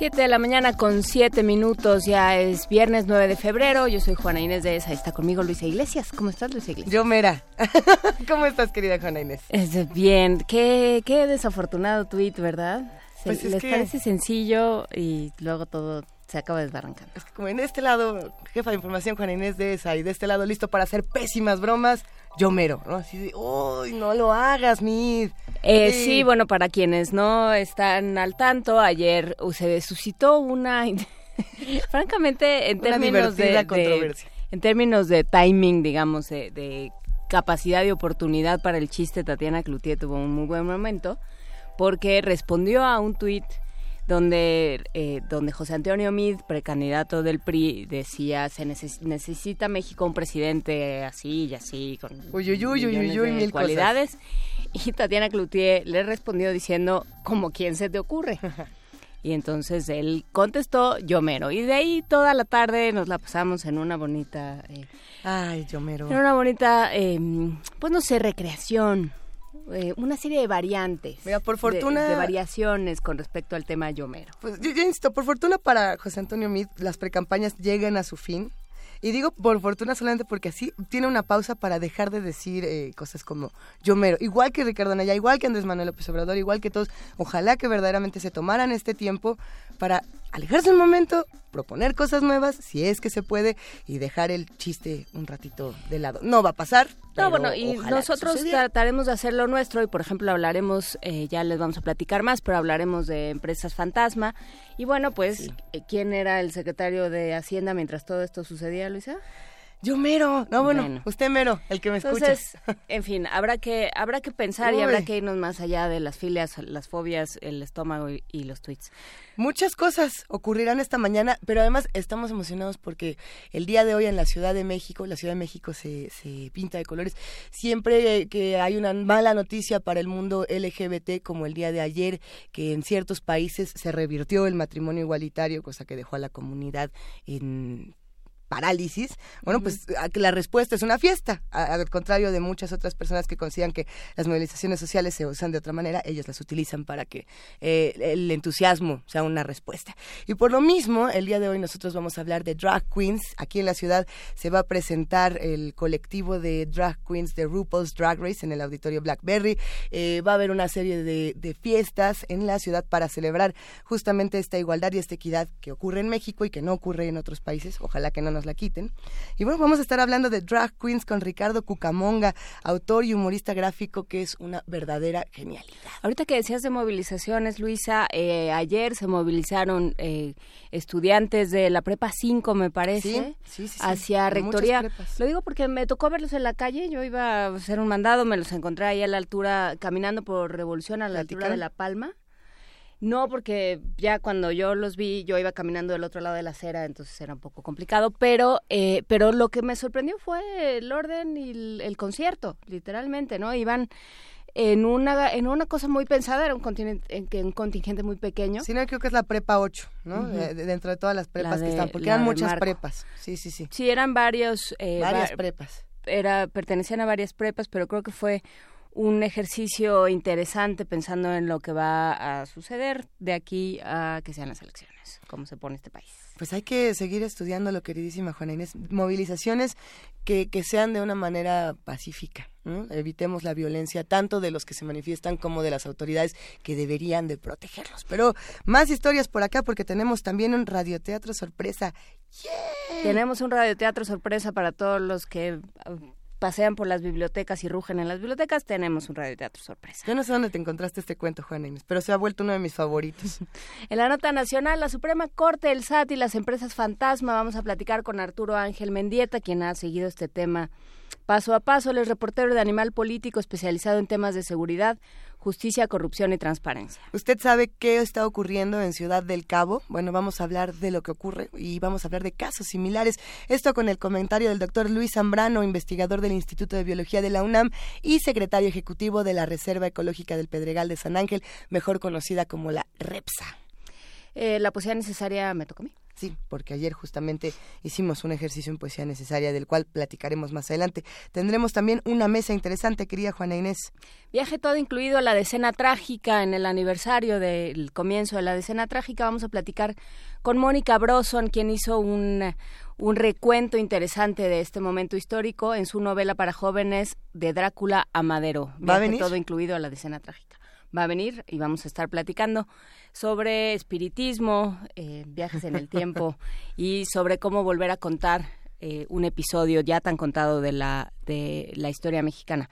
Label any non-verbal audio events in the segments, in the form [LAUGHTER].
Siete de la mañana con siete minutos, ya es viernes 9 de febrero. Yo soy Juana Inés de ESA, está conmigo Luisa Iglesias. ¿Cómo estás, Luisa Iglesias? Yo, Mera. [LAUGHS] ¿Cómo estás, querida Juana Inés? Es bien, qué, qué desafortunado tweet, ¿verdad? Pues es les que- parece sencillo y luego todo se acaba desbarrancando. Es que como en este lado, jefa de información Juana Inés de esa, y de este lado listo para hacer pésimas bromas, yo mero, ¿no? Así de, uy, no lo hagas, Mid. Eh, sí, bueno, para quienes no están al tanto, ayer se suscitó una, [LAUGHS] francamente, en Una términos de, en términos de timing, digamos, de, de capacidad y oportunidad para el chiste, Tatiana Cloutier tuvo un muy buen momento, porque respondió a un tuit donde, eh, donde José Antonio Mid, precandidato del PRI, decía, se neces- necesita México un presidente así y así, con Uy, de mil cosas. cualidades. Y Tatiana Cloutier le respondió diciendo, ¿como quién se te ocurre? [LAUGHS] Y entonces él contestó, yo mero. Y de ahí toda la tarde nos la pasamos en una bonita, eh, Ay, yo mero. en una bonita, eh, pues no sé, recreación. Eh, una serie de variantes. Mira, por de- fortuna- De, variaciones con respecto al tema yo mero. Pues yo, yo insisto, por fortuna para José Antonio Mid, las precampañas llegan a su fin. Y digo por fortuna solamente porque así tiene una pausa para dejar de decir eh, cosas como yo mero. Igual que Ricardo Anaya, igual que Andrés Manuel López Obrador, igual que todos. Ojalá que verdaderamente se tomaran este tiempo para alejarse un momento, proponer cosas nuevas, si es que se puede, y dejar el chiste un ratito de lado. No va a pasar. No, bueno, y nosotros trataremos de hacer lo nuestro y, por ejemplo, hablaremos, eh, ya les vamos a platicar más, pero hablaremos de empresas fantasma. Y bueno, pues, eh, ¿quién era el secretario de Hacienda mientras todo esto sucedía, Luisa? Yo mero. No, bueno, Bueno. usted mero, el que me escucha. Entonces, en fin, habrá que habrá que pensar y habrá que irnos más allá de las filias, las fobias, el estómago y, y los tweets. Muchas cosas ocurrirán esta mañana, pero además estamos emocionados porque el día de hoy en la Ciudad de México, la Ciudad de México se, se pinta de colores. Siempre que hay una mala noticia para el mundo LGBT, como el día de ayer, que en ciertos países se revirtió el matrimonio igualitario, cosa que dejó a la comunidad en parálisis, bueno, pues la respuesta es una fiesta, al contrario de muchas otras personas que consideran que las movilizaciones sociales se usan de otra manera, ellos las utilizan para que eh, el entusiasmo sea una respuesta. Y por lo mismo, el día de hoy nosotros vamos a hablar de drag queens. Aquí en la ciudad se va a presentar el colectivo de drag queens de RuPaul's Drag Race en el auditorio Blackberry. Eh, va a haber una serie de, de fiestas en la ciudad para celebrar justamente esta igualdad y esta equidad que ocurre en México y que no ocurre en otros países. Ojalá que no nos la quiten. Y bueno, vamos a estar hablando de drag queens con Ricardo Cucamonga, autor y humorista gráfico que es una verdadera genialidad. Ahorita que decías de movilizaciones, Luisa, eh, ayer se movilizaron eh, estudiantes de la Prepa 5, me parece, Sí, sí, sí, sí, hacia Rectoría. Lo digo porque me tocó verlos en la calle, yo iba a hacer un mandado, me los encontré ahí a la altura, caminando por Revolución, a la altura ¿Platicaron? de La Palma. No, porque ya cuando yo los vi, yo iba caminando del otro lado de la acera, entonces era un poco complicado, pero, eh, pero lo que me sorprendió fue el orden y el, el concierto, literalmente, ¿no? Iban en una, en una cosa muy pensada, era un contingente, en que- un contingente muy pequeño. Si no, creo que es la prepa 8, ¿no? Eh, de- dentro de todas las prepas de- que están, porque eran muchas Marco. prepas. Sí, sí, sí. Sí, eran varios, eh, Varias va- prepas. era pertenecían a varias prepas, pero creo que fue un ejercicio interesante pensando en lo que va a suceder de aquí a que sean las elecciones, cómo se pone este país. Pues hay que seguir estudiándolo, queridísima Juana Inés. Movilizaciones que, que sean de una manera pacífica. ¿no? Evitemos la violencia tanto de los que se manifiestan como de las autoridades que deberían de protegerlos. Pero más historias por acá porque tenemos también un radioteatro sorpresa. Tenemos un radioteatro sorpresa para todos los que pasean por las bibliotecas y rugen en las bibliotecas. Tenemos un radioteatro sorpresa. Yo no sé dónde te encontraste este cuento, Juana Inés, pero se ha vuelto uno de mis favoritos. [LAUGHS] En la nota nacional, la Suprema Corte, el SAT y las empresas fantasma. Vamos a platicar con Arturo Ángel Mendieta, quien ha seguido este tema Paso a paso, él es reportero de Animal Político especializado en temas de seguridad, justicia, corrupción y transparencia. ¿Usted sabe qué está ocurriendo en Ciudad del Cabo? Bueno, vamos a hablar de lo que ocurre y vamos a hablar de casos similares. Esto con el comentario del doctor Luis Zambrano, investigador del Instituto de Biología de la UNAM y secretario ejecutivo de la Reserva Ecológica del Pedregal de San Ángel, mejor conocida como la REPSA. Eh, la poesía necesaria me tocó a mí. Sí, porque ayer justamente hicimos un ejercicio en poesía necesaria del cual platicaremos más adelante. Tendremos también una mesa interesante, querida Juana Inés. Viaje todo incluido a la decena trágica en el aniversario del comienzo de la decena trágica. Vamos a platicar con Mónica Broson, quien hizo un, un recuento interesante de este momento histórico en su novela para jóvenes de Drácula a Madero. ¿Va a venir? todo incluido a la decena trágica. Va a venir y vamos a estar platicando sobre espiritismo, eh, viajes en el [LAUGHS] tiempo y sobre cómo volver a contar eh, un episodio ya tan contado de la, de la historia mexicana.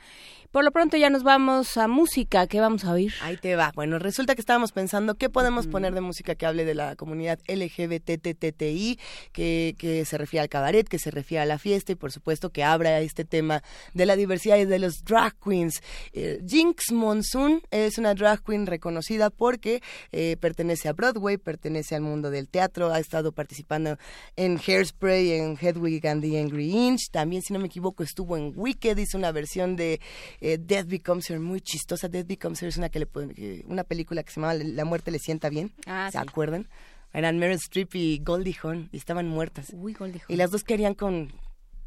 Por lo pronto ya nos vamos a música. ¿Qué vamos a oír? Ahí te va. Bueno, resulta que estábamos pensando qué podemos poner de música que hable de la comunidad LGBTTTI, que, que se refiere al cabaret, que se refiere a la fiesta y por supuesto que abra este tema de la diversidad y de los drag queens. Eh, Jinx Monsoon es una drag queen reconocida porque eh, pertenece a Broadway, pertenece al mundo del teatro, ha estado participando en Hairspray, en Hedwig and the Angry Inch, también si no me equivoco estuvo en Wicked, hizo una versión de eh, Death Becomes Her, muy chistosa. Death Becomes Her es una, que le, una película que se llama La muerte le sienta bien. Ah, ¿Se sí. acuerdan? Eran Meryl Streep y Goldie Hawn y estaban muertas. Uy, Goldie Y las dos querían con...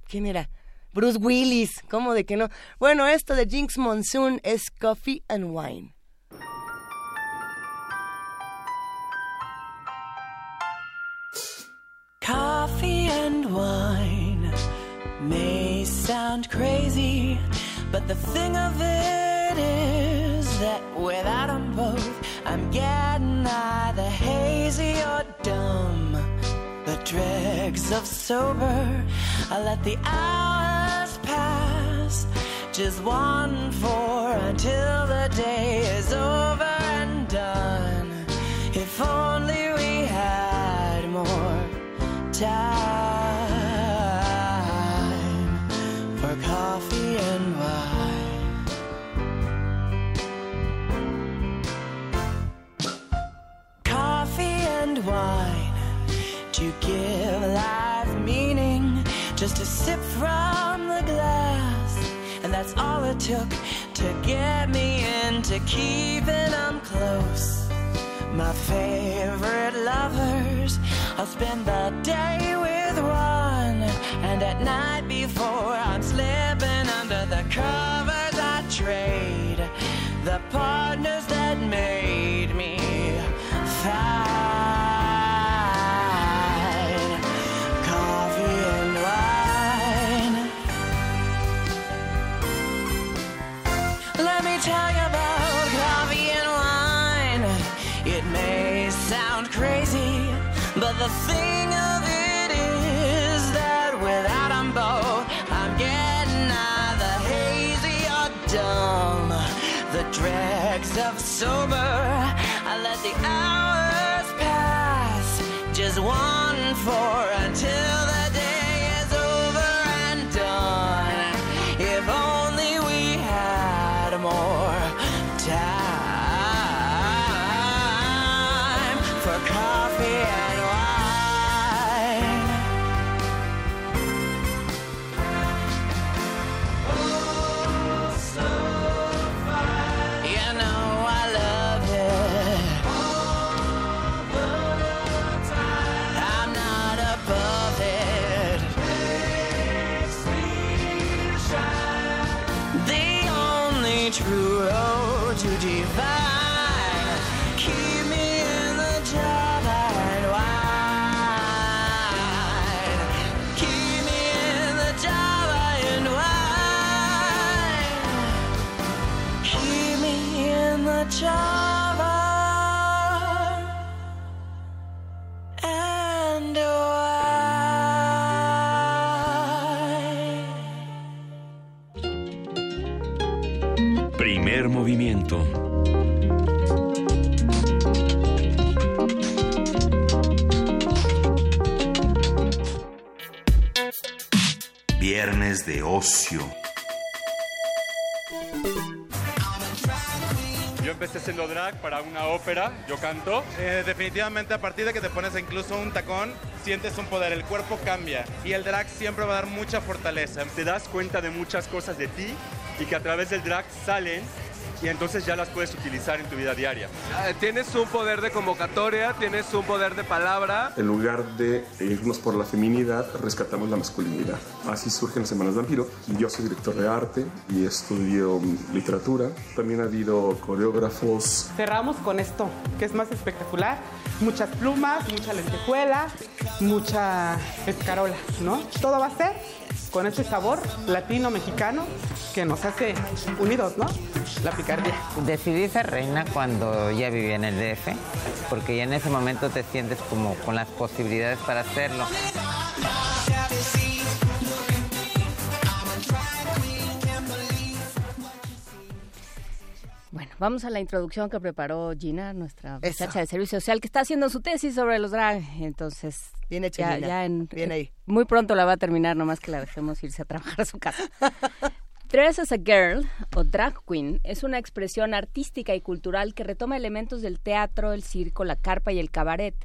¿Quién era? Bruce Willis. ¿Cómo de que no? Bueno, esto de Jinx Monsoon es Coffee and Wine. Coffee and wine may sound crazy, but the thing of it is that without them both, I'm getting either hazy or dumb. The dregs of sober, I let the hours pass, just one for until the day is over and done. If only we had more time and wine to give life meaning, just a sip from the glass. And that's all it took to get me into keeping them close. My favorite lovers, I'll spend the day with one. And at night before I'm slipping under the covers, I trade the partners that made me the thing of it is that without them both, I'm getting either hazy or dumb. The dregs of sober, for Viernes es de ocio. Yo empecé siendo drag para una ópera, yo canto. Eh, definitivamente a partir de que te pones incluso un tacón, sientes un poder, el cuerpo cambia y el drag siempre va a dar mucha fortaleza. Te das cuenta de muchas cosas de ti y que a través del drag salen y entonces ya las puedes utilizar en tu vida diaria. Ah, tienes un poder de convocatoria, tienes un poder de palabra. En lugar de irnos por la feminidad, rescatamos la masculinidad. Así surgen las Semanas Vampiro. Yo soy director de arte y estudio literatura. También ha habido coreógrafos. Cerramos con esto, que es más espectacular. Muchas plumas, mucha lentejuela, mucha escarola, ¿no? Todo va a ser con ese sabor latino-mexicano que nos hace unidos, ¿no? La picardía. Decidí ser reina cuando ya vivía en el DF, porque ya en ese momento te sientes como con las posibilidades para hacerlo. Vamos a la introducción que preparó Gina, nuestra muchacha de servicio social, que está haciendo su tesis sobre los drag. Entonces, Viene ya, Gina. ya en, Bien ahí. [LAUGHS] muy pronto la va a terminar, nomás que la dejemos irse a trabajar a su casa. [LAUGHS] Dress as a Girl o Drag Queen es una expresión artística y cultural que retoma elementos del teatro, el circo, la carpa y el cabaret,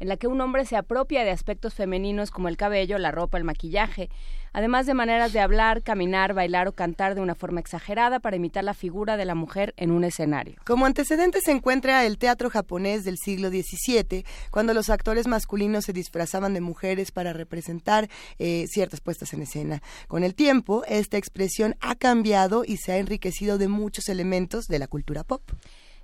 en la que un hombre se apropia de aspectos femeninos como el cabello, la ropa, el maquillaje, además de maneras de hablar, caminar, bailar o cantar de una forma exagerada para imitar la figura de la mujer en un escenario. Como antecedente se encuentra el teatro japonés del siglo XVII, cuando los actores masculinos se disfrazaban de mujeres para representar eh, ciertas puestas en escena. Con el tiempo, esta expresión ha cambiado y se ha enriquecido de muchos elementos de la cultura pop.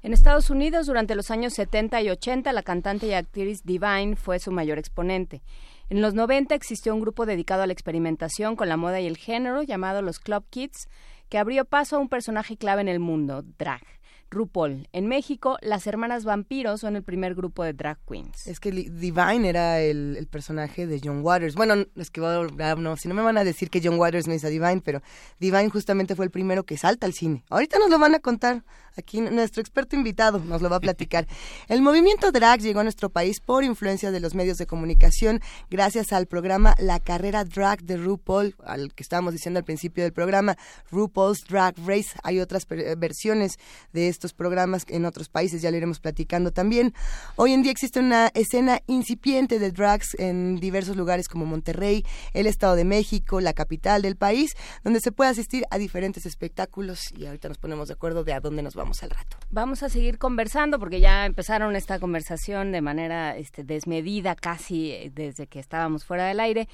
En Estados Unidos, durante los años 70 y 80, la cantante y actriz Divine fue su mayor exponente. En los 90 existió un grupo dedicado a la experimentación con la moda y el género llamado los Club Kids, que abrió paso a un personaje clave en el mundo, drag. RuPaul. En México, las hermanas vampiros son el primer grupo de drag queens. Es que Divine era el, el personaje de John Waters. Bueno, es que no, si no me van a decir que John Waters no hizo a Divine, pero Divine justamente fue el primero que salta al cine. Ahorita nos lo van a contar. Aquí nuestro experto invitado nos lo va a platicar. [LAUGHS] El movimiento drag llegó a nuestro país por influencia de los medios de comunicación gracias al programa La Carrera Drag de RuPaul, al que estábamos diciendo al principio del programa, RuPaul's Drag Race. Hay otras versiones de estos programas en otros países, ya lo iremos platicando también. Hoy en día existe una escena incipiente de drags en diversos lugares como Monterrey, el Estado de México, la capital del país, donde se puede asistir a diferentes espectáculos y ahorita nos ponemos de acuerdo de a dónde nos vamos al rato. Vamos a seguir conversando porque ya empezaron esta conversación de manera este, desmedida casi eh, desde que estábamos fuera del aire.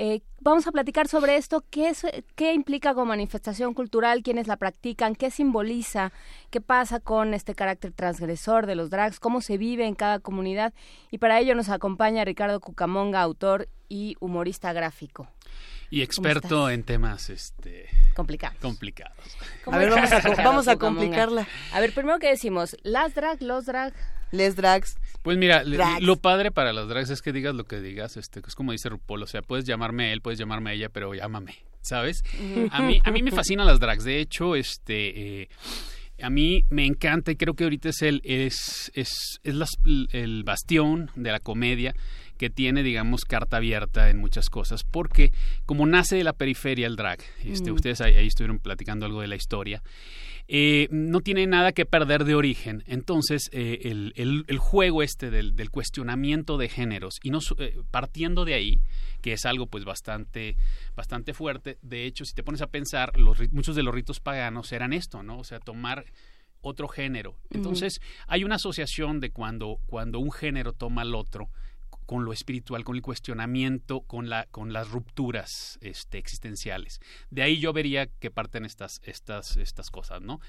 Eh, vamos a platicar sobre esto, qué, es, qué implica como manifestación cultural, quiénes la practican, qué simboliza, qué pasa con este carácter transgresor de los drags, cómo se vive en cada comunidad. Y para ello nos acompaña Ricardo Cucamonga, autor y humorista gráfico. Y experto en temas este, Complicados. complicados. A ver, vamos a, vamos complicarla. A ver, primero que decimos, las drag, los drag. Les drags. Pues mira, Drags. lo padre para los drags es que digas lo que digas, este, es como dice RuPaul, o sea, puedes llamarme a él, puedes llamarme a ella, pero llámame, ¿sabes? A mí, a mí me fascinan las drags, de hecho, este, eh, a mí me encanta y creo que ahorita es el, es, es, es las- el bastión de la comedia que tiene, digamos, carta abierta en muchas cosas, porque como nace de la periferia el drag, este, Mm. ustedes ahí, ahí estuvieron platicando algo de la historia, eh, no tiene nada que perder de origen. Entonces, eh, el, el- el juego este del, del cuestionamiento de géneros, y no eh, partiendo de ahí, que es algo pues bastante, bastante fuerte, de hecho, si te pones a pensar, los, muchos de los ritos paganos eran esto, ¿no? O sea, tomar otro género. Entonces, hay una asociación de cuando, cuando un género toma al otro, con lo espiritual, con el cuestionamiento, con, la, con las rupturas este, existenciales. De ahí yo vería que parten estas, estas, estas cosas, ¿no?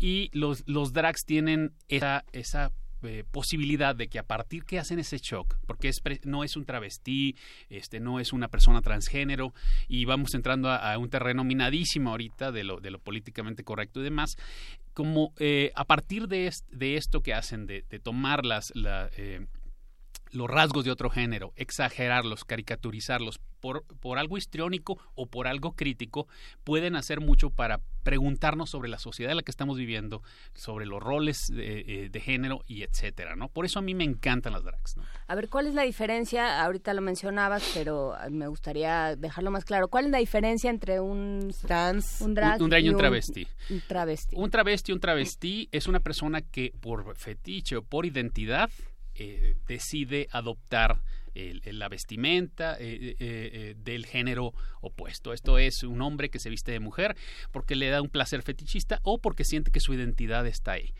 Y los, los drags tienen esa, esa eh, posibilidad de que a partir que hacen ese shock, porque no es un travestí, este, no es una persona transgénero, y vamos entrando a, un terreno minadísimo ahorita de lo, de lo políticamente correcto y demás, como eh, a partir de, est- de esto que hacen, de, de tomar las, la, eh, los rasgos de otro género, exagerarlos, caricaturizarlos por, por algo histriónico o por algo crítico, pueden hacer mucho para preguntarnos sobre la sociedad en la que estamos viviendo, sobre los roles de, eh, género y etcétera, ¿no? Por eso a mí me encantan las drags, ¿no? A ver, ¿cuál es la diferencia? Ahorita lo mencionabas, pero me gustaría dejarlo más claro. ¿Cuál es la diferencia entre un trans, un drag, un, drag y un travesti? Un, travesti. Un travesti, un travesti es una persona que por fetiche o por identidad eh, decide adoptar la vestimenta eh, eh, del género opuesto. Esto es un hombre que se viste de mujer porque le da un placer fetichista o porque siente que su identidad está ahí.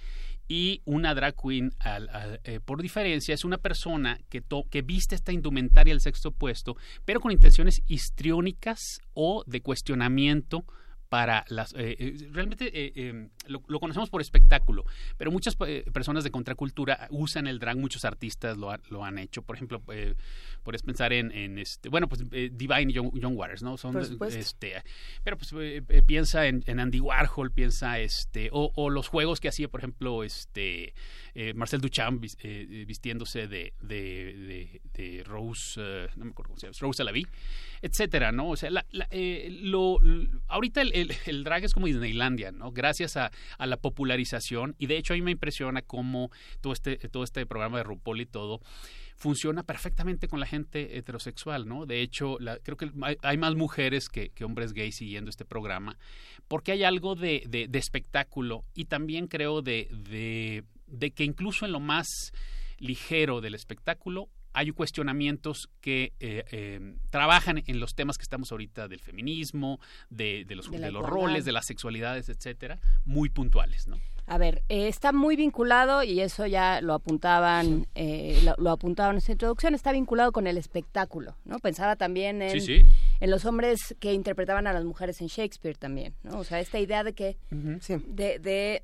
Y una drag queen, por diferencia, es una persona que, que viste esta indumentaria del sexo opuesto, pero con intenciones histriónicas o de cuestionamiento para las... Eh, eh, realmente eh, em, lo, conocemos por espectáculo, pero muchas personas de contracultura usan el drag, muchos artistas lo, lo han hecho. Por ejemplo, puedes pensar en, este, bueno, pues Divine y John, Waters, ¿no? Son, este, pero pues piensa en, Andy Warhol, piensa este, o, los juegos que hacía, por ejemplo, este Marcel Duchamp vistiéndose de, de, de, Rose, no me acuerdo cómo se llama, Rose Alaví, etcétera, ¿no? O sea, lo, ahorita el drag es como Disneylandia, ¿no? Gracias a, la popularización. Y de hecho a mí me impresiona cómo todo este, todo este programa de RuPaul y todo funciona perfectamente con la gente heterosexual, ¿no? De hecho, creo que hay, más mujeres que, hombres gays siguiendo este programa, porque hay algo de, de, espectáculo y también creo de, de, que incluso en lo más ligero del espectáculo hay cuestionamientos que eh, eh, trabajan en los temas que estamos ahorita del feminismo, de, los, de, los roles, de las sexualidades, etcétera, muy puntuales, ¿no? A ver, eh, está muy vinculado y eso ya lo apuntaban, lo, apuntaban en esta introducción, está vinculado con el espectáculo, ¿no? Pensaba también en, en los hombres que interpretaban a las mujeres en Shakespeare también, ¿no? O sea, esta idea de que de, de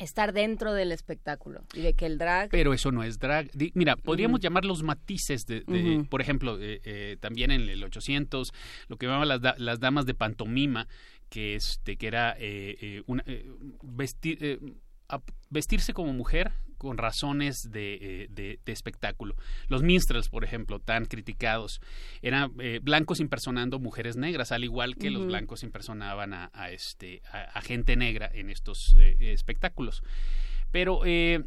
estar dentro del espectáculo y de que el drag pero eso no es drag. Mira podríamos llamar los matices de, por ejemplo eh, eh, también en el 800 lo que llamaban las, las damas de pantomima que este que era eh, una, vestir vestirse como mujer con razones de, eh, espectáculo. Los minstrels, por ejemplo, tan criticados, eran eh, blancos impersonando mujeres negras, al igual que los blancos impersonaban a, este, a, gente negra en estos eh, espectáculos. Pero en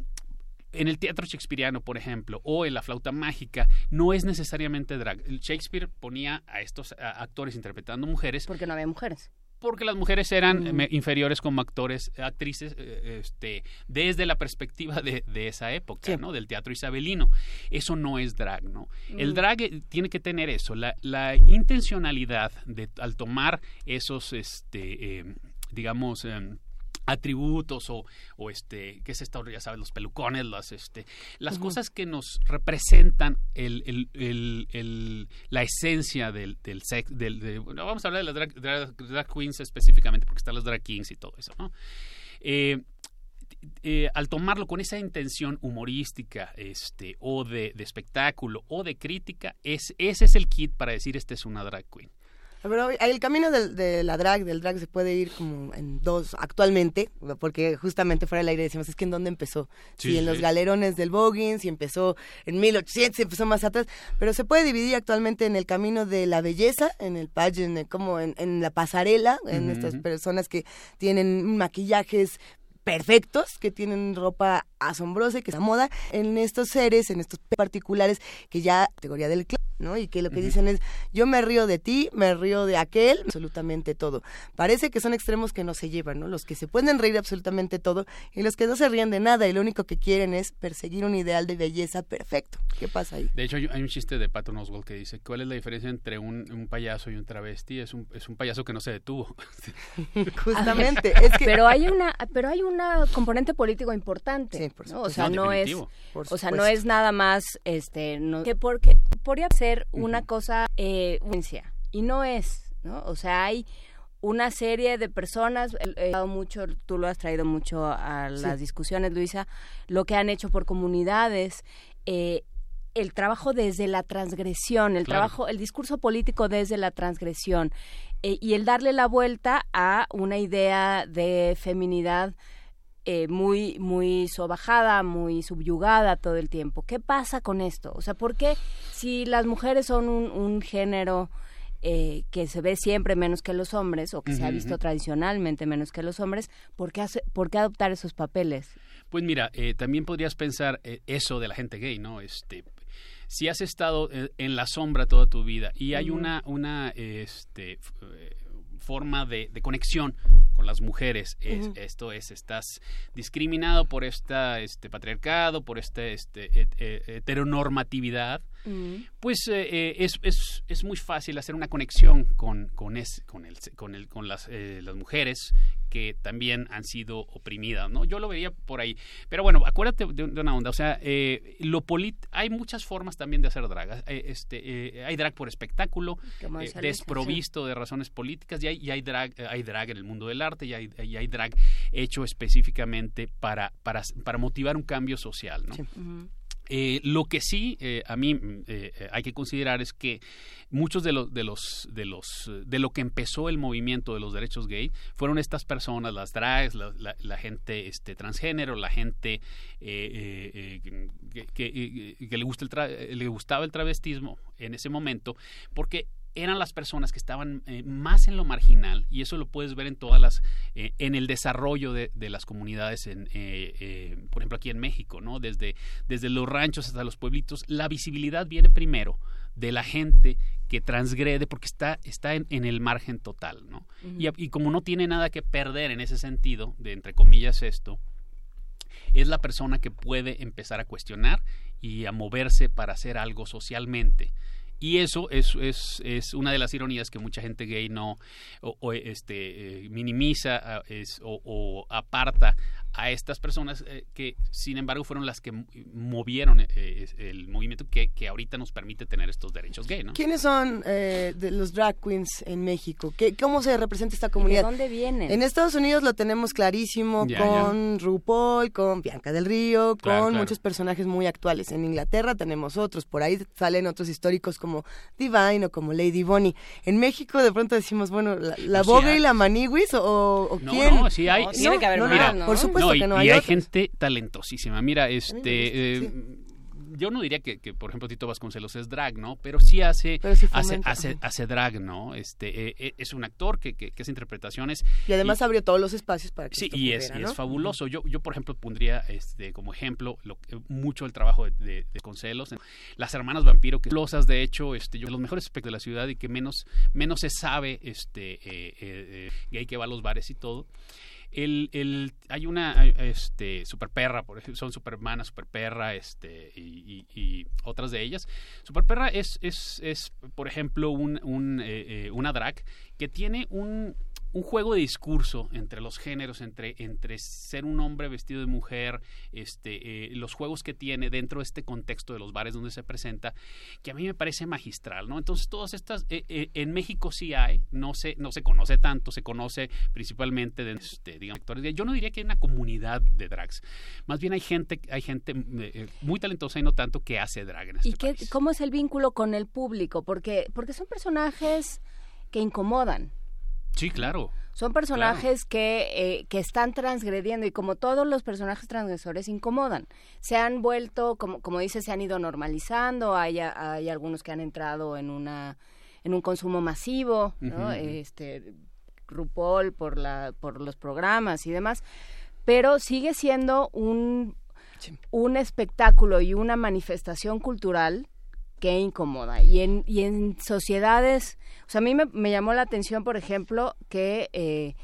el teatro shakespeariano, por ejemplo, o en la flauta mágica, no es necesariamente drag. Shakespeare ponía a estos actores interpretando mujeres. Porque no había mujeres porque las mujeres eran mm. inferiores como actores, actrices, eh, este, desde la perspectiva de, esa época, ¿no? Del teatro isabelino. Eso no es drag, ¿no? El mm. drag eh, tiene que tener eso, la, la intencionalidad de al tomar esos, este, eh, digamos, em, atributos o, o, este qué es esto ya sabes los pelucones las este las cosas que nos representan el, el, el, la esencia del del sex del vamos a hablar de las drag, queens específicamente porque están las drag kings y todo eso no eh, eh, al tomarlo con esa intención humorística este o de, de espectáculo o de crítica es ese es el kit para decir esta es una drag queen pero el camino de la drag, del drag se puede ir como en dos actualmente, porque justamente fuera del aire decimos, es que en dónde empezó. si en los galerones del voguing, si empezó en 1800, si empezó más atrás, pero se puede dividir actualmente en el camino de la belleza, en el pageant, como en, la pasarela, en estas personas que tienen maquillajes perfectos, que tienen ropa asombrosa y que se moda, en estos seres, en estos particulares que ya categoría del club ¿no? Y que lo que dicen es, yo me río de ti, me río de aquel, absolutamente todo. Parece que son extremos que no se llevan, ¿no? Los que se pueden reír de absolutamente todo y los que no se ríen de nada y lo único que quieren es perseguir un ideal de belleza perfecto. ¿Qué pasa ahí? De hecho, hay un chiste de Patton Oswald que dice, ¿cuál es la diferencia entre un, payaso y un travesti? Es un, es un payaso que no se detuvo. [LAUGHS] Justamente. Pero hay una pero hay una componente político importante. O sea, no, es o sea, no es nada más este no que porque podría ser una cosa eh, y no es, ¿no? O sea, hay una serie de personas, he dado mucho, tú lo has traído mucho a las discusiones, Luisa, lo que han hecho por comunidades, eh, el trabajo desde la transgresión, el trabajo, el discurso político desde la transgresión eh, y el darle la vuelta a una idea de feminidad eh, muy, muy sobajada, muy subyugada todo el tiempo. ¿Qué pasa con esto? O sea, ¿por qué si las mujeres son un, un género eh, que se ve siempre menos que los hombres o que se ha visto tradicionalmente menos que los hombres, ¿por qué, hace- por qué adoptar esos papeles? Pues mira, eh, también podrías pensar eso de la gente gay, ¿no? Este, si has estado en la sombra toda tu vida y hay una, una este, forma de, de conexión con las mujeres, es- Ujú. esto es, estás discriminado por esta, este patriarcado, por esta este, het- eh, heteronormatividad, pues eh, eh, es, es, es muy fácil hacer una conexión con, con, es- con, el, con, el, con las, eh, las mujeres que también han sido oprimidas, ¿no? Yo lo vería por ahí. Pero bueno, acuérdate de, de una onda, o sea, eh, lo polit hay muchas formas también de hacer drag. Eh, este, eh, hay drag por espectáculo, eh, desprovisto de razones políticas, y hay, y hay drag, eh, hay drag en el mundo del arte, y hay, y hay drag hecho específicamente para, para, para motivar un cambio social, ¿no? Eh, lo que sí eh, a mí mm, eh, hay que considerar es que muchos de los de los de los de lo que empezó el movimiento de los derechos gay fueron estas personas las drags la, la- la gente este transgénero la gente que, que- que le gusta el tra- le gustaba el travestismo en ese momento porque eran las personas que estaban eh, más en lo marginal y eso lo puedes ver en todas las eh, en el desarrollo de, de las comunidades en eh, por ejemplo aquí en México no desde desde los ranchos hasta los pueblitos la visibilidad viene primero de la gente que transgrede porque está está en, en el margen total no y, y como no tiene nada que perder en ese sentido de entre comillas esto es la persona que puede empezar a cuestionar y a moverse para hacer algo socialmente. Y eso es, es, es una de las ironías que mucha gente gay no o, o, este, eh, minimiza es- o, o aparta a estas personas eh, que, sin embargo, fueron las que movieron eh, el movimiento que, que ahorita nos permite tener estos derechos gay. ¿no? ¿Quiénes son eh, de los drag queens en México? ¿Qué, ¿Cómo se representa esta comunidad? ¿De dónde vienen? En Estados Unidos lo tenemos clarísimo Ya, con RuPaul, con Bianca del Río, con Claro, claro. muchos personajes muy actuales. En Inglaterra tenemos otros, por ahí salen otros históricos como Divine o como Lady Bonnie. En México de pronto decimos, bueno, la, la Boga hay. y la Maniwis o, o No, quién. no, sí hay. No, no, Mira, no, Por supuesto y, que no y hay. hay otros. gente talentosísima. Mira, este, gusta, eh, yo no diría que, que, por ejemplo, Tito Vasconcelos es drag, ¿no? Pero sí hace, Pero sí hace, hace, hace drag, ¿no? Este, eh, eh, es un actor que, que, que hace interpretaciones. Y además abrió todos los espacios para que Sí, esto y es, y es fabuloso. Yo, yo, por ejemplo, pondría este, como ejemplo lo, mucho el trabajo de, de, de Concelos. Las hermanas vampiro, que losas, de hecho, este, yo, los mejores aspectos de la ciudad y que menos, menos se sabe este, eh, eh, eh, gay que va a los bares y todo. El, el, hay una este, super perra, por ejemplo, son supermana, super perra, este, y, y- y otras de ellas. Super perra es, es, es por ejemplo, un, un, eh, eh, una drag que tiene un, un juego de discurso entre los géneros, entre, entre ser un hombre vestido de mujer, este, eh, los juegos que tiene dentro de este contexto de los bares donde se presenta, que a mí me parece magistral, ¿no? Entonces todas estas, eh, eh, en México sí hay, no se, no se conoce tanto, se conoce principalmente de, este, digamos, actores. Yo no diría que hay una comunidad de drags, más bien hay gente, hay gente eh, eh, muy talentosa y no tanto que hace drag en este ¿Y qué, cómo es el vínculo con el público? Porque, porque son personajes que incomodan. Sí, claro. Son personajes que, eh, que están transgrediendo y como todos los personajes transgresores incomodan. Se han vuelto, como, como dice, se han ido normalizando. Hay, hay algunos que han entrado en una en un consumo masivo, ¿no? Este RuPaul por la por los programas y demás, pero sigue siendo un un espectáculo y una manifestación cultural que incomoda. Y en, y en sociedades, o sea, a mí me, me llamó la atención, por ejemplo, que, eh,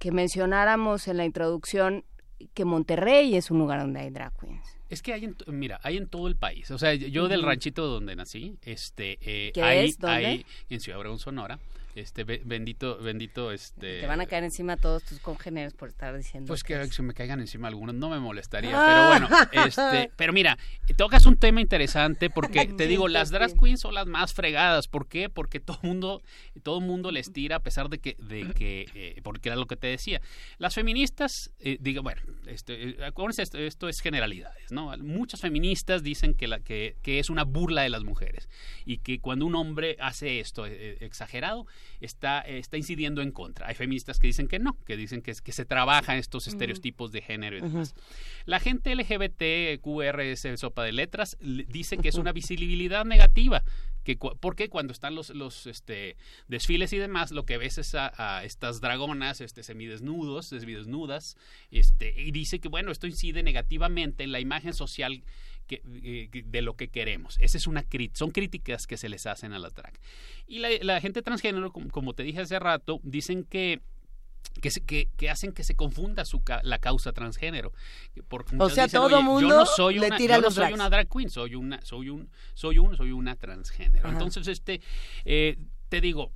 que mencionáramos en la introducción que Monterrey es un lugar donde hay drag queens. Es que hay en, mira, hay en todo el país. O sea, yo del ranchito donde nací, este, eh, ¿Qué hay, es? ¿Dónde? hay en Ciudad Obregón, Sonora. Este, be- bendito, bendito, este. Te van a caer encima todos tus congéneros por estar diciendo. Pues que se me caigan encima algunos, no me molestaría, Ah. pero bueno, este, [LAUGHS] pero mira, tocas un tema interesante porque te digo, las drag queens son las más fregadas, ¿por qué? Porque todo mundo, todo mundo les tira a pesar de que, de que, eh, porque era lo que te decía, las feministas, eh, digo, bueno, este, eh, acuérdense, esto, esto es generalidades, ¿no? Muchas feministas dicen que, la, que, que es una burla de las mujeres y que cuando un hombre hace esto eh, exagerado, está, está incidiendo en contra. Hay feministas que dicen que no, que dicen que, que se trabaja estos estereotipos de género y demás. La gente LGBT, QRS, sopa de letras, le- dice que es una visibilidad negativa. Que, porque cuando están los, los este, desfiles y demás, lo que ves es a, a estas dragonas este, semidesnudos, semidesnudas, este, y dice que, bueno, esto incide negativamente en la imagen social que, eh, de lo que queremos. Esa es una son críticas que se les hacen a la drag. Y la, la gente transgénero, como, como te dije hace rato, dicen que que, se- que, que hacen que se confunda su ca- la causa transgénero. Porque muchos sea, dicen, todo "Oye, mundo yo no soy le una, tira yo no soy drags". una drag queen, soy una, soy un, soy un, soy una transgénero. Ajá. Entonces, este, eh, te digo,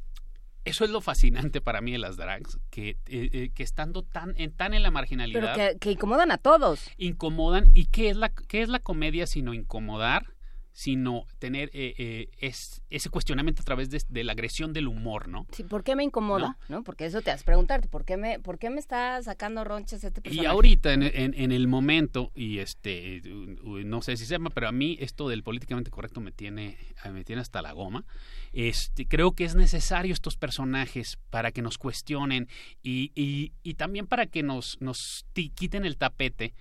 eso es lo fascinante para mí de las drags, que, eh, eh, que estando tan en, tan en la Pero marginalidad, que, que incomodan a todos. incomodan. ¿Y qué es la, qué es la comedia sino incomodar? Sino tener eh, eh, es, ese cuestionamiento a través de, de la agresión del humor, ¿no? Sí, ¿por qué me incomoda? ¿No? Porque eso te has preguntarte, ¿por qué me, por qué me está sacando ronchas este Y personaje? ahorita, en, en- en el momento, y este, no sé si se llama, pero a mí esto del políticamente correcto me tiene, me tiene hasta la goma. Este, creo que es necesario estos personajes para que nos cuestionen y, y- y también para que nos, nos quiten el tapete,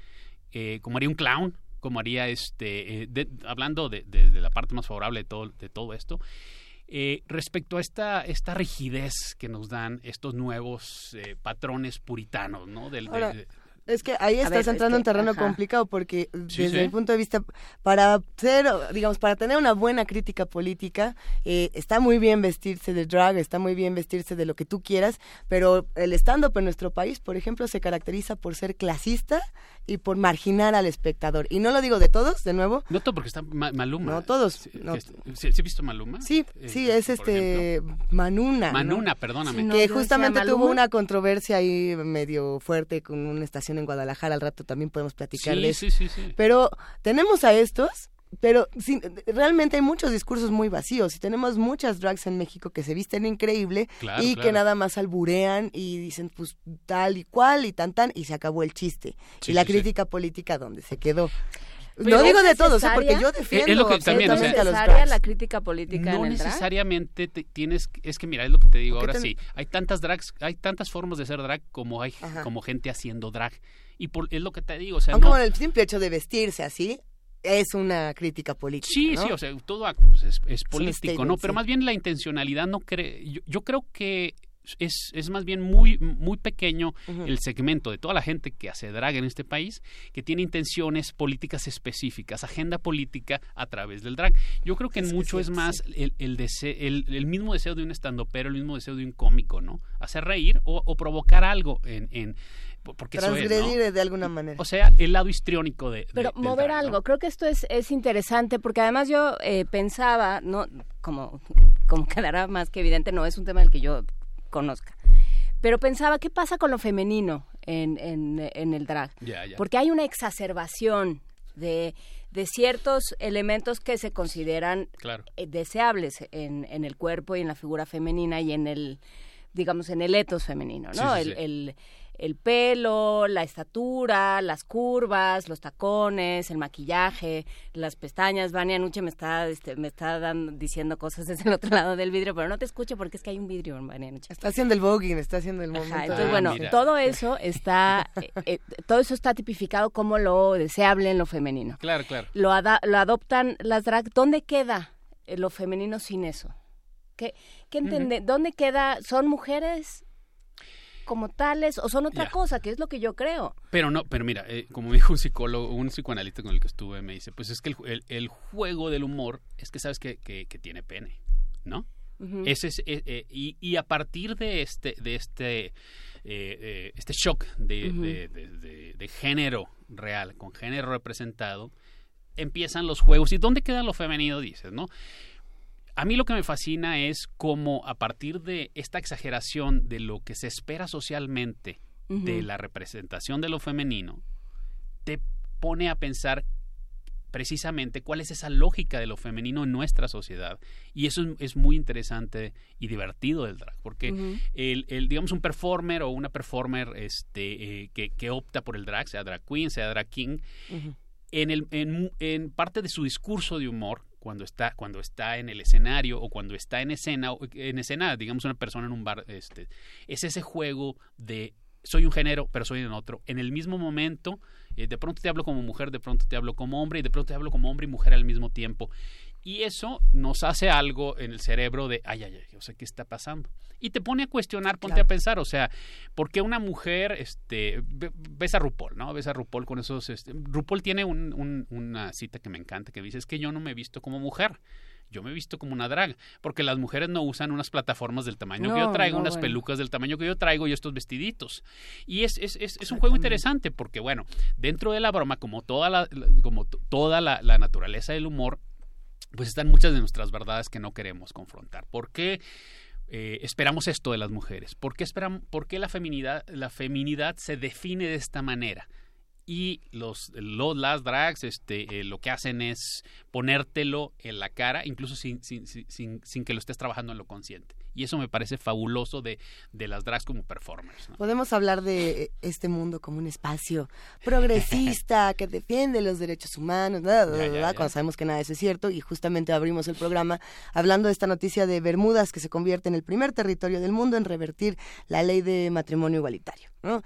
eh, como haría un clown, como haría este, eh, de- hablando de, de- de la parte más favorable de todo, de todo esto. eh, respecto a esta, esta rigidez que nos dan estos nuevos eh, patrones puritanos, ¿no? Del, de- Ahora, de- Es que ahí estás ver, es entrando en que- terreno ajá. complicado porque Sí, desde sí. mi punto de vista, para ser, digamos, para tener una buena crítica política, eh, está muy bien vestirse de drag, está muy bien vestirse de lo que tú quieras, pero el stand-up en nuestro país, por ejemplo, se caracteriza por ser clasista y por marginar al espectador. Y no lo digo de todos, de nuevo. No todo porque está Ma- Maluma. No todos, Sí, no. que- ¿Sí, sí has visto Maluma? Sí, Eh, sí, es este Manuna. ¿no? Manuna, perdóname. Sí, no. que yo justamente tuvo una controversia ahí medio fuerte con una estación en Guadalajara. Al rato también podemos platicar de Sí, eso. sí, sí, sí. Pero tenemos a estos, pero sin- realmente hay muchos discursos muy vacíos y tenemos muchas drags en México que se visten increíble Claro, y claro. que nada más alburean y dicen pues tal y cual y tan tan y se acabó el chiste. Sí, y la sí, sí. crítica política donde se quedó. Pero no digo de ¿es todos, ¿eh? porque yo defiendo es lo que también, o sea, absolutamente a los necesaria drags. la crítica política No en el drag? necesariamente te- tienes, es que mira, es lo que te digo ¿Por qué ahora ten- sí. Hay tantas drags, hay tantas formas de ser drag como hay Ajá. como gente haciendo drag. Y por, es lo que te digo, o sea, Aunque no- bueno, el simple hecho de vestirse así es una crítica política. Sí, ¿no? sí, o sea, todo acto pues, es, es político, statement, ¿no? Pero sí. más bien la intencionalidad no cree. Yo, yo creo que es, es más bien muy, muy pequeño el segmento de toda la gente que hace drag en este país que tiene intenciones políticas específicas, agenda política a través del drag. Yo creo que en que mucho es más el, el, dese- el, el mismo deseo de un estandopero, el mismo deseo de un cómico, ¿no? Hacer reír o, o provocar algo en... en porque eso es, ¿no? Transgredir de alguna manera. O sea, el lado histriónico de... de- Pero del mover drag, ¿no? algo, creo que esto es, es interesante porque además yo eh, pensaba, no como, como [LAUGHS] quedará más que evidente, no es un tema del que yo conozca, pero pensaba, ¿qué pasa con lo femenino en, en, en el drag? Ya, ya. Porque hay una exacerbación de, de ciertos elementos que se consideran Claro. eh, deseables en, en el cuerpo y en la figura femenina y en el, digamos, en el etos femenino, ¿no? Sí, sí, el, sí. el- el pelo, la estatura, las curvas, los tacones, el maquillaje, las pestañas. Vania Nuche me está, este, me está dando, diciendo cosas [LAUGHS] desde el otro lado del vidrio, pero no te escucho porque es que hay un vidrio, Vania Nuche. Está haciendo el voguing, está haciendo el momento. Ajá, entonces, Ah, bueno, mira. todo eso está, eh, eh, todo eso está tipificado como lo deseable en lo femenino. Claro, claro. Lo, ada- lo adoptan las drag. ¿Dónde queda eh, lo femenino sin eso? ¿Qué, qué entende? ¿Dónde queda? ¿Son mujeres como tales o son otra Ya. cosa? Que es lo que yo creo. Pero no, pero mira, eh, como me dijo un psicólogo, un psicoanalista con el que estuve, me dice, pues es que el, el- el juego del humor es que sabes que, que- que tiene pene, ¿no? Ese es, eh, eh, y, y a partir de este, de este, eh, este shock de, de- de- de- de género real, con género representado, empiezan los juegos. ¿Y dónde queda lo femenino? Dices, ¿no? A mí lo que me fascina es cómo a partir de esta exageración de lo que se espera socialmente de la representación de lo femenino, te pone a pensar precisamente cuál es esa lógica de lo femenino en nuestra sociedad. Y eso es, es muy interesante y divertido del drag, porque el, el, digamos, un performer o una performer este, eh, que, que opta por el drag, sea drag queen, sea drag king, en, el, en, en parte de su discurso de humor, cuando está, cuando está en el escenario o cuando está en escena, en escena, digamos, una persona en un bar, este, es ese juego de soy un género, pero soy en otro. En el mismo momento, eh, de pronto te hablo como mujer, de pronto te hablo como hombre y de pronto te hablo como hombre y mujer al mismo tiempo. Y eso nos hace algo en el cerebro de, ay, ay, ay, o sea, ¿qué está pasando? Y te pone a cuestionar, ponte Claro. a pensar, o sea, ¿por qué una mujer, este, ve- ves a RuPaul, ¿no? Ves a RuPaul con esos, este, RuPaul tiene un- un- una cita que me encanta, que dice, es que yo no me he visto como mujer. Yo me he visto como una drag, porque las mujeres no usan unas plataformas del tamaño que yo traigo, no, unas bueno. pelucas del tamaño que yo traigo y estos vestiditos. Y es, es, es, es un juego interesante porque, bueno, dentro de la broma, como toda la, como toda la, la naturaleza del humor, pues están muchas de nuestras verdades que no queremos confrontar. ¿Por qué eh, esperamos esto de las mujeres? ¿Por qué, esperam- por qué la, feminidad, la feminidad se define de esta manera? Y los, los las drags este, eh, lo que hacen es ponértelo en la cara, incluso sin, sin, sin- sin que lo estés trabajando en lo consciente. Y eso me parece fabuloso de, de las drags como performers. ¿no? Podemos hablar de eh, este mundo como un espacio progresista [LAUGHS] que defiende los derechos humanos, bla, bla, Ya, ya, bla, ya. cuando sabemos que nada de eso es cierto y justamente abrimos el programa hablando de esta noticia de Bermudas que se convierte en el primer territorio del mundo en revertir la ley de matrimonio igualitario. ¿no?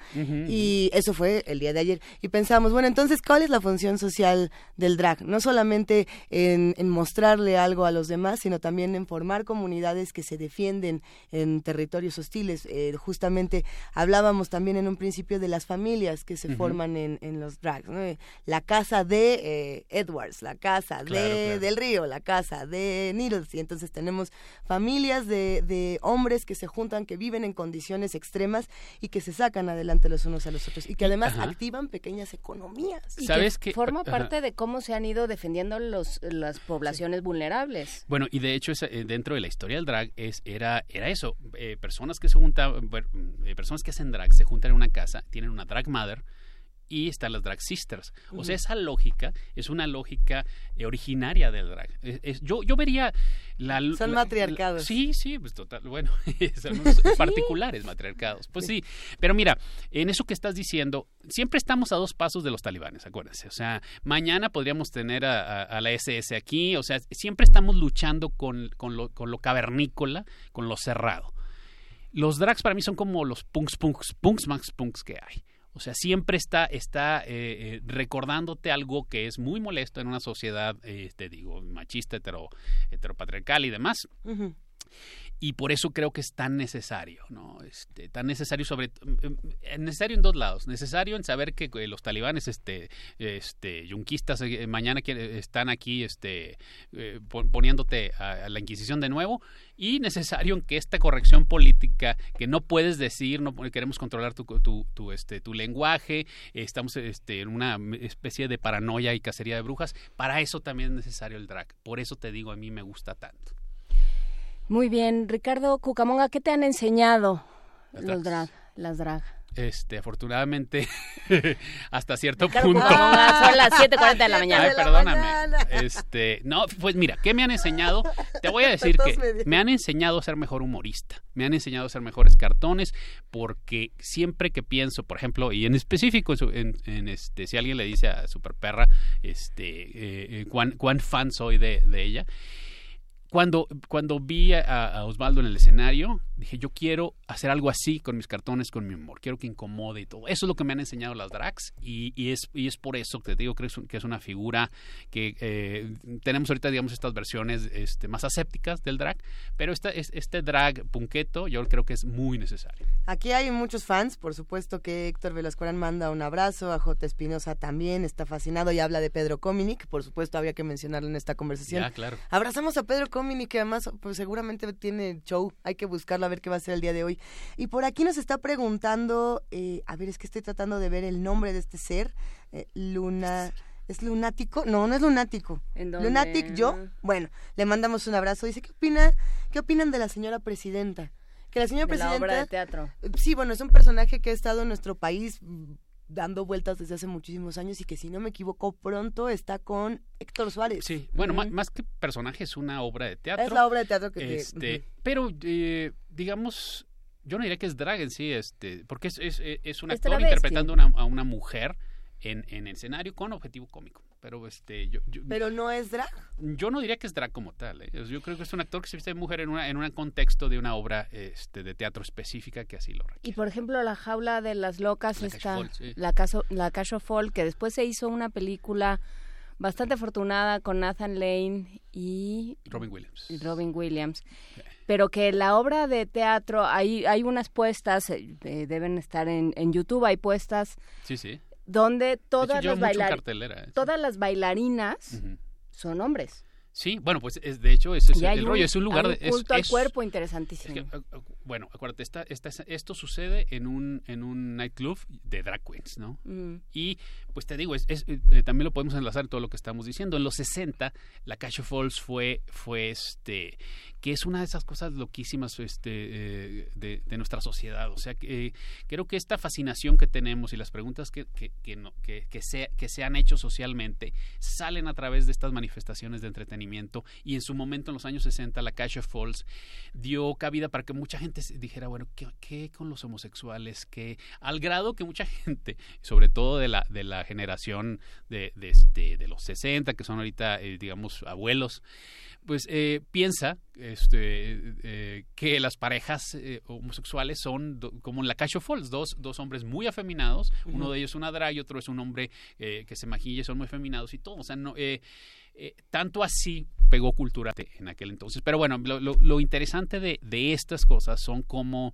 Y eso fue el día de ayer. Y pensamos, bueno, entonces, ¿cuál es la función social del drag? No solamente en, en mostrarle algo a los demás, sino también en formar comunidades que se defienden en territorios hostiles. Eh, justamente hablábamos también en un principio de las familias que se forman en, en los drags. ¿no? La casa de eh, Edwards, la casa Claro, de claro. Del Río, la casa de Needles. Y entonces tenemos familias de, de hombres que se juntan, que viven en condiciones extremas y que se sacan adelante los unos a los otros. Y que además Ajá. activan pequeñas economías. Y ¿Sabes que qué? forma Ajá. parte de cómo se han ido defendiendo los, las poblaciones vulnerables. Bueno, y de hecho eh, dentro de la historia del drag es era era eso, eh, personas que se juntan, bueno, eh, personas que hacen drag se juntan en una casa, tienen una drag mother y están las drag sisters. O sea, esa lógica es una lógica eh, originaria del drag. Es- es- yo yo vería la Son la- matriarcados. la- sí, sí, pues total, bueno, [LAUGHS] son [LAUGHS] particulares matriarcados. Pues sí, pero mira, en eso que estás diciendo, siempre estamos a dos pasos de los talibanes, acuérdense. O sea, mañana podríamos tener a, a- a la SS aquí, o sea, siempre estamos luchando con, con, lo, con lo cavernícola, con lo cerrado. Los drags para mí son como los punks, punks, punks, max punks que hay. O sea, siempre está, está eh, eh, recordándote algo que es muy molesto en una sociedad, eh, te digo, machista, hetero, heteropatriarcal y demás. Y por eso creo que es tan necesario, ¿no? Este, tan necesario sobre eh, necesario en dos lados, necesario en saber que eh, los talibanes, este, este, yunquistas eh, mañana están aquí, este, eh, pon- poniéndote a, la Inquisición de nuevo y necesario en que esta corrección política que no puedes decir, no queremos controlar tu, tu, tu, este, tu lenguaje, estamos este, en una especie de paranoia y cacería de brujas, para eso también es necesario el drag, por eso te digo a mí me gusta tanto. Muy bien, Ricardo Cucamonga, ¿qué te han enseñado Las los drag, las drag? Este, afortunadamente, [LAUGHS] hasta cierto Ricardo punto. Cucamonga, son las [LAUGHS] 7:40 de la mañana. Ay, perdóname. mañana. Este, no, pues mira, ¿qué me han enseñado? Te voy a [LAUGHS] decir que me han enseñado a ser mejor humorista. Me han enseñado a ser mejores cartones porque siempre que pienso, por ejemplo, y en específico, en, en- este, si alguien le dice a Super Perra, este, eh, eh, cuán, cuán fan soy de, de ella. Cuando, cuando vi a, a Osvaldo en el escenario, dije, yo quiero hacer algo así con mis cartones, con mi humor. Quiero que incomode y todo. Eso es lo que me han enseñado las drags y, y es, y es por eso que te digo que es, que es una figura que eh, tenemos ahorita, digamos, estas versiones este, más asépticas del drag, pero esta, es- este drag punqueto yo creo que es muy necesario. Aquí hay muchos fans, por supuesto que Héctor Velascorán manda un abrazo, a J. Espinosa también está fascinado y habla de Pedro Cominic, por supuesto había que mencionarlo en esta conversación. Ya, claro. Abrazamos a Pedro Cominic, que además pues, seguramente tiene show, hay que buscarlo a ver qué va a ser el día de hoy. Y por aquí nos está preguntando, eh, a ver, es que estoy tratando de ver el nombre de este ser, eh, Luna... ¿Es lunático? No, no es lunático. ¿En dónde? ¿Lunatic yo? Bueno, le mandamos un abrazo. Dice, ¿qué opina? ¿Qué opinan de la señora presidenta? Que la señora De la presidenta obra de teatro. Sí, bueno, es un personaje que ha estado en nuestro país dando vueltas desde hace muchísimos años y que si no me equivoco pronto está con Héctor Suárez. Sí, bueno, más, que personaje es una obra de teatro. Es la obra de teatro que este, Pero, eh, digamos, yo no diría que es drag en sí, este, porque es, es, es un actor interpretando a una mujer en, en escenario con objetivo cómico pero este yo, pero no es drag. Yo no diría que es drag como tal ¿eh? yo creo que es un actor que se viste de mujer en una en un contexto de una obra este de teatro específica que así lo requiere. Y por ejemplo la jaula de las locas la está sí. la caso la Cash Fall que después se hizo una película bastante afortunada con Nathan Lane y Robin Williams. Robin Williams. Pero que la obra de teatro hay hay unas puestas eh, deben estar en, en YouTube hay puestas sí sí donde todas, las, ¿eh? todas las bailarinas son hombres. Sí, bueno, pues es, de hecho ese es el rollo, es un lugar de... culto al cuerpo interesantísimo. Eh, eh, bueno, acuérdate, esta, esta, esto sucede en un, en un nightclub de drag queens, ¿no? Mm. Y pues te digo, es, también lo podemos enlazar en todo lo que estamos diciendo. En los 60, la Cash Falls fue, fue este, que es una de esas cosas loquísimas este, eh, de, nuestra sociedad. O sea, que, creo que esta fascinación que tenemos y las preguntas que, que, que, no, que, que, se, que se han hecho socialmente salen a través de estas manifestaciones de entretenimiento y en su momento, en los años 60, la Cash of Falls dio cabida para que mucha gente dijera, bueno, ¿qué, qué con los homosexuales? que Al grado que mucha [LAUGHS] gente, sobre todo de la, de la generación de, de, este, de los 60, que son ahorita, eh, digamos, abuelos, pues eh, piensa este, eh, que las parejas eh, homosexuales son como en la Cacho Falls, dos, dos hombres muy afeminados, uno de ellos es una drag y otro es un hombre que se maquilla, son muy afeminados y todo, o sea, no, tanto así pegó cultura en aquel entonces. Pero bueno, lo, interesante de, de, estas cosas son como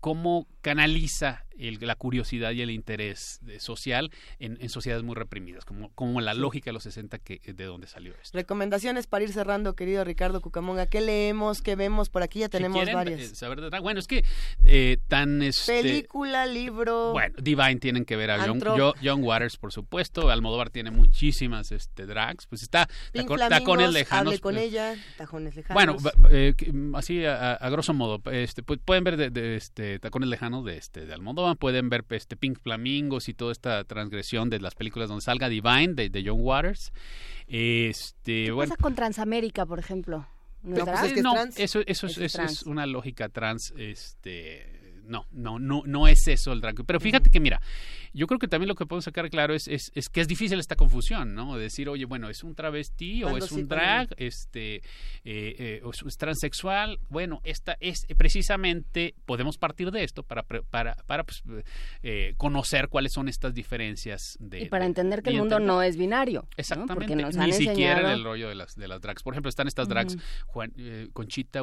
cómo canaliza la curiosidad y el interés social en, sociedades muy reprimidas, como, como la lógica de los 60 que, de donde salió esto. Recomendaciones para ir cerrando, querido Ricardo Cucamonga. ¿Qué leemos? ¿Qué vemos? Por aquí ya tenemos varias. Eh, saber de bueno, es que eh, tan... Este, Película, libro... Bueno, Divine tienen que ver a John, Waters, por supuesto. Almodóvar tiene muchísimas este, drags. Pues está Tacones Lejanos. con pues, ella, Tacones Lejanos. Bueno, eh, así a, grosso modo, este, pues, pueden ver de, de este, Tacones Lejanos de, este, de Almodóvar pueden ver este Pink Flamingos y toda esta transgresión de las películas donde salga Divine de, John Waters. Este, ¿Qué bueno, pasa con Transamérica, por ejemplo? ¿No, pues eso, eso, es, eso es una lógica trans, este, no, no, no, no es eso el drag. Pero fíjate que mira, yo creo que también lo que podemos sacar claro es, es, es, que es difícil esta confusión, ¿no? Decir, oye, bueno, ¿es un travesti o es un drag? Este, eh, eh, o es transexual. Bueno, esta es precisamente, podemos partir de esto para, para, para pues, eh, conocer cuáles son estas diferencias. De, y para entender que el mundo no es binario. Exactamente. Ni siquiera en el rollo de las, de las drags. Por ejemplo, están estas drags, Juan, Conchita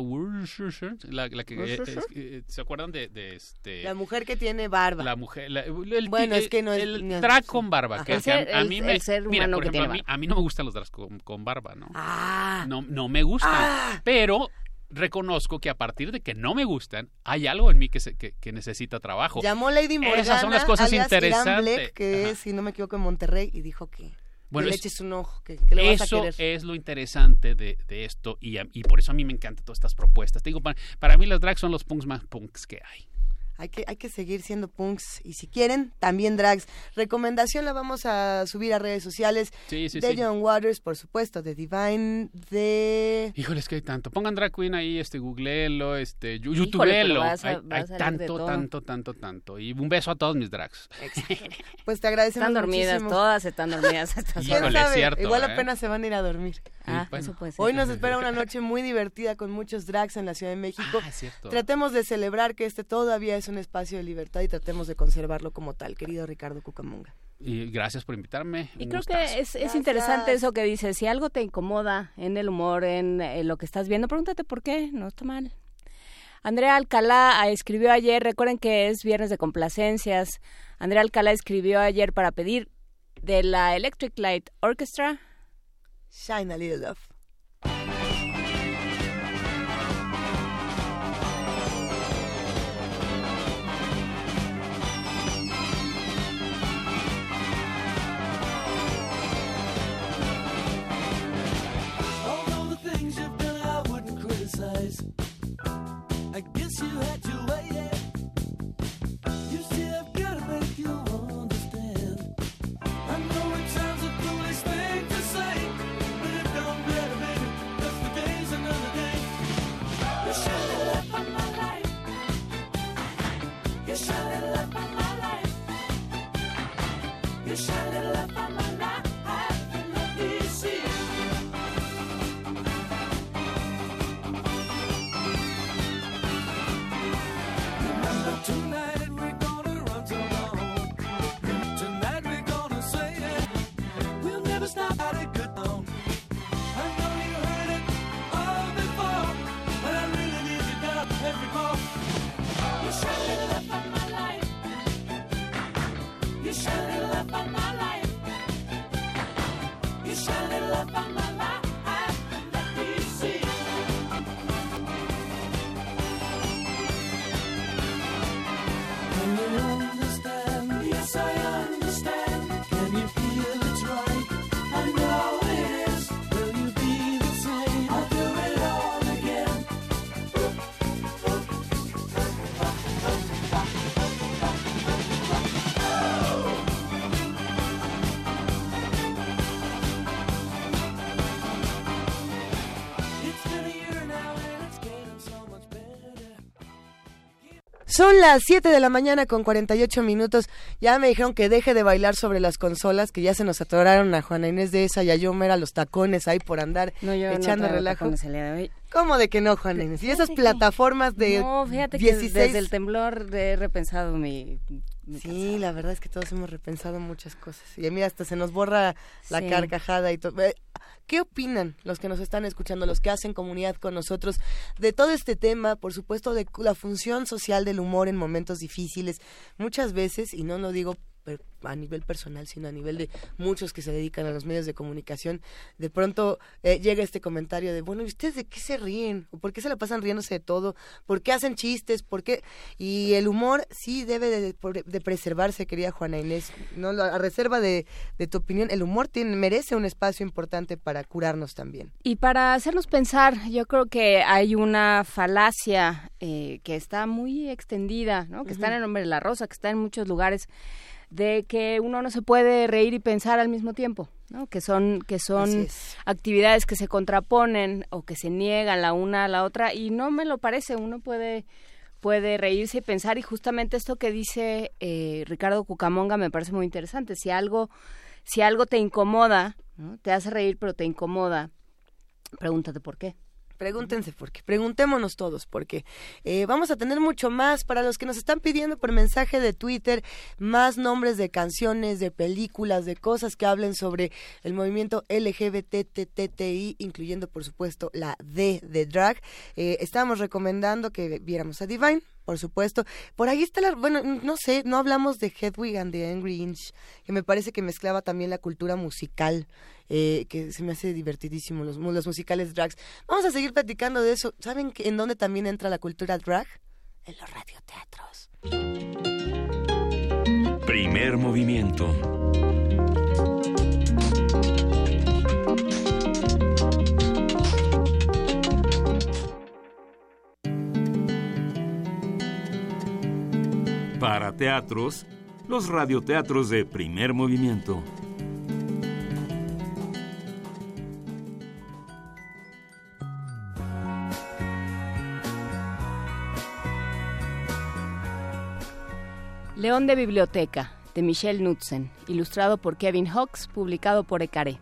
la, la que, ¿se acuerdan de, de, este? La mujer que tiene barba. La mujer, el, bueno, es que no es el drag con barba. Que, a, mí me, mira, por ejemplo, a mí, no me gustan los drags con, barba, ¿no? Ah. No, no me gustan. Ah. Pero reconozco que a partir de que no me gustan, hay algo en mí que, que, necesita trabajo. Llamó Lady Morgana, Esas son las cosas interesantes. que es, si no me equivoco, en Monterrey, y dijo que... Bueno, le eches un ojo, que, le vas eso a querer. es lo interesante de, de esto y, y, por eso a mí me encantan todas estas propuestas. Te digo, para, para mí las drags son los punks más punks que hay. Hay que, hay que seguir siendo punks y si quieren, también drags. Recomendación la vamos a subir a redes sociales de John Waters, por supuesto, de Divine, de... Híjole, es que hay tanto. Pongan drag queen ahí, este, googleenlo, este, youtubelo. Hay, hay tanto, tanto, tanto, tanto. Y un beso a todos mis drags. Pues te agradecemos Están dormidas, todas están dormidas. [LAUGHS] Híjole, es cierto, Igual ¿eh? apenas se van a ir a dormir. Ah, eso puede ser. Hoy nos espera una noche muy divertida con muchos drags en la Ciudad de México. Ah, es cierto. Tratemos de celebrar que este todavía es un espacio de libertad y tratemos de conservarlo como tal, querido Ricardo Cucamonga. Y gracias por invitarme. Y creo que es, es interesante eso que dices. Si algo te incomoda en el humor, en, en, lo que estás viendo, pregúntate por qué. No está mal. Andrea Alcalá ah, escribió ayer, recuerden que es viernes de complacencias. Andrea Alcalá escribió ayer para pedir de la Electric Light Orchestra Shine a Little Love. I guess you had Son las 7 de la mañana con 48 minutos. Ya me dijeron que deje de bailar sobre las consolas, que ya se nos atoraron a Juana Inés de esa y a Yomera los tacones ahí por andar No, yo echando no relajo. ¿Cómo de que no, Juana Inés? Y esas plataformas de No, fíjate 16... que desde el temblor he repensado mi... mi Sí, la verdad es que todos hemos repensado muchas cosas. Y mira, hasta se nos borra la Sí. carcajada y todo. ¿Qué opinan los que nos están escuchando, los que hacen comunidad con nosotros, de todo este tema, por supuesto, de la función social del humor en momentos difíciles? Muchas veces, y no lo digo per- a nivel personal, sino a nivel de muchos que se dedican a los medios de comunicación, de pronto eh, llega este comentario de, bueno, ¿y ustedes de qué se ríen? ¿O por qué se la pasan riéndose de todo? ¿Por qué hacen chistes? ¿Por qué? Y el humor sí debe de, de preservarse, querida Juana Inés. No, a reserva de, de tu opinión, el humor tiene, merece un espacio importante para curarnos también. Y para hacernos pensar, yo creo que hay una falacia eh, que está muy extendida, ¿no? que está en el nombre de la rosa, que está en muchos lugares, de que uno no se puede reír y pensar al mismo tiempo, ¿no? que son, que son es. actividades que se contraponen o que se niegan la una a la otra y no me lo parece, uno puede puede reírse y pensar y justamente esto que dice eh, Ricardo Cucamonga me parece muy interesante, si algo si algo te incomoda, ¿no? te hace reír pero te incomoda, pregúntate por qué. Pregúntense por qué, preguntémonos todos por qué. Eh, vamos a tener mucho más para los que nos están pidiendo por mensaje de Twitter, más nombres de canciones, de películas, de cosas que hablen sobre el movimiento LGBTTTI, incluyendo por supuesto la D de drag. Eh, estábamos recomendando que viéramos a Divine, por supuesto. Por ahí está la, bueno, no sé, no hablamos de Hedwig and the Angry Inch, que me parece que mezclaba también la cultura musical, eh, que se me hace divertidísimo, los, los musicales drags. Vamos a seguir platicando de eso. ¿Saben en dónde también entra la cultura drag? En los radioteatros. Primer movimiento. Para teatros, los radioteatros de primer movimiento. León de Biblioteca, de Michelle Knudsen, ilustrado por Kevin Hawks, publicado por Ecaré.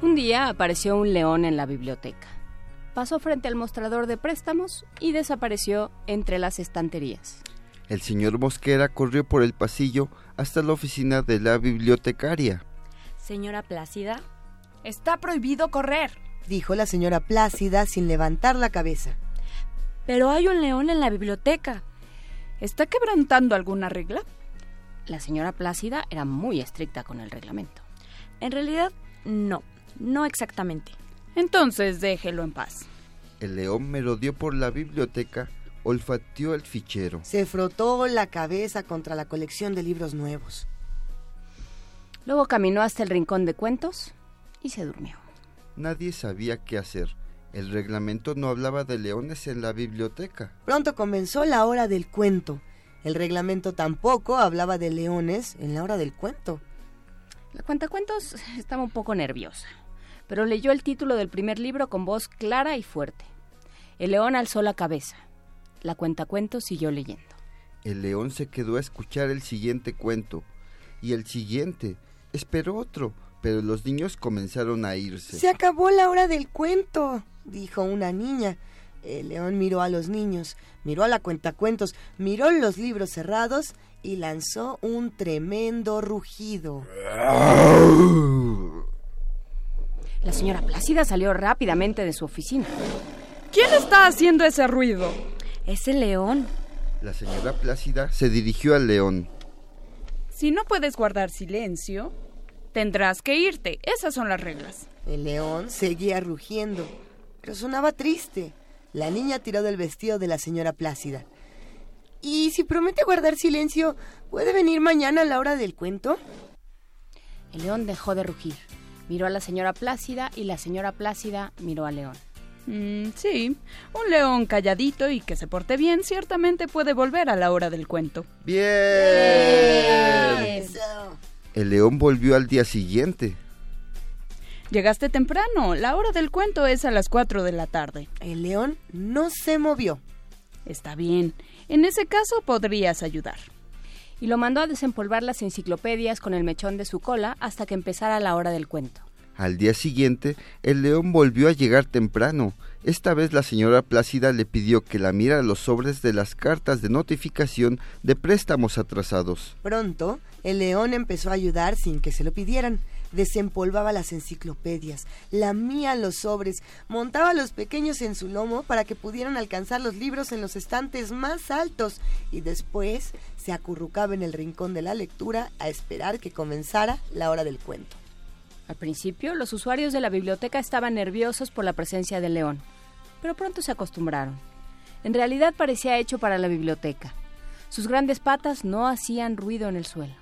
Un día apareció un león en la biblioteca. Pasó frente al mostrador de préstamos y desapareció entre las estanterías. El señor Mosquera corrió por el pasillo hasta la oficina de la bibliotecaria. Señora Plácida, está prohibido correr. Dijo la señora Plácida sin levantar la cabeza. Pero hay un león en la biblioteca. ¿Está quebrantando alguna regla? La señora Plácida era muy estricta con el reglamento. En realidad, no, no exactamente. Entonces déjelo en paz. El león merodeó por la biblioteca, olfateó el fichero. Se frotó la cabeza contra la colección de libros nuevos. Luego caminó hasta el rincón de cuentos y se durmió. Nadie sabía qué hacer. El reglamento no hablaba de leones en la biblioteca. Pronto comenzó la hora del cuento. El reglamento tampoco hablaba de leones en la hora del cuento. La cuentacuentos estaba un poco nerviosa, pero leyó el título del primer libro con voz clara y fuerte. El león alzó la cabeza. la cuentacuento siguió leyendo. El león se quedó a escuchar el siguiente cuento y el siguiente. Esperó otro, pero los niños comenzaron a irse. Se acabó la hora del cuento, dijo una niña. El león miró a los niños, miró a la cuentacuentos, miró los libros cerrados y lanzó un tremendo rugido. La señora Plácida salió rápidamente de su oficina. ¿Quién está haciendo ese ruido? Es el león. La señora Plácida se dirigió al león. Si no puedes guardar silencio, tendrás que irte. Esas son las reglas. El león seguía rugiendo, pero sonaba triste. La niña tiró del vestido de la señora Plácida. ¿Y si promete guardar silencio, puede venir mañana a la hora del cuento? El león dejó de rugir. Miró a la señora Plácida y la señora Plácida miró al león. Mm, sí, un león calladito y que se porte bien ciertamente puede volver a la hora del cuento. Bien. El león volvió al día siguiente. Llegaste temprano. La hora del cuento es a las 4 de la tarde. El león no se movió. Está bien. En ese caso podrías ayudar. Y lo mandó a desempolvar las enciclopedias con el mechón de su cola hasta que empezara la hora del cuento. Al día siguiente, el león volvió a llegar temprano. Esta vez la señora Plácida le pidió que la mirara los sobres de las cartas de notificación de préstamos atrasados. Pronto, el león empezó a ayudar sin que se lo pidieran. Desempolvaba las enciclopedias, lamía los sobres, montaba a los pequeños en su lomo para que pudieran alcanzar los libros en los estantes más altos y después se acurrucaba en el rincón de la lectura a esperar que comenzara la hora del cuento. Al principio, los usuarios de la biblioteca estaban nerviosos por la presencia del león, pero pronto se acostumbraron. En realidad parecía hecho para la biblioteca. Sus grandes patas no hacían ruido en el suelo.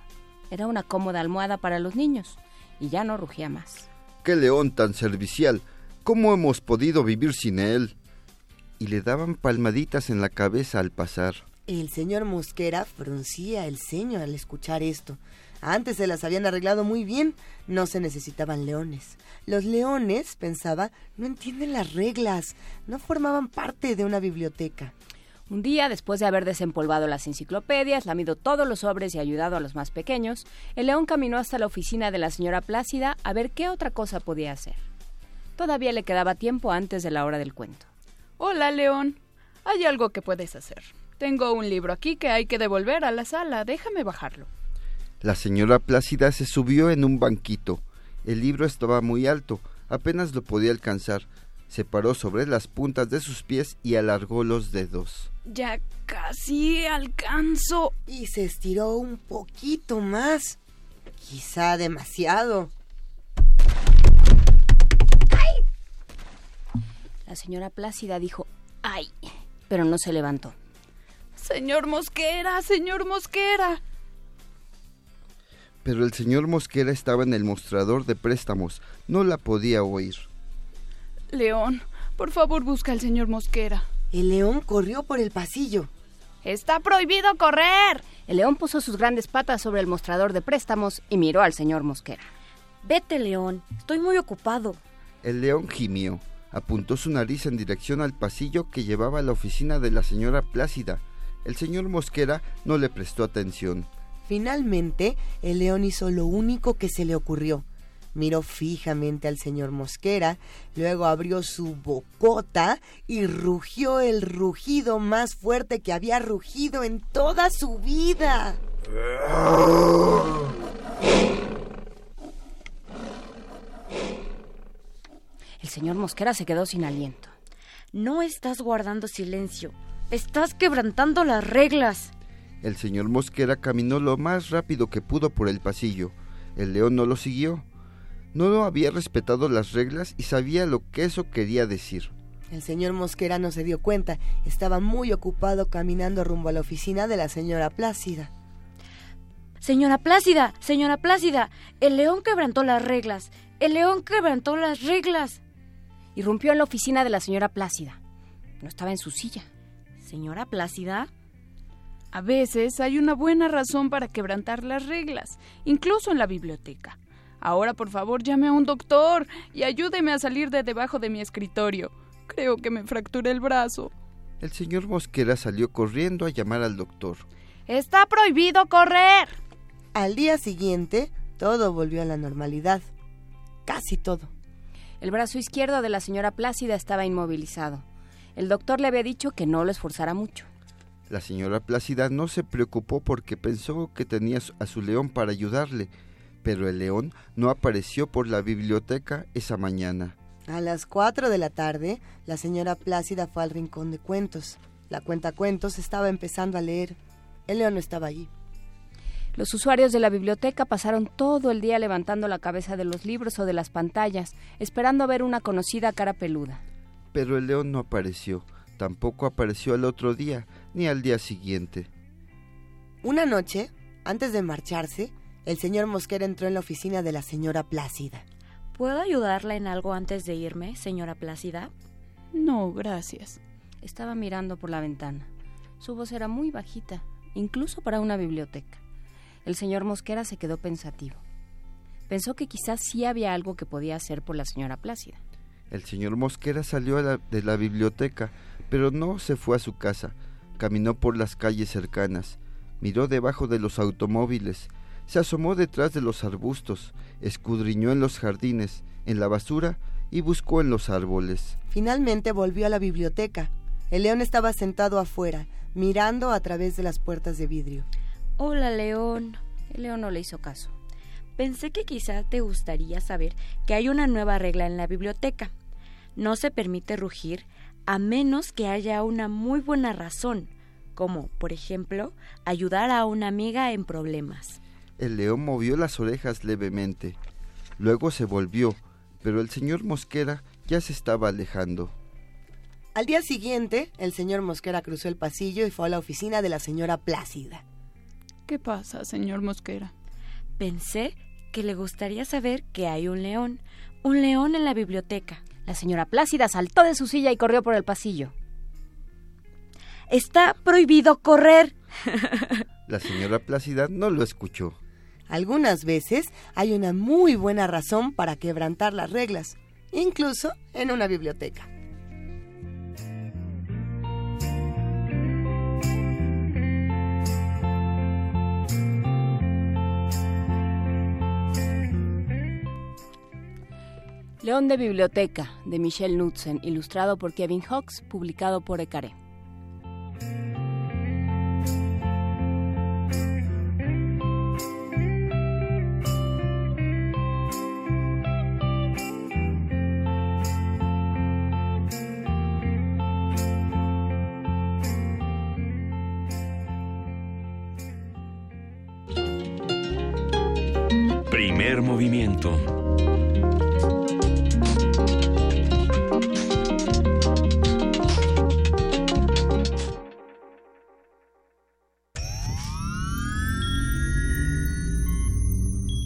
Era una cómoda almohada para los niños y ya no rugía más. ¡Qué león tan servicial! ¿Cómo hemos podido vivir sin él? Y le daban palmaditas en la cabeza al pasar. El señor Mosquera fruncía el ceño al escuchar esto. Antes se las habían arreglado muy bien, no se necesitaban leones. Los leones, pensaba, no entienden las reglas, no formaban parte de una biblioteca. Un día, después de haber desempolvado las enciclopedias, lamido todos los sobres y ayudado a los más pequeños, el león caminó hasta la oficina de la señora Plácida a ver qué otra cosa podía hacer. Todavía le quedaba tiempo antes de la hora del cuento. Hola, león. Hay algo que puedes hacer. Tengo un libro aquí que hay que devolver a la sala. Déjame bajarlo. La señora Plácida se subió en un banquito. El libro estaba muy alto, apenas lo podía alcanzar. Se paró sobre las puntas de sus pies y alargó los dedos. Ya casi alcanzo. Y se estiró un poquito más. Quizá demasiado. ¡Ay! La señora Plácida dijo ¡ay! pero no se levantó. Señor Mosquera, señor Mosquera pero el señor Mosquera estaba en el mostrador de préstamos. No la podía oír. León, por favor busca al señor Mosquera. El león corrió por el pasillo. Está prohibido correr. El león puso sus grandes patas sobre el mostrador de préstamos y miró al señor Mosquera. Vete, león. Estoy muy ocupado. El león gimió. Apuntó su nariz en dirección al pasillo que llevaba a la oficina de la señora Plácida. El señor Mosquera no le prestó atención. Finalmente, el león hizo lo único que se le ocurrió. Miró fijamente al señor Mosquera, luego abrió su bocota y rugió el rugido más fuerte que había rugido en toda su vida. El señor Mosquera se quedó sin aliento. No estás guardando silencio. Estás quebrantando las reglas. El señor Mosquera caminó lo más rápido que pudo por el pasillo. El león no lo siguió. No lo había respetado las reglas y sabía lo que eso quería decir. El señor Mosquera no se dio cuenta. Estaba muy ocupado caminando rumbo a la oficina de la señora Plácida. Señora Plácida, señora Plácida, el león quebrantó las reglas. El león quebrantó las reglas. Irrumpió en la oficina de la señora Plácida. No estaba en su silla. Señora Plácida, a veces hay una buena razón para quebrantar las reglas, incluso en la biblioteca. Ahora, por favor, llame a un doctor y ayúdeme a salir de debajo de mi escritorio. Creo que me fracturé el brazo. El señor Mosquera salió corriendo a llamar al doctor. Está prohibido correr. Al día siguiente, todo volvió a la normalidad. Casi todo. El brazo izquierdo de la señora Plácida estaba inmovilizado. El doctor le había dicho que no lo esforzara mucho. La señora Plácida no se preocupó porque pensó que tenía a su león para ayudarle, pero el león no apareció por la biblioteca esa mañana. A las cuatro de la tarde, la señora Plácida fue al rincón de cuentos. La cuenta cuentos estaba empezando a leer. El león no estaba allí. Los usuarios de la biblioteca pasaron todo el día levantando la cabeza de los libros o de las pantallas, esperando ver una conocida cara peluda. Pero el león no apareció. Tampoco apareció al otro día, ni al día siguiente. Una noche, antes de marcharse, el señor Mosquera entró en la oficina de la señora Plácida. ¿Puedo ayudarla en algo antes de irme, señora Plácida? No, gracias. Estaba mirando por la ventana. Su voz era muy bajita, incluso para una biblioteca. El señor Mosquera se quedó pensativo. Pensó que quizás sí había algo que podía hacer por la señora Plácida. El señor Mosquera salió de la biblioteca, pero no se fue a su casa. Caminó por las calles cercanas, miró debajo de los automóviles, se asomó detrás de los arbustos, escudriñó en los jardines, en la basura y buscó en los árboles. Finalmente volvió a la biblioteca. El león estaba sentado afuera, mirando a través de las puertas de vidrio. Hola, león. El león no le hizo caso. Pensé que quizá te gustaría saber que hay una nueva regla en la biblioteca. No se permite rugir a menos que haya una muy buena razón, como, por ejemplo, ayudar a una amiga en problemas. El león movió las orejas levemente. Luego se volvió, pero el señor Mosquera ya se estaba alejando. Al día siguiente, el señor Mosquera cruzó el pasillo y fue a la oficina de la señora Plácida. ¿Qué pasa, señor Mosquera? Pensé que le gustaría saber que hay un león, un león en la biblioteca. La señora Plácida saltó de su silla y corrió por el pasillo. Está prohibido correr. La señora Plácida no lo escuchó. Algunas veces hay una muy buena razón para quebrantar las reglas, incluso en una biblioteca. León de Biblioteca, de Michelle Knudsen, ilustrado por Kevin Hawks, publicado por Ecaré.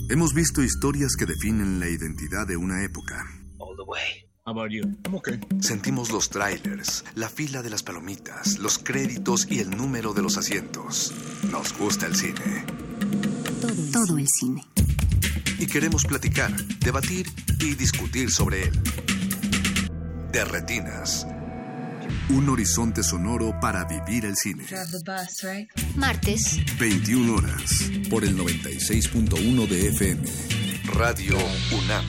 Hemos visto historias que definen la identidad de una época. Sentimos los trailers, la fila de las palomitas, los créditos y el número de los asientos. Nos gusta el cine. Todo el cine. Y queremos platicar, debatir y discutir sobre él. De Retinas. Un horizonte sonoro para vivir el cine. Martes. 21 horas. Por el 96.1 de FM. Radio UNAM.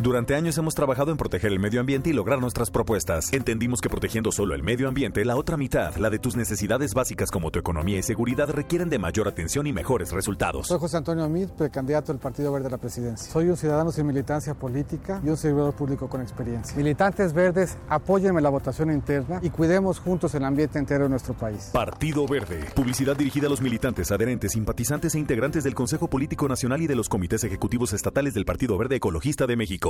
Durante años hemos trabajado en proteger el medio ambiente y lograr nuestras propuestas. Entendimos que protegiendo solo el medio ambiente, la otra mitad, la de tus necesidades básicas como tu economía y seguridad, requieren de mayor atención y mejores resultados. Soy José Antonio Amid, precandidato del Partido Verde a la presidencia. Soy un ciudadano sin militancia política y un servidor público con experiencia. Militantes verdes, apóyenme la votación interna y cuidemos juntos el ambiente entero de nuestro país. Partido Verde. Publicidad dirigida a los militantes, adherentes, simpatizantes e integrantes del Consejo Político Nacional y de los comités ejecutivos estatales del Partido Verde Ecologista de México.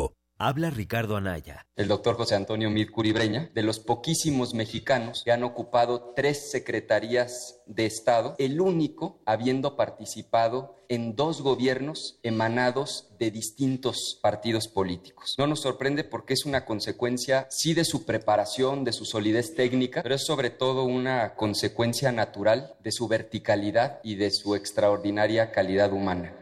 Habla Ricardo Anaya. El doctor José Antonio Mid Curibreña, de los poquísimos mexicanos que han ocupado tres secretarías de Estado, el único habiendo participado en dos gobiernos emanados de distintos partidos políticos. No nos sorprende porque es una consecuencia, sí, de su preparación, de su solidez técnica, pero es sobre todo una consecuencia natural de su verticalidad y de su extraordinaria calidad humana.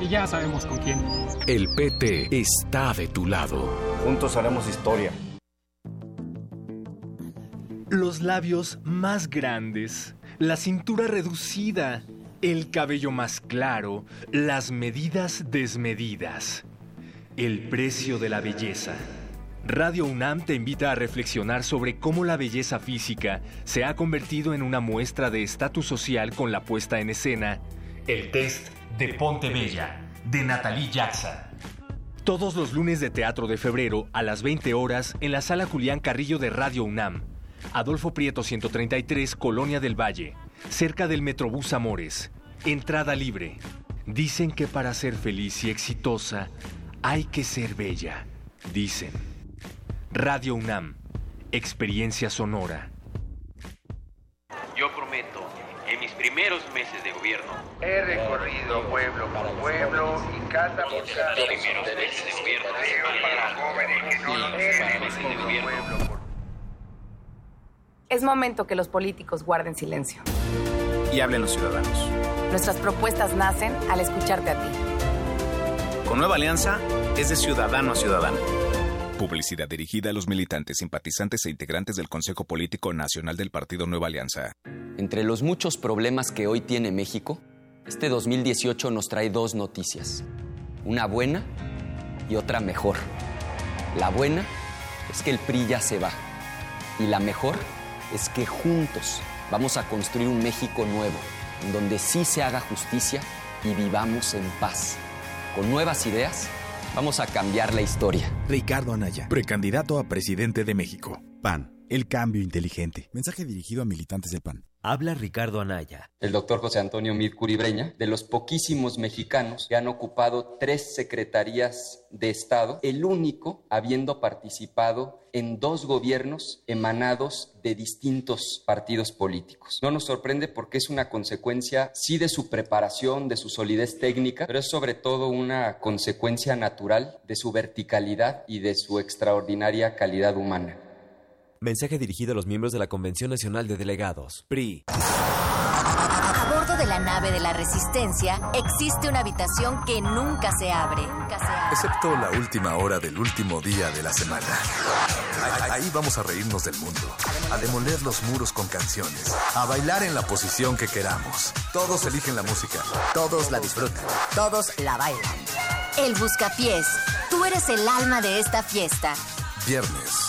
y ya sabemos con quién. El PT está de tu lado. Juntos haremos historia. Los labios más grandes, la cintura reducida, el cabello más claro, las medidas desmedidas. El precio de la belleza. Radio UNAM te invita a reflexionar sobre cómo la belleza física se ha convertido en una muestra de estatus social con la puesta en escena El test de Ponte Bella, de Natalie Jackson. Todos los lunes de Teatro de Febrero a las 20 horas en la Sala Julián Carrillo de Radio UNAM. Adolfo Prieto 133, Colonia del Valle, cerca del Metrobús Amores. Entrada libre. Dicen que para ser feliz y exitosa hay que ser bella. Dicen. Radio UNAM. Experiencia sonora. Primeros meses de gobierno, He recorrido pueblo por pueblo y casa por casa. primeros meses de gobierno, para jóvenes que no lo tienen. meses de gobierno, Es momento que los políticos guarden silencio. Y hablen los ciudadanos. Nuestras propuestas nacen al escucharte a ti. Con Nueva Alianza es de ciudadano a ciudadano. Publicidad dirigida a los militantes, simpatizantes e integrantes del Consejo Político Nacional del Partido Nueva Alianza. Entre los muchos problemas que hoy tiene México, este 2018 nos trae dos noticias. Una buena y otra mejor. La buena es que el PRI ya se va. Y la mejor es que juntos vamos a construir un México nuevo, en donde sí se haga justicia y vivamos en paz. Con nuevas ideas, vamos a cambiar la historia. Ricardo Anaya, precandidato a presidente de México. PAN, el cambio inteligente. Mensaje dirigido a militantes del PAN. Habla Ricardo Anaya. El doctor José Antonio Mir Curibreña, de los poquísimos mexicanos que han ocupado tres secretarías de Estado, el único habiendo participado en dos gobiernos emanados de distintos partidos políticos. No nos sorprende porque es una consecuencia, sí, de su preparación, de su solidez técnica, pero es sobre todo una consecuencia natural de su verticalidad y de su extraordinaria calidad humana. Mensaje dirigido a los miembros de la Convención Nacional de Delegados, PRI. A bordo de la nave de la Resistencia existe una habitación que nunca se abre. Nunca se abre. Excepto la última hora del último día de la semana. Ahí- Ahí vamos a reírnos del mundo, a demoler los muros con canciones, a bailar en la posición que queramos. Todos eligen la música, todos la disfrutan. Todos la bailan. El Buscapiés. Tú eres el alma de esta fiesta. Viernes,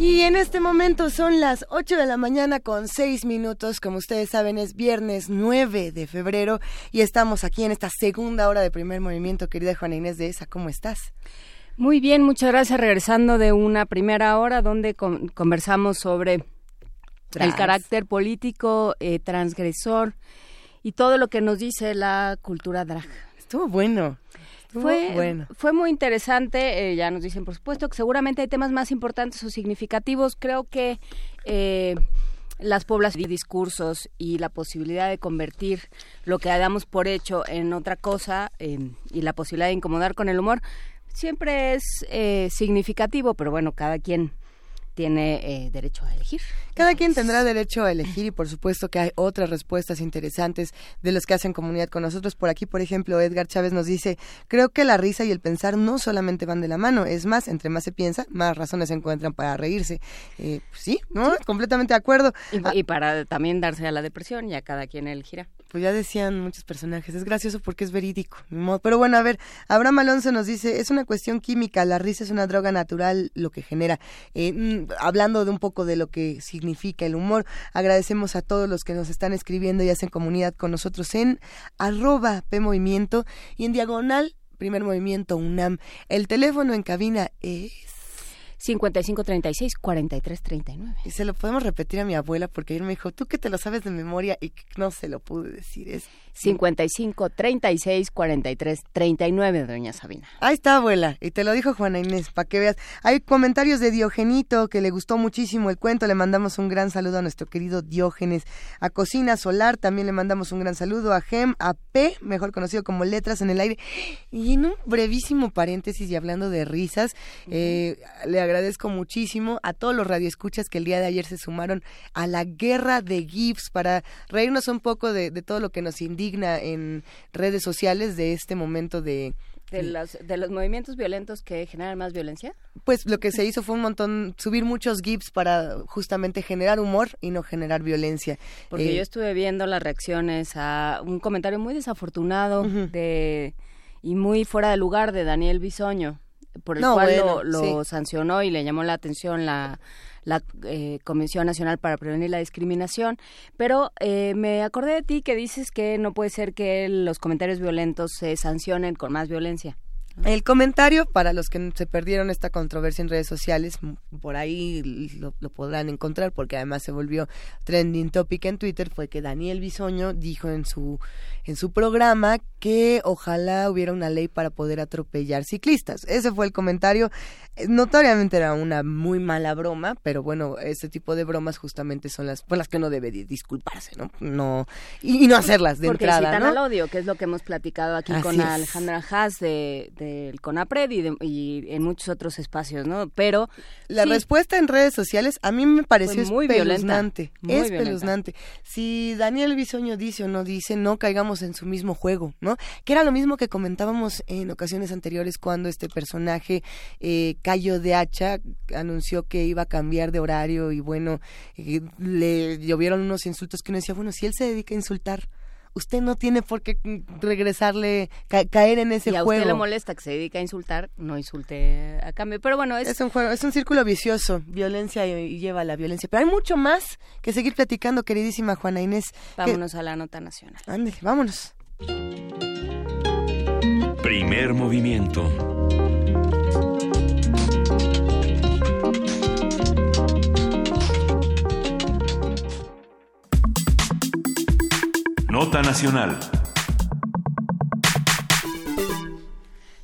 Y en este momento son las 8 de la mañana con 6 minutos. Como ustedes saben, es viernes 9 de febrero y estamos aquí en esta segunda hora de primer movimiento. Querida Juana Inés de esa, ¿cómo estás? Muy bien, muchas gracias. Regresando de una primera hora donde con- conversamos sobre el carácter político, eh, transgresor y todo lo que nos dice la cultura drag. Estuvo bueno. Fue, bueno. fue muy interesante, eh, ya nos dicen por supuesto que seguramente hay temas más importantes o significativos. Creo que eh, las poblaciones y discursos y la posibilidad de convertir lo que damos por hecho en otra cosa eh, y la posibilidad de incomodar con el humor siempre es eh, significativo, pero bueno, cada quien tiene eh, derecho a elegir. Cada quien tendrá derecho a elegir y por supuesto que hay otras respuestas interesantes de los que hacen comunidad con nosotros. Por aquí, por ejemplo, Edgar Chávez nos dice, creo que la risa y el pensar no solamente van de la mano, es más, entre más se piensa, más razones se encuentran para reírse. Eh, sí, ¿no? Completamente de acuerdo. Y, Ah, y para también darse a la depresión, ya cada quien elegirá. Pues ya decían muchos personajes, es gracioso porque es verídico. Pero bueno, a ver, Abraham Alonso nos dice, es una cuestión química, la risa es una droga natural, lo que genera. Eh, mm, hablando de un poco de lo que significa el humor, agradecemos a todos los que nos están escribiendo y hacen comunidad con nosotros en arroba PMovimiento y en diagonal Primer Movimiento UNAM. El teléfono en cabina es... 5536-4339. Y se lo podemos repetir a mi abuela porque ayer me dijo, tú que te lo sabes de memoria y no se lo pude decir. Es 5536-4339, doña Sabina. Ahí está, abuela. Y te lo dijo Juana Inés, para que veas. Hay comentarios de Diogenito, que le gustó muchísimo el cuento. Le mandamos un gran saludo a nuestro querido Diógenes. A Cocina Solar también le mandamos un gran saludo. A Gem, a P, mejor conocido como Letras en el Aire. Y en un brevísimo paréntesis y hablando de risas, eh, le agradezco muchísimo a todos los radioescuchas que el día de ayer se sumaron a la guerra de GIFs para reírnos un poco de, de todo lo que nos indigna en redes sociales de este momento de, De los, de los movimientos violentos que generan más violencia. pues lo que se hizo fue un montón, subir muchos GIFs para justamente generar humor y no generar violencia. Porque Eh, yo estuve viendo las reacciones a un comentario muy desafortunado de y muy fuera de lugar de Daniel Bisoño, por el No, cual bueno, lo, lo sí. sancionó y le llamó la atención la, la eh, Comisión Nacional para Prevenir la Discriminación. Pero eh, me acordé de ti que dices que no puede ser que los comentarios violentos se sancionen con más violencia. El comentario, para los que se perdieron esta controversia en redes sociales, por ahí lo, lo podrán encontrar porque además se volvió trending topic en Twitter, fue que Daniel Bisoño dijo en su, en su programa que ojalá hubiera una ley para poder atropellar ciclistas. Ese fue el comentario. Eh, Notoriamente era una muy mala broma, pero bueno, este tipo de bromas justamente son las por las que uno debe di- disculparse, ¿no? no y, y no hacerlas de Porque entrada, incitan ¿no? al odio, que es lo que hemos platicado aquí Así con. Alejandra Haas de, del CONAPRED y, de- y en muchos otros espacios, ¿no? Pero La sí, respuesta en redes sociales a mí me pareció muy violenta, espeluznante. muy violenta. espeluznante. Si Daniel Bisoño dice o no dice, no caigamos en su mismo juego, ¿no? Que era lo mismo que comentábamos en ocasiones anteriores cuando este personaje, eh, Cayo de Hacha, anunció que iba a cambiar de horario y bueno, eh, le llovieron unos insultos que uno decía, bueno, si él se dedica a insultar, usted no tiene por qué regresarle, ca- caer en ese y a juego. usted le molesta que se dedica a insultar, no insulte a cambio. Pero bueno, es, Es un juego, es un círculo vicioso, violencia y, y lleva a la violencia. Pero hay mucho más que seguir platicando, queridísima Juana Inés. Que- vámonos a la nota nacional. Ándale, vámonos. Primer movimiento. Nota nacional.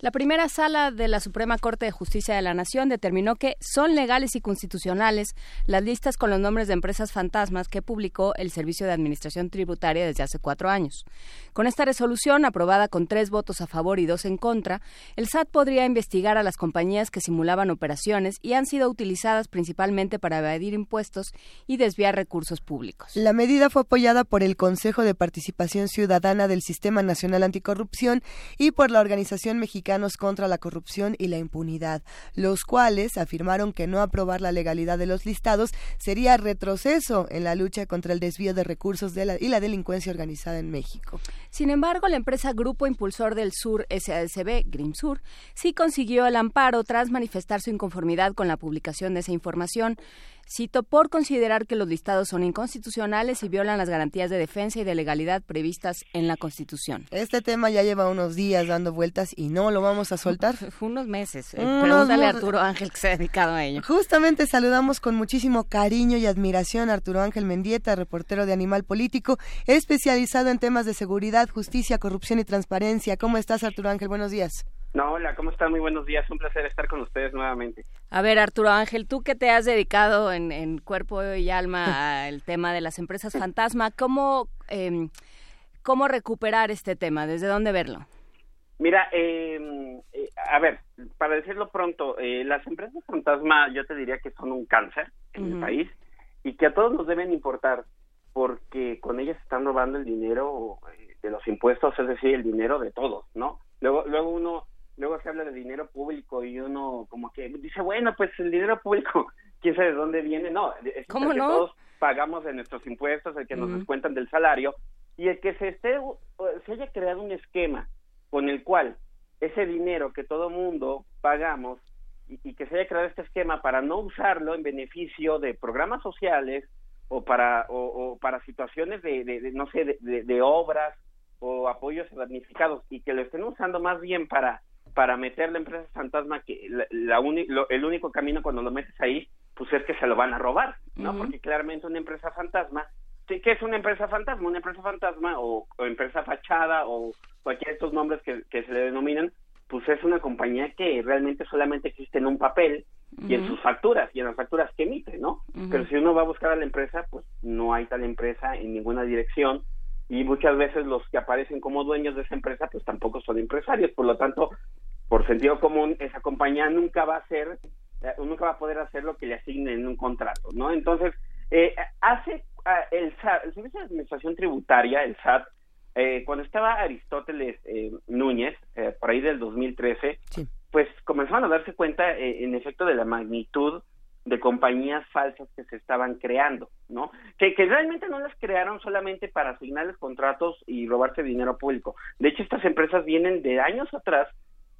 La primera sala de la Suprema Corte de Justicia de la Nación determinó que son legales y constitucionales las listas con los nombres de empresas fantasmas que publicó el Servicio de Administración Tributaria desde hace cuatro años. Con esta resolución, aprobada con tres votos a favor y dos en contra, el SAT podría investigar a las compañías que simulaban operaciones y han sido utilizadas principalmente para evadir impuestos y desviar recursos públicos. La medida fue apoyada por el Consejo de Participación Ciudadana del Sistema Nacional Anticorrupción y por la Organización Contra la Corrupción y la Impunidad, los cuales afirmaron que no aprobar la legalidad de los listados sería retroceso en la lucha contra el desvío de recursos y la delincuencia organizada en México. Sin embargo, la empresa Grupo Impulsor del Sur SASB, Grimsur, sí consiguió el amparo tras manifestar su inconformidad con la publicación de esa información. Cito, por considerar que los listados son inconstitucionales y violan las garantías de defensa y de legalidad previstas en la Constitución. Este tema ya lleva unos días dando vueltas y no lo vamos a soltar. [LAUGHS] Unos meses. eh, Unos Pregúntale a Arturo Ángel que se ha dedicado a ello. Justamente saludamos con muchísimo cariño y admiración a Arturo Ángel Mendieta, reportero de Animal Político, especializado en temas de seguridad, justicia, corrupción y transparencia. ¿Cómo estás, Arturo Ángel? Buenos días. No, hola, ¿cómo están? Muy buenos días. Un placer estar con ustedes nuevamente. A ver, Arturo Ángel, tú que te has dedicado en, en cuerpo y alma [LAUGHS] al tema de las empresas fantasma, ¿cómo, em, ¿cómo recuperar este tema? ¿Desde dónde verlo? Mira, eh, eh, a ver, para decirlo pronto, eh, las empresas fantasma yo te diría que son un cáncer en el país y que a todos nos deben importar porque con ellas están robando el dinero eh, de los impuestos, es decir, el dinero de todos, ¿no? Luego, luego uno, luego se habla de dinero público y uno como que dice, bueno, pues el dinero público, [LAUGHS] quién sabe de dónde viene, no, es ¿Cómo el que todos pagamos de nuestros impuestos, el que nos descuentan del salario y el que se esté, se haya creado un esquema con el cual ese dinero que todo mundo pagamos y, y que se haya creado este esquema para no usarlo en beneficio de programas sociales o para o, o para situaciones de, de- de, no sé de obras o apoyos damnificados y que lo estén usando más bien para para meter la empresa fantasma que la, la uni- lo- el único camino cuando lo metes ahí pues es que se lo van a robar no porque claramente una empresa fantasma ¿qué es una empresa fantasma? Una empresa fantasma o, o empresa fachada o cualquiera de estos nombres que, que se le denominan, pues es una compañía que realmente solamente existe en un papel y en sus facturas y en las facturas que emite, ¿no? Pero si uno va a buscar a la empresa, pues no hay tal empresa en ninguna dirección y muchas veces los que aparecen como dueños de esa empresa, pues tampoco son empresarios, por lo tanto, por sentido común, esa compañía nunca va a hacer, eh, nunca va a poder hacer lo que le asignen en un contrato, ¿no? Entonces, eh, hace ah, el SAT, el Servicio de Administración Tributaria, el SAT, eh, cuando estaba Aristóteles eh, Núñez, eh, por ahí del 2013, pues comenzaron a darse cuenta, eh, en efecto, de la magnitud de compañías falsas que se estaban creando, ¿no? Que, que realmente no las crearon solamente para asignarles contratos y robarse dinero público. De hecho, estas empresas vienen de años atrás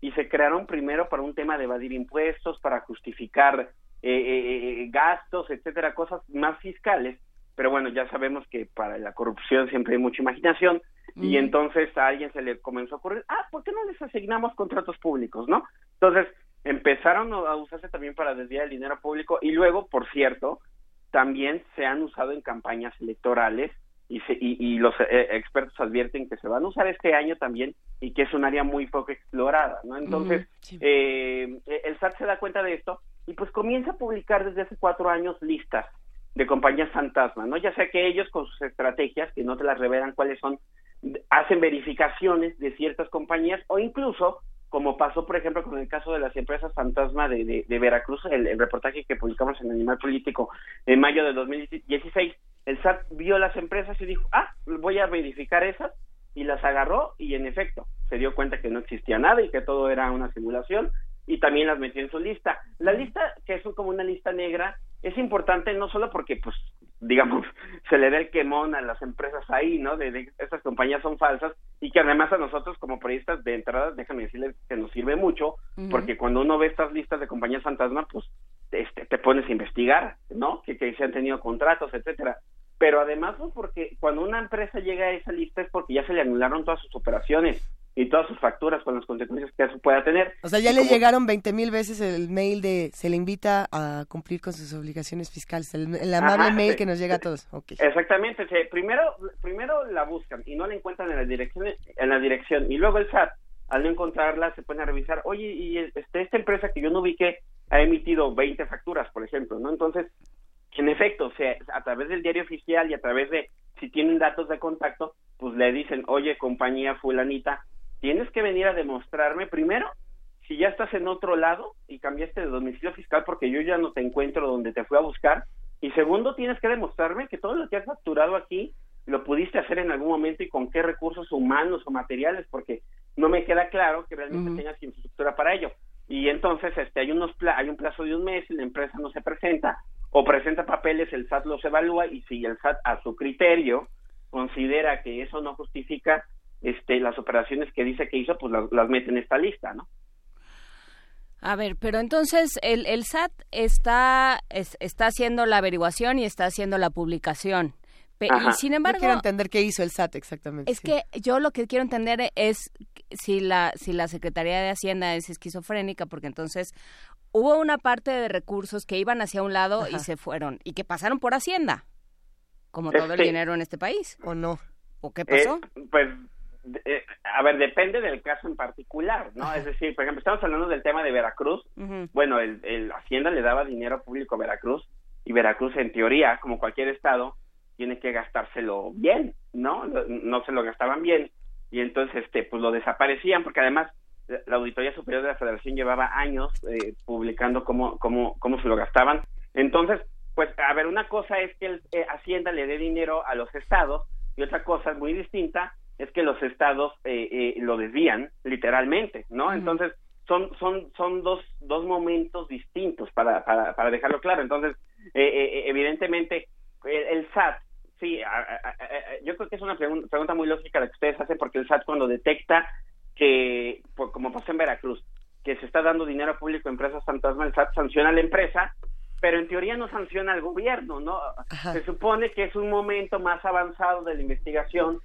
y se crearon primero para un tema de evadir impuestos, para justificar eh, eh, eh, gastos, etcétera, cosas más fiscales. Pero bueno, ya sabemos que para la corrupción siempre hay mucha imaginación y Ujú. entonces a alguien se le comenzó a ocurrir, ah, ¿por qué no les asignamos contratos públicos, no? Entonces empezaron a usarse también para desviar el dinero público y luego, por cierto, también se han usado en campañas electorales y, se- y, y los eh, expertos advierten que se van a usar este año también y que es un área muy poco explorada, ¿no? Entonces, sí. eh, el SAT se da cuenta de esto y pues comienza a publicar desde hace cuatro años listas de compañías fantasma, ¿no? Ya sea que ellos con sus estrategias, que no te las revelan cuáles son, hacen verificaciones de ciertas compañías o incluso como pasó por ejemplo con el caso de las empresas fantasma de, de- Veracruz, el, el reportaje que publicamos en Animal Político en mayo de 2016, el SAT vio las empresas y dijo, ah, voy a verificar esas y las agarró y en efecto se dio cuenta que no existía nada y que todo era una simulación y también las metió en su lista. La lista, que es como una lista negra, es importante no solo porque, pues, digamos, [LAUGHS] se le da el quemón a las empresas ahí, ¿no? De, de estas compañías son falsas y que además a nosotros como periodistas de entrada, déjame decirles que nos sirve mucho porque cuando uno ve estas listas de compañías fantasma, pues este, te pones a investigar, ¿no? Que, que se han tenido contratos, etcétera. Pero además, pues, porque cuando una empresa llega a esa lista es porque ya se le anularon todas sus operaciones y todas sus facturas con las consecuencias que eso pueda tener. O sea, ya le como- llegaron 20 mil veces el mail de se le invita a cumplir con sus obligaciones fiscales, el, el amable Ajá, mail sí. que nos llega a todos. Exactamente, sí. primero, primero la buscan y no la encuentran en la dirección, en la dirección y luego el SAT al no encontrarla se pone a revisar, oye, y este, esta empresa que yo no ubiqué ha emitido 20 facturas, por ejemplo, ¿no? Entonces, en efecto, o sea, a través del diario oficial y a través de, si tienen datos de contacto, pues le dicen, oye, compañía fulanita, tienes que venir a demostrarme primero si ya estás en otro lado y cambiaste de domicilio fiscal porque yo ya no te encuentro donde te fui a buscar. Y segundo, tienes que demostrarme que todo lo que has facturado aquí lo pudiste hacer en algún momento y con qué recursos humanos o materiales, porque no me queda claro que realmente tengas infraestructura para ello. Y entonces este hay unos pla- hay un plazo de un mes y la empresa no se presenta o presenta papeles, el SAT los evalúa y si el SAT a su criterio considera que eso no justifica este las operaciones que dice que hizo, pues las, las mete en esta lista, ¿no? A ver, pero entonces el, el SAT está, es- está haciendo la averiguación y está haciendo la publicación. Pe- Ajá. y sin Yo embargo, quiero entender qué hizo el SAT exactamente. es que yo lo que quiero entender es si la, si la Secretaría de Hacienda es esquizofrénica, porque entonces hubo una parte de recursos que iban hacia un lado y se fueron, y que pasaron por Hacienda, como todo el Este- dinero en este país. ¿O no? ¿O qué pasó? Eh, pues, eh, a ver, depende del caso en particular, ¿no? Es decir, por ejemplo, estamos hablando del tema de Veracruz. Bueno, el, el Hacienda le daba dinero público a Veracruz y Veracruz, en teoría, como cualquier estado, tiene que gastárselo bien, ¿no? No, no se lo gastaban bien y entonces este pues lo desaparecían porque además la Auditoría Superior de la Federación llevaba años eh, publicando cómo, cómo, cómo se lo gastaban. Entonces, pues, a ver, una cosa es que el, eh, Hacienda le dé dinero a los estados y otra cosa muy distinta es que los estados eh, lo desvían literalmente, ¿no? Entonces, son, son, son dos, dos momentos distintos para, para, para dejarlo claro. Entonces, evidentemente, el, SAT sí, yo creo que es una pregunta muy lógica la que ustedes hacen porque el SAT cuando detecta que, como pasó en Veracruz, que se está dando dinero público a empresas fantasma, el SAT sanciona a la empresa, pero en teoría no sanciona al gobierno, ¿no? Se supone que es un momento más avanzado de la investigación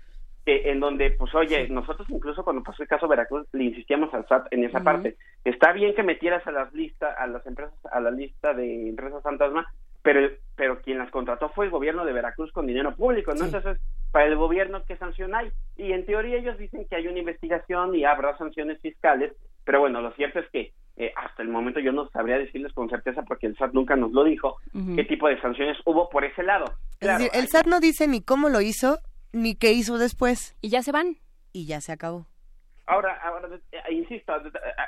que en donde, pues, oye, nosotros incluso cuando pasó el caso Veracruz le insistíamos al SAT en esa parte. Está bien que metieras a las listas, a las empresas, a la lista de empresas fantasma, pero pero quien las contrató fue el gobierno de Veracruz con dinero público, ¿no? Entonces, para el gobierno, ¿qué sanción hay? Y en teoría ellos dicen que hay una investigación y habrá sanciones fiscales, pero bueno, lo cierto es que eh, hasta el momento yo no sabría decirles con certeza porque el SAT nunca nos lo dijo, qué tipo de sanciones hubo por ese lado. Claro, el SAT no dice ni cómo lo hizo, ni qué hizo después. Y ya se van. Y ya se acabó. Ahora, ahora eh, insisto,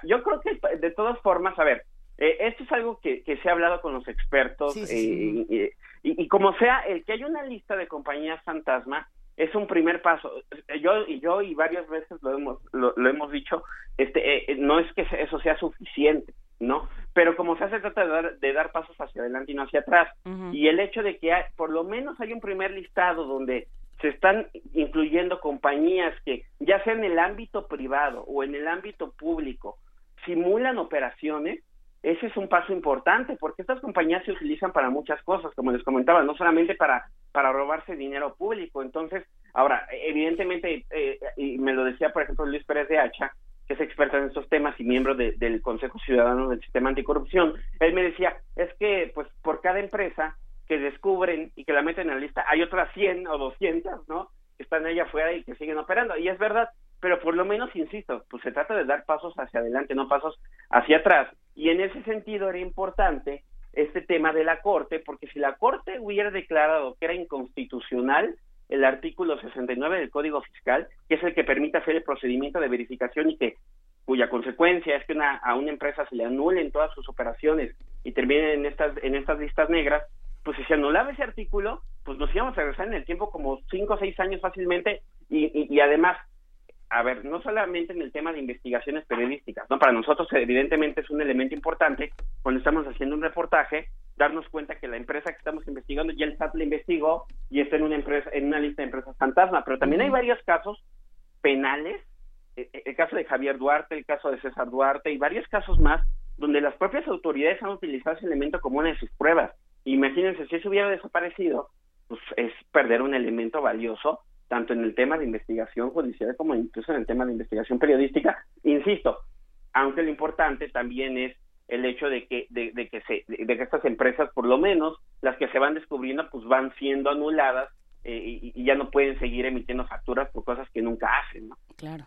yo creo que de todas formas, a ver, eh, esto es algo que, se ha hablado con los expertos eh, y, como sea, el que haya una lista de compañías fantasma es un primer paso. Yo y yo y varias veces lo hemos lo, hemos dicho, este eh, no es que eso sea suficiente, ¿no? Pero como se hace trata de dar, de dar pasos hacia adelante y no hacia atrás. Y el hecho de que por lo menos hay un primer listado donde se están incluyendo compañías que ya sea en el ámbito privado o en el ámbito público simulan operaciones ese es un paso importante porque estas compañías se utilizan para muchas cosas, como les comentaba, no solamente para, para robarse dinero público. Entonces, ahora, evidentemente, eh, y me lo decía, por ejemplo, Luis Pérez de Hacha, que es experto en estos temas y miembro del Consejo Ciudadano del Sistema Anticorrupción, él me decía, es que, pues, por cada empresa que descubren y que la meten en la lista, hay otras 100 o 200, ¿no?, que están allá afuera y que siguen operando. Y es verdad, pero por lo menos, insisto, pues se trata de dar pasos hacia adelante, no pasos hacia atrás. Y en ese sentido era importante este tema de la Corte, porque si la Corte hubiera declarado que era inconstitucional el artículo 69 del Código Fiscal, que es el que permite hacer el procedimiento de verificación y que cuya consecuencia es que a una empresa se le anulen todas sus operaciones y terminen en estas en estas listas negras, pues si se anulaba ese artículo, pues nos íbamos a regresar en el tiempo como cinco o seis años fácilmente y, y además a ver, no solamente en el tema de investigaciones periodísticas, ¿no? Para nosotros evidentemente es un elemento importante cuando estamos haciendo un reportaje, darnos cuenta que la empresa que estamos investigando ya el SAT la investigó y está en una empresa en una lista de empresas fantasma, pero también hay varios casos penales, e, e, el caso de Javier Duarte, el caso de César Duarte y varios casos más donde las propias autoridades han utilizado ese elemento como una de sus pruebas. Imagínense si eso hubiera desaparecido, pues es perder un elemento valioso tanto en el tema de investigación judicial como incluso en el tema de investigación periodística. Insisto, aunque lo importante también es el hecho de que de, que se de que estas empresas por lo menos las que se van descubriendo pues van siendo anuladas eh, y, ya no pueden seguir emitiendo facturas por cosas que nunca hacen ¿no? claro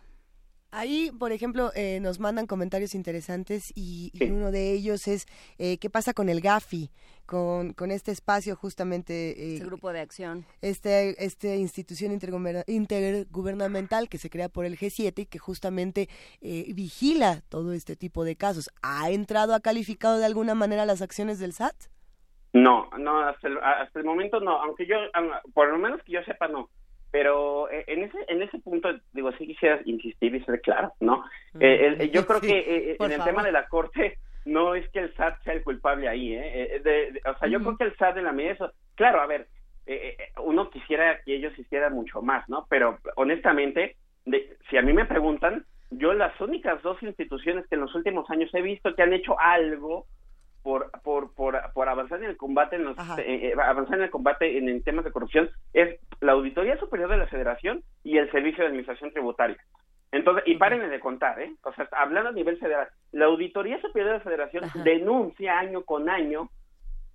Ahí, por ejemplo, eh, nos mandan comentarios interesantes y, uno de ellos es eh, qué pasa con el GAFI, con, con este espacio justamente. Eh, este grupo de acción. Este, este institución intergubernamental que se crea por el G7 y que justamente vigila todo este tipo de casos. ¿Ha entrado, ha calificado de alguna manera las acciones del SAT? No, no, hasta el, hasta el momento no, aunque yo, por lo menos que yo sepa, no pero eh, en ese en ese punto digo sí quisiera insistir y ser claro no mm. eh, yo creo que eh, en el tema de la corte [LAUGHS] no es que el SAT sea el culpable ahí eh o sea yo creo que el SAT de la medida eso claro a ver uno quisiera que ellos hicieran mucho más no pero honestamente de, si a mí me preguntan yo las únicas dos instituciones que en los últimos años he visto que han hecho algo por, por, por, por avanzar en el combate en los, eh, eh, avanzar en el combate en, temas de corrupción es la Auditoría Superior de la Federación y el Servicio de Administración Tributaria. Entonces, y párenle de contar, ¿eh? O sea, hablando a nivel federal, la Auditoría Superior de la Federación denuncia año con año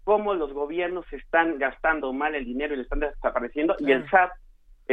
cómo los gobiernos están gastando mal el dinero y le están desapareciendo, y el SAT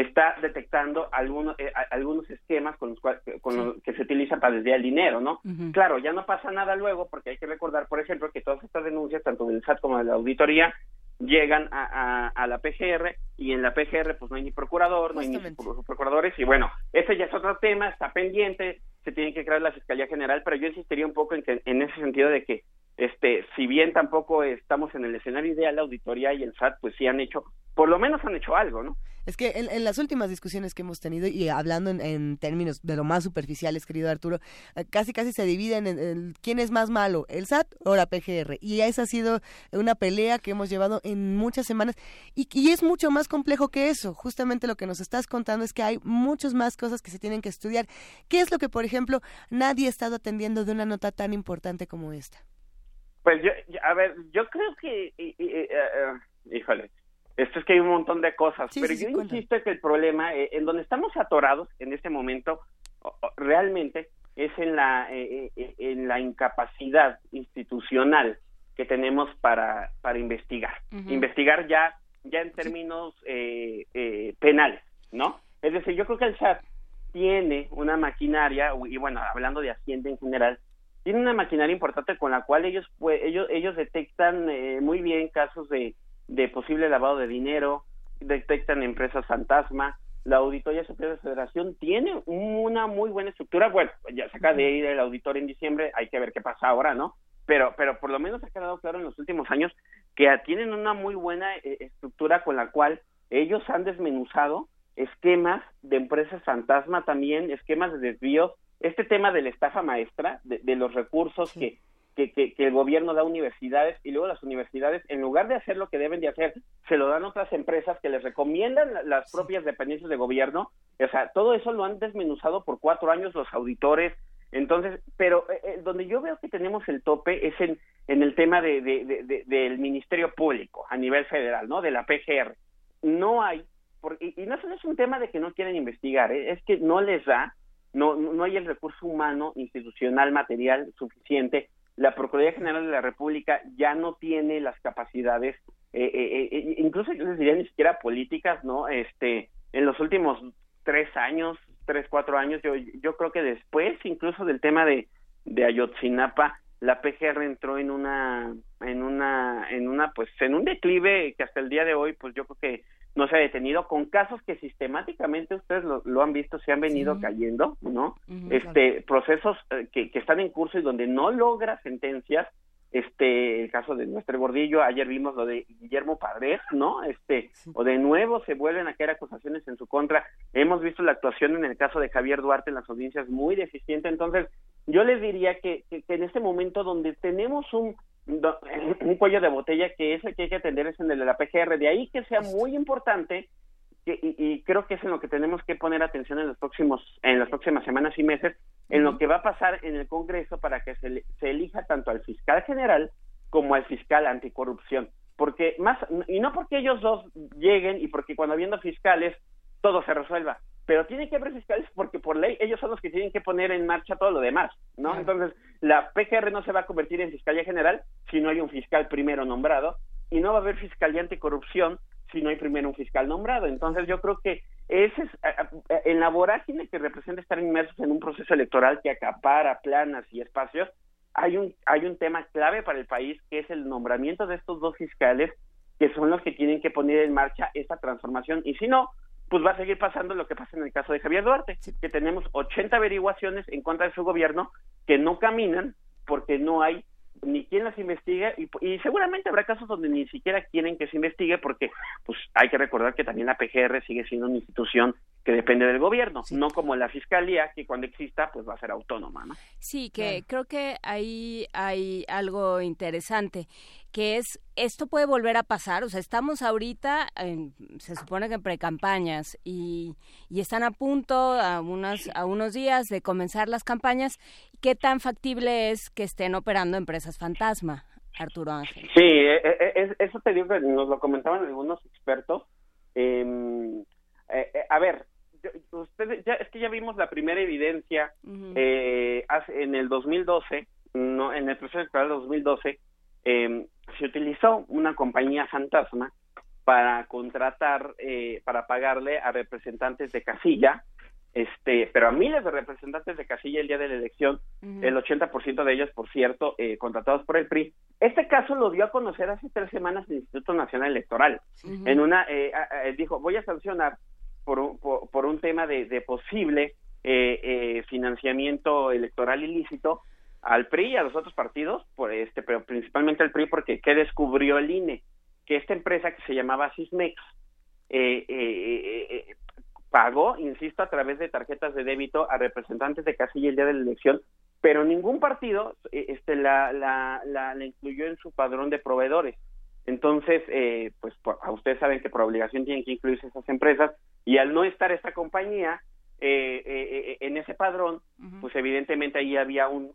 está detectando algunos eh, algunos esquemas con los cuales con que se utilizan para desviar el dinero, ¿no? Claro, ya no pasa nada luego porque hay que recordar, por ejemplo, que todas estas denuncias, tanto del SAT como de la auditoría, llegan a, a, la PGR y en la PGR pues no hay ni procurador, no hay ni procuradores y bueno, ese ya es otro tema, está pendiente, se tiene que crear la Fiscalía General, pero yo insistiría un poco en, que, en ese sentido de que este, si bien tampoco estamos en el escenario ideal, la auditoría y el SAT pues sí han hecho, por lo menos han hecho algo, ¿no? Es que en, las últimas discusiones que hemos tenido y hablando en, términos de lo más superficiales, querido Arturo, eh, casi casi se dividen en, quién es más malo, el SAT o la PGR. Y esa ha sido una pelea que hemos llevado en muchas semanas y, y es mucho más complejo que eso. Justamente lo que nos estás contando es que hay muchas más cosas que se tienen que estudiar. ¿Qué es lo que, por ejemplo, nadie ha estado atendiendo de una nota tan importante como esta? Pues yo, a ver, yo creo que, eh, eh, híjole, esto es que hay un montón de cosas, pero yo insisto que el problema, eh, en donde estamos atorados en este momento, realmente es en la, eh, eh, en la incapacidad institucional que tenemos para, para investigar. Investigar ya, ya en términos penales, ¿no? Es decir, yo creo que el SAT tiene una maquinaria, y bueno, hablando de Hacienda en general, tiene una maquinaria importante con la cual ellos, ellos, ellos detectan muy bien casos de de posible lavado de dinero, detectan empresas fantasma. La Auditoría Superior de Federación tiene una muy buena estructura. Bueno, ya se acaba de ir el auditor en diciembre, hay que ver qué pasa ahora, ¿no? Pero, pero por lo menos ha quedado claro en los últimos años que tienen una muy buena eh, estructura con la cual ellos han desmenuzado esquemas de empresas fantasma también, esquemas de desvíos, este tema de la estafa maestra, de, los recursos que que, el gobierno da a universidades y luego las universidades, en lugar de hacer lo que deben de hacer, se lo dan a otras empresas que les recomiendan las propias dependencias de gobierno. O sea, todo eso lo han desmenuzado por cuatro años los auditores. Entonces, pero eh, eh, donde yo veo que tenemos el tope es en, en el tema de, del Ministerio Público a nivel federal, ¿no? De la PGR. No hay, y, no solo es un tema de que no quieren investigar, ¿eh? es que no les da, no, no hay el recurso humano, institucional, material suficiente la Procuraduría General de la República ya no tiene las capacidades, eh, eh, eh, incluso yo les diría ni siquiera políticas, ¿no? Este, en los últimos tres años, tres, cuatro años, yo, yo creo que después incluso del tema de, de Ayotzinapa, la PGR entró en una, en una, en una, pues, en un declive que hasta el día de hoy, pues yo creo que no se ha detenido con casos que sistemáticamente ustedes lo, han visto se han venido cayendo no este procesos eh, que, que, están en curso y donde no logra sentencias este el caso de nuestro gordillo ayer vimos lo de Guillermo Padres no este o de nuevo se vuelven a caer acusaciones en su contra. Hemos visto la actuación en el caso de Javier Duarte en las audiencias muy deficiente entonces yo les diría que, que en este momento donde tenemos un un cuello de botella que es el que hay que atender es en el de la PGR. De ahí que sea muy importante que, y, creo que es en lo que tenemos que poner atención en los próximos en las próximas semanas y meses en lo que va a pasar en el Congreso para que se, se elija tanto al fiscal general como al fiscal anticorrupción. Porque más y no porque ellos dos lleguen y porque cuando habiendo fiscales todo se resuelva pero tiene que haber fiscales porque por ley ellos son los que tienen que poner en marcha todo lo demás, ¿no? Entonces, la PGR no se va a convertir en Fiscalía General si no hay un fiscal primero nombrado y no va a haber Fiscalía Anticorrupción si no hay primero un fiscal nombrado. Entonces, yo creo que ese es, en la vorágine que representa estar inmersos en un proceso electoral que acapara planas y espacios, hay un, hay un tema clave para el país que es el nombramiento de estos dos fiscales que son los que tienen que poner en marcha esta transformación y si no, pues va a seguir pasando lo que pasa en el caso de Javier Duarte, que tenemos 80 averiguaciones en contra de su gobierno que no caminan porque no hay ni quien las investigue y, seguramente habrá casos donde ni siquiera quieren que se investigue porque pues hay que recordar que también la PGR sigue siendo una institución que depende del gobierno, no como la fiscalía que cuando exista pues va a ser autónoma, ¿no? Sí, que creo que ahí hay algo interesante que es esto puede volver a pasar, o sea, estamos ahorita, se supone que en precampañas y, y están a punto, a, unas, a unos días de comenzar las campañas, ¿qué tan factible es que estén operando empresas fantasma, Arturo Ángel? Sí, e, e, e, eso te digo que nos lo comentaban algunos expertos. Em, eh, eh, a ver, ustedes ya, es que ya vimos la primera evidencia eh, en el 2012, no, en el proceso electoral 2012, eh, se utilizó una compañía fantasma para contratar, eh, para pagarle a representantes de casilla este, pero a miles de representantes de casilla el día de la elección, el 80% de ellos, por cierto, eh, contratados por el PRI. Este caso lo dio a conocer hace tres semanas el Instituto Nacional Electoral. En una, eh, dijo, voy a sancionar por un, por, un tema de, de posible eh, financiamiento electoral ilícito al PRI y a los otros partidos, por este, pero principalmente al PRI porque ¿qué descubrió el INE? Que esta empresa que se llamaba Sismex eh, eh, eh, pagó, insisto, a través de tarjetas de débito a representantes de casilla el día de la elección, pero ningún partido este, la, la, la, incluyó en su padrón de proveedores. Entonces, pues a ustedes saben que por obligación tienen que incluirse esas empresas y al no estar esta compañía, eh, eh, en ese padrón, pues evidentemente ahí había un,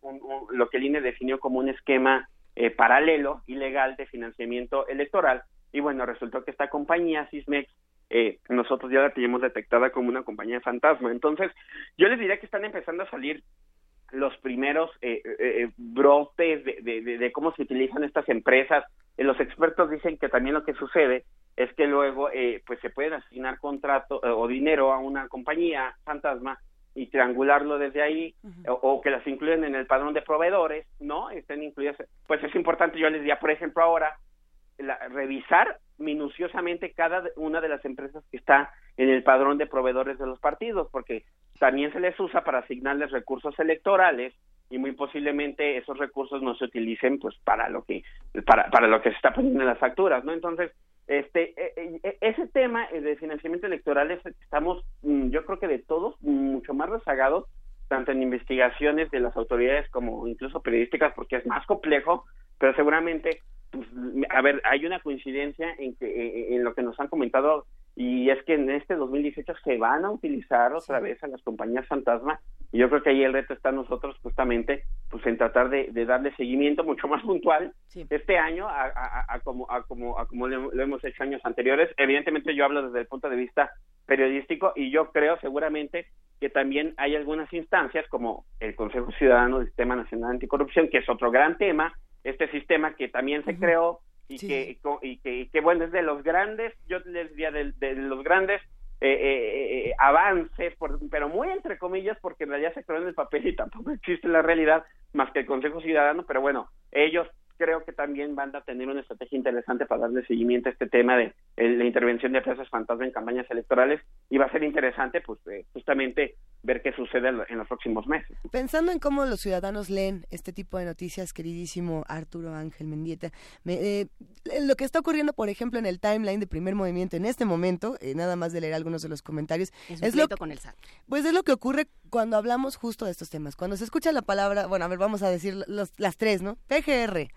lo que el INE definió como un esquema eh, paralelo, ilegal de financiamiento electoral. Y bueno, resultó que esta compañía, Sismex, eh, nosotros ya la teníamos detectada como una compañía fantasma. Entonces, yo les diría que están empezando a salir los primeros eh, brotes de, de, de, cómo se utilizan estas empresas. los expertos dicen que también lo que sucede es que luego eh, pues se pueden asignar contrato eh, o dinero a una compañía fantasma y triangularlo desde ahí o, que las incluyen en el padrón de proveedores, ¿no? Estén incluidas. Pues es importante, yo les diría, por ejemplo, ahora revisar minuciosamente cada una de las empresas que está en el padrón de proveedores de los partidos, porque también se les usa para asignarles recursos electorales y muy posiblemente esos recursos no se utilicen pues para lo que para para lo que se está poniendo en las facturas, ¿no? Entonces, este, e, e, e, ese tema de financiamiento electoral estamos, mm, yo creo que de todos, mucho más rezagados, tanto en investigaciones de las autoridades como incluso periodísticas, porque es más complejo, pero seguramente, pues, a ver, hay una coincidencia en que en lo que nos han comentado y es que en este 2018 se van a utilizar otra vez a las compañías fantasma. Y yo creo que ahí el reto está nosotros justamente pues en tratar de, darle seguimiento mucho más puntual este año a, como a como a como lo, hemos hecho años anteriores. Evidentemente yo hablo desde el punto de vista periodístico y yo creo seguramente que también hay algunas instancias como el Consejo Ciudadano del Sistema Nacional Anticorrupción que es otro gran tema. Este sistema que también se creó y, que, y que, bueno, es de los grandes, yo les diría de, de los grandes eh, eh, eh, avances, pero muy entre comillas, porque en realidad se creó en el papel y tampoco existe la realidad más que el Consejo Ciudadano, pero bueno, ellos creo que también van a tener una estrategia interesante para darle seguimiento a este tema de la intervención de empresas fantasma en campañas electorales y va a ser interesante pues eh, justamente ver qué sucede en los próximos meses. Pensando en cómo los ciudadanos leen este tipo de noticias, queridísimo Arturo Ángel Mendieta, eh, lo que está ocurriendo, por ejemplo, en el timeline de primer movimiento en este momento, eh, nada más de leer algunos de los comentarios, es, lo con el SAT. Pues es lo que ocurre cuando hablamos justo de estos temas. Cuando se escucha la palabra, bueno, a ver, vamos a decir las tres, ¿no? PGR,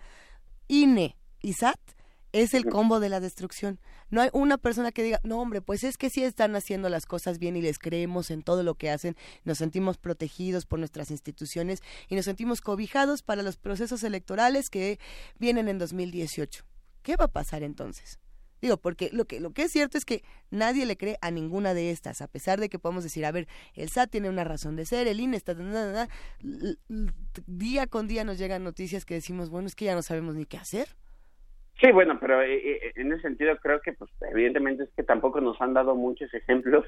INE y SAT es el combo de la destrucción. No hay una persona que diga, no hombre, pues es que sí están haciendo las cosas bien y les creemos en todo lo que hacen, nos sentimos protegidos por nuestras instituciones y nos sentimos cobijados para los procesos electorales que vienen en 2018. ¿Qué va a pasar entonces? Digo, porque lo que, lo que es cierto es que nadie le cree a ninguna de estas, a pesar de que podemos decir, a ver, el SAT tiene una razón de ser, el INE está... día con día nos llegan noticias que decimos, bueno, es que ya no sabemos ni qué hacer. Sí, bueno, pero eh, eh, en ese sentido creo que, pues, evidentemente es que tampoco nos han dado muchos ejemplos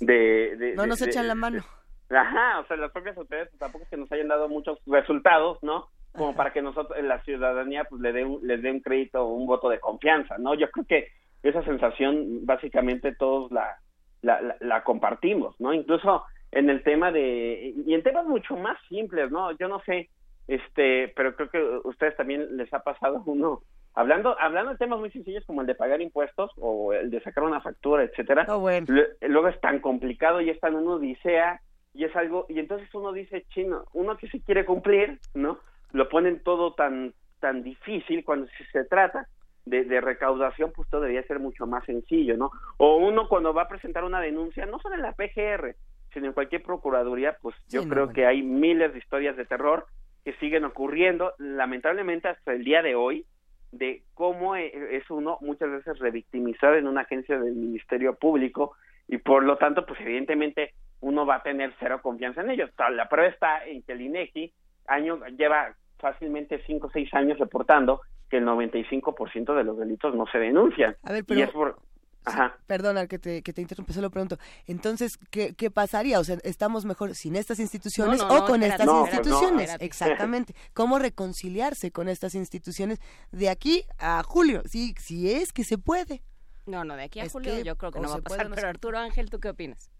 de... no nos echan la mano. ajá, o sea, las propias autoridades tampoco es que nos hayan dado muchos resultados, ¿no? como para que nosotros, la ciudadanía, pues le dé un, les dé un crédito o un voto de confianza, ¿no? Yo creo que esa sensación básicamente todos la, la, la, compartimos, ¿no? Incluso en el tema de, y en temas mucho más simples, ¿no? Yo no sé, este, pero creo que a ustedes también les ha pasado uno, hablando, hablando de temas muy sencillos como el de pagar impuestos o el de sacar una factura, etcétera, oh, luego es tan complicado y es tan una odisea y es algo, y entonces uno dice, chino, uno que se quiere cumplir, ¿no? lo ponen todo tan tan difícil cuando se trata de, de, recaudación, pues todo debería ser mucho más sencillo, ¿no? O uno cuando va a presentar una denuncia, no solo en la PGR, sino en cualquier procuraduría, pues yo creo que hay miles de historias de terror que siguen ocurriendo, lamentablemente hasta el día de hoy, de cómo e, es uno muchas veces revictimizado en una agencia del Ministerio Público y por lo tanto, pues evidentemente uno va a tener cero confianza en ellos. La prueba está en que el INEGI año lleva fácilmente cinco o seis años reportando que el 95% de los delitos no se denuncian. A ver, pero... Perdona que te, que te interrumpe, solo pregunto. Entonces, ¿qué, ¿qué pasaría? O sea, ¿estamos mejor sin estas instituciones o con estas instituciones? Exactamente. ¿Cómo reconciliarse con estas instituciones de aquí a julio? Si, si es que se puede. No, no, de aquí a Es julio que yo creo que no va se a puede pasar. no Pero Arturo Ángel, ¿tú qué opinas?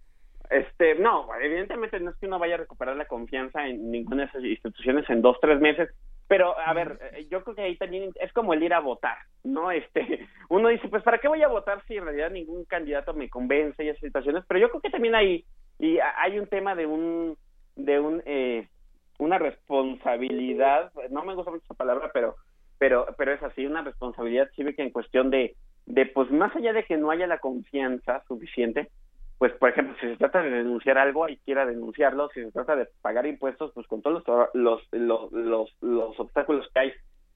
Este, no, evidentemente no es que uno vaya a recuperar la confianza en ninguna de esas instituciones en dos, tres meses, pero a ver, eh, yo creo que ahí también es como el ir a votar, ¿no? [LAUGHS] Este, uno dice, pues ¿para qué voy a votar si en realidad ningún candidato me convence y esas situaciones? Pero yo creo que también hay, y hay un tema de un, de un, eh, una responsabilidad, no me gusta mucho esa palabra, pero, pero, pero es así, una responsabilidad cívica en cuestión de, de, pues más allá de que no haya la confianza suficiente, pues por ejemplo, si se trata de denunciar algo, hay que ir a denunciarlo, si se trata de pagar impuestos, pues con todos los, los, los, los, los obstáculos que hay,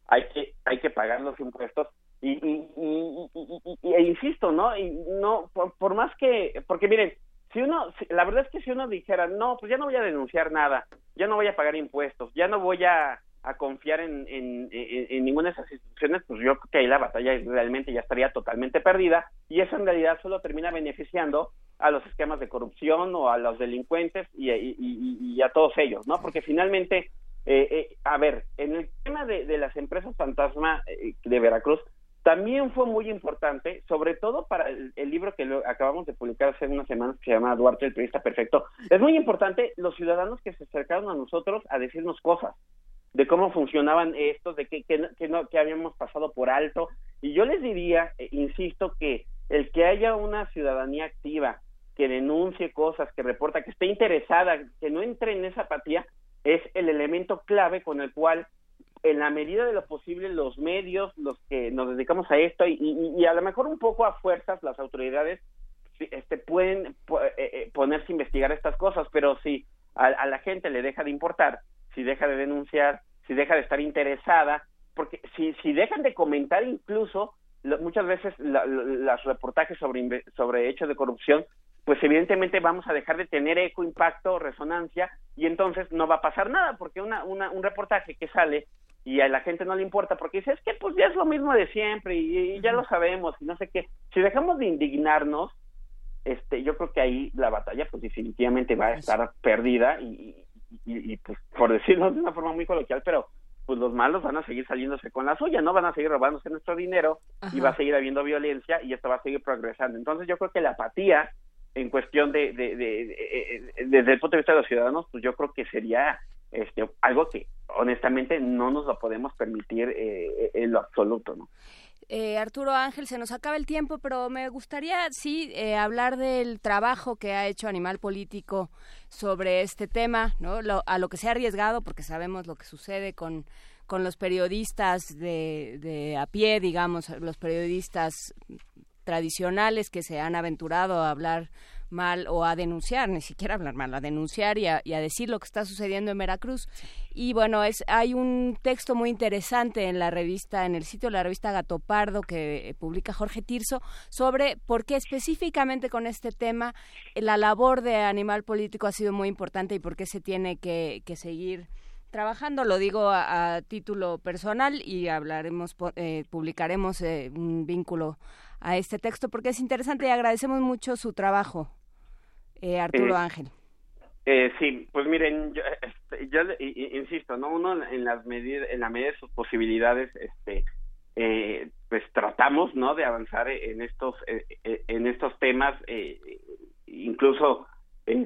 hay que, hay que pagar los impuestos. Y, y, y, y- y- y- e insisto, ¿no? Y no, por, por más que, porque miren, si uno, la verdad es que si uno dijera, no, pues ya no voy a denunciar nada, ya no voy a pagar impuestos, ya no voy a, a confiar en, en, ninguna de esas instituciones, pues yo creo que ahí la batalla realmente ya estaría totalmente perdida y eso en realidad solo termina beneficiando a los esquemas de corrupción o a los delincuentes y, y- y- a todos ellos, ¿no? Porque finalmente, eh, eh, a ver, en el tema de, de las empresas fantasma eh, de Veracruz, también fue muy importante, sobre todo para el, el libro que lo acabamos de publicar hace unas semanas que se llama Duarte el periodista perfecto. Es muy importante los ciudadanos que se acercaron a nosotros a decirnos cosas de cómo funcionaban estos, de que, que, que, no, que habíamos pasado por alto. Y yo les diría, eh, insisto, que el que haya una ciudadanía activa, que denuncie cosas, que reporta, que esté interesada, que no entre en esa apatía, es el elemento clave con el cual en la medida de lo posible los medios, los que nos dedicamos a esto y, a lo mejor un poco a fuerzas las autoridades este, pueden pu- eh, eh, ponerse a investigar estas cosas, pero si a, a la gente le deja de importar, si deja de denunciar, si deja de estar interesada, porque si, si dejan de comentar incluso lo- muchas veces la- la- los reportajes sobre, sobre hechos de corrupción, pues evidentemente vamos a dejar de tener eco, impacto, resonancia y entonces no va a pasar nada porque una, una, un reportaje que sale y a la gente no le importa porque dice es que pues ya es lo mismo de siempre y, y ya lo sabemos y no sé qué. Si dejamos de indignarnos, este, yo creo que ahí la batalla pues definitivamente va a estar perdida y, y, y, pues por decirlo de una forma muy coloquial, pero pues los malos van a seguir saliéndose con la suya, ¿no? Van a seguir robándose nuestro dinero y va a seguir habiendo violencia y esto va a seguir progresando. Entonces yo creo que la apatía en cuestión de, de, de- de- de- desde el punto de vista de los ciudadanos, pues yo creo que sería este algo que honestamente no nos lo podemos permitir eh, en lo absoluto, ¿no? Eh, Arturo Ángel, se nos acaba el tiempo, pero me gustaría, sí, eh, hablar del trabajo que ha hecho Animal Político sobre este tema, ¿no? Lo- a lo que se ha arriesgado, porque sabemos lo que sucede con, con los periodistas de, de a pie, digamos, los periodistas tradicionales que se han aventurado a hablar mal o a denunciar, ni siquiera hablar mal, a denunciar y a, y a decir lo que está sucediendo en Veracruz. Y bueno, es hay un texto muy interesante en la revista, en el sitio de la revista Gato Pardo que eh, publica Jorge Tirso sobre por qué específicamente con este tema eh, la labor de Animal Político ha sido muy importante y por qué se tiene que, que seguir trabajando, lo digo a, título personal y hablaremos, eh, publicaremos eh, un vínculo a este texto porque es interesante y agradecemos mucho su trabajo, eh, Arturo Eh, Ángel. Eh, sí, pues miren, yo, este, yo insisto, no uno en las medidas, en la medida de sus posibilidades, este, eh, pues tratamos, no, de avanzar en estos, eh, eh, en estos temas, incluso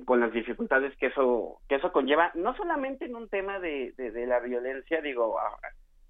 con las dificultades que eso, que eso conlleva, no solamente en un tema de, de, de la violencia, digo, a-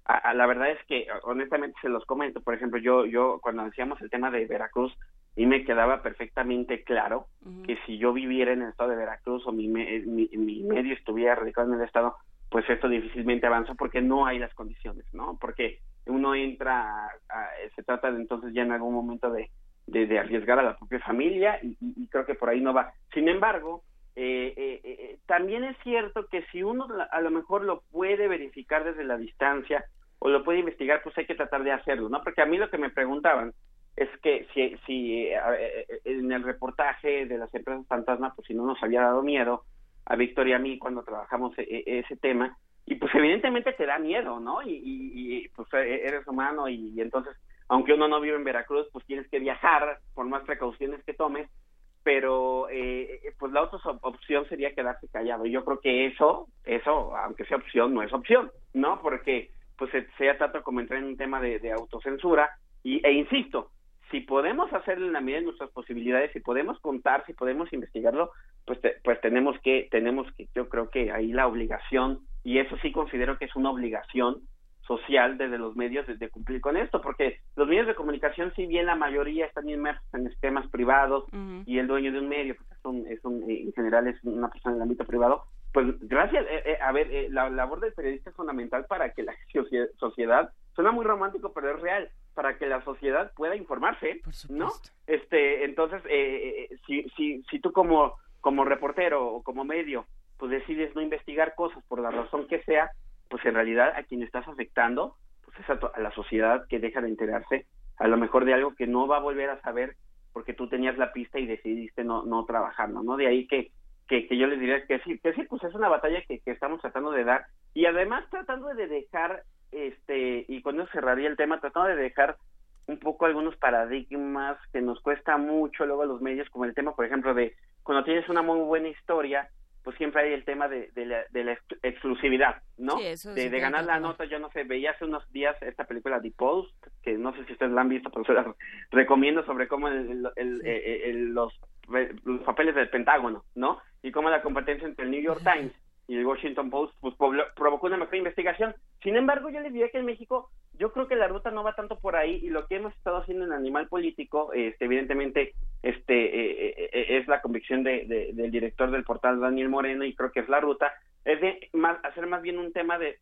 a- a- la verdad es que honestamente se los comento, por ejemplo, yo, yo cuando decíamos el tema de Veracruz, y me quedaba perfectamente claro que si yo viviera en el estado de Veracruz o mi, me- mi, mi medio estuviera radicado en el estado, pues esto difícilmente avanza porque no hay las condiciones, ¿no? Porque uno entra, a- a- se trata de entonces ya en algún momento de, de, de arriesgar a la propia familia y, y- y creo que por ahí no va. Sin embargo, eh, eh, eh, también es cierto que si uno a lo mejor lo puede verificar desde la distancia o lo puede investigar, pues hay que tratar de hacerlo, ¿no? Porque a mí lo que me preguntaban es que si, si eh, eh, en el reportaje de las empresas fantasma, pues si no nos había dado miedo a Víctor y a mí cuando trabajamos e- e- ese tema, y pues evidentemente te da miedo, ¿no? Y, y- pues eh, eres humano y, y entonces aunque uno no vive en Veracruz, pues tienes que viajar por más precauciones que tomes, pero eh, pues la otra opción sería quedarse callado. Y yo creo que eso, eso, aunque sea opción, no es opción, ¿no? Porque pues se, se trata como entrar en un tema de, autocensura y, e insisto, si podemos hacerlo en la medida de nuestras posibilidades, si podemos contar, si podemos investigarlo, pues pues tenemos que tenemos que yo creo que ahí la obligación y eso sí considero que es una obligación social desde los medios de, cumplir con esto, porque los medios de comunicación, si bien la mayoría están inmersos en esquemas privados y el dueño de un medio, pues es un, es un, en general es una persona en el ámbito privado, pues gracias, eh, eh, a ver, eh, la labor del periodista es fundamental para que la [LAUGHS] sociedad, suena muy romántico, pero es real, para que la sociedad pueda informarse, ¿no? Este, entonces, si, si, si tú como, como reportero o como medio, pues decides no investigar cosas por la razón que sea, pues en realidad a quien estás afectando, pues es a, la sociedad que deja de enterarse a lo mejor de algo que no va a volver a saber porque tú tenías la pista y decidiste no, no trabajarlo, ¿no? De ahí que, que, yo les diría que sí, que sí, pues es una batalla que, que estamos tratando de dar y además tratando de dejar, este, y con eso cerraría el tema, tratando de dejar un poco algunos paradigmas que nos cuesta mucho luego a los medios, como el tema, por ejemplo, de cuando tienes una muy buena historia, pues siempre hay el tema de, de, la, de la, exclusividad, ¿no? de, ganar la nota, yo no sé, veía hace unos días esta película The Post, que no sé si ustedes la han visto, pero se la recomiendo sobre cómo el, el, los, los, papeles del Pentágono, ¿no? Y cómo la competencia entre el New York Times y el Washington Post pues, provocó una mejor investigación. Sin embargo, yo les diría que en México yo creo que la ruta no va tanto por ahí y lo que hemos estado haciendo en Animal Político, este, evidentemente, este, eh, eh, eh, es la convicción de, del director del portal Daniel Moreno y creo que es la ruta, es de más, hacer más bien un tema de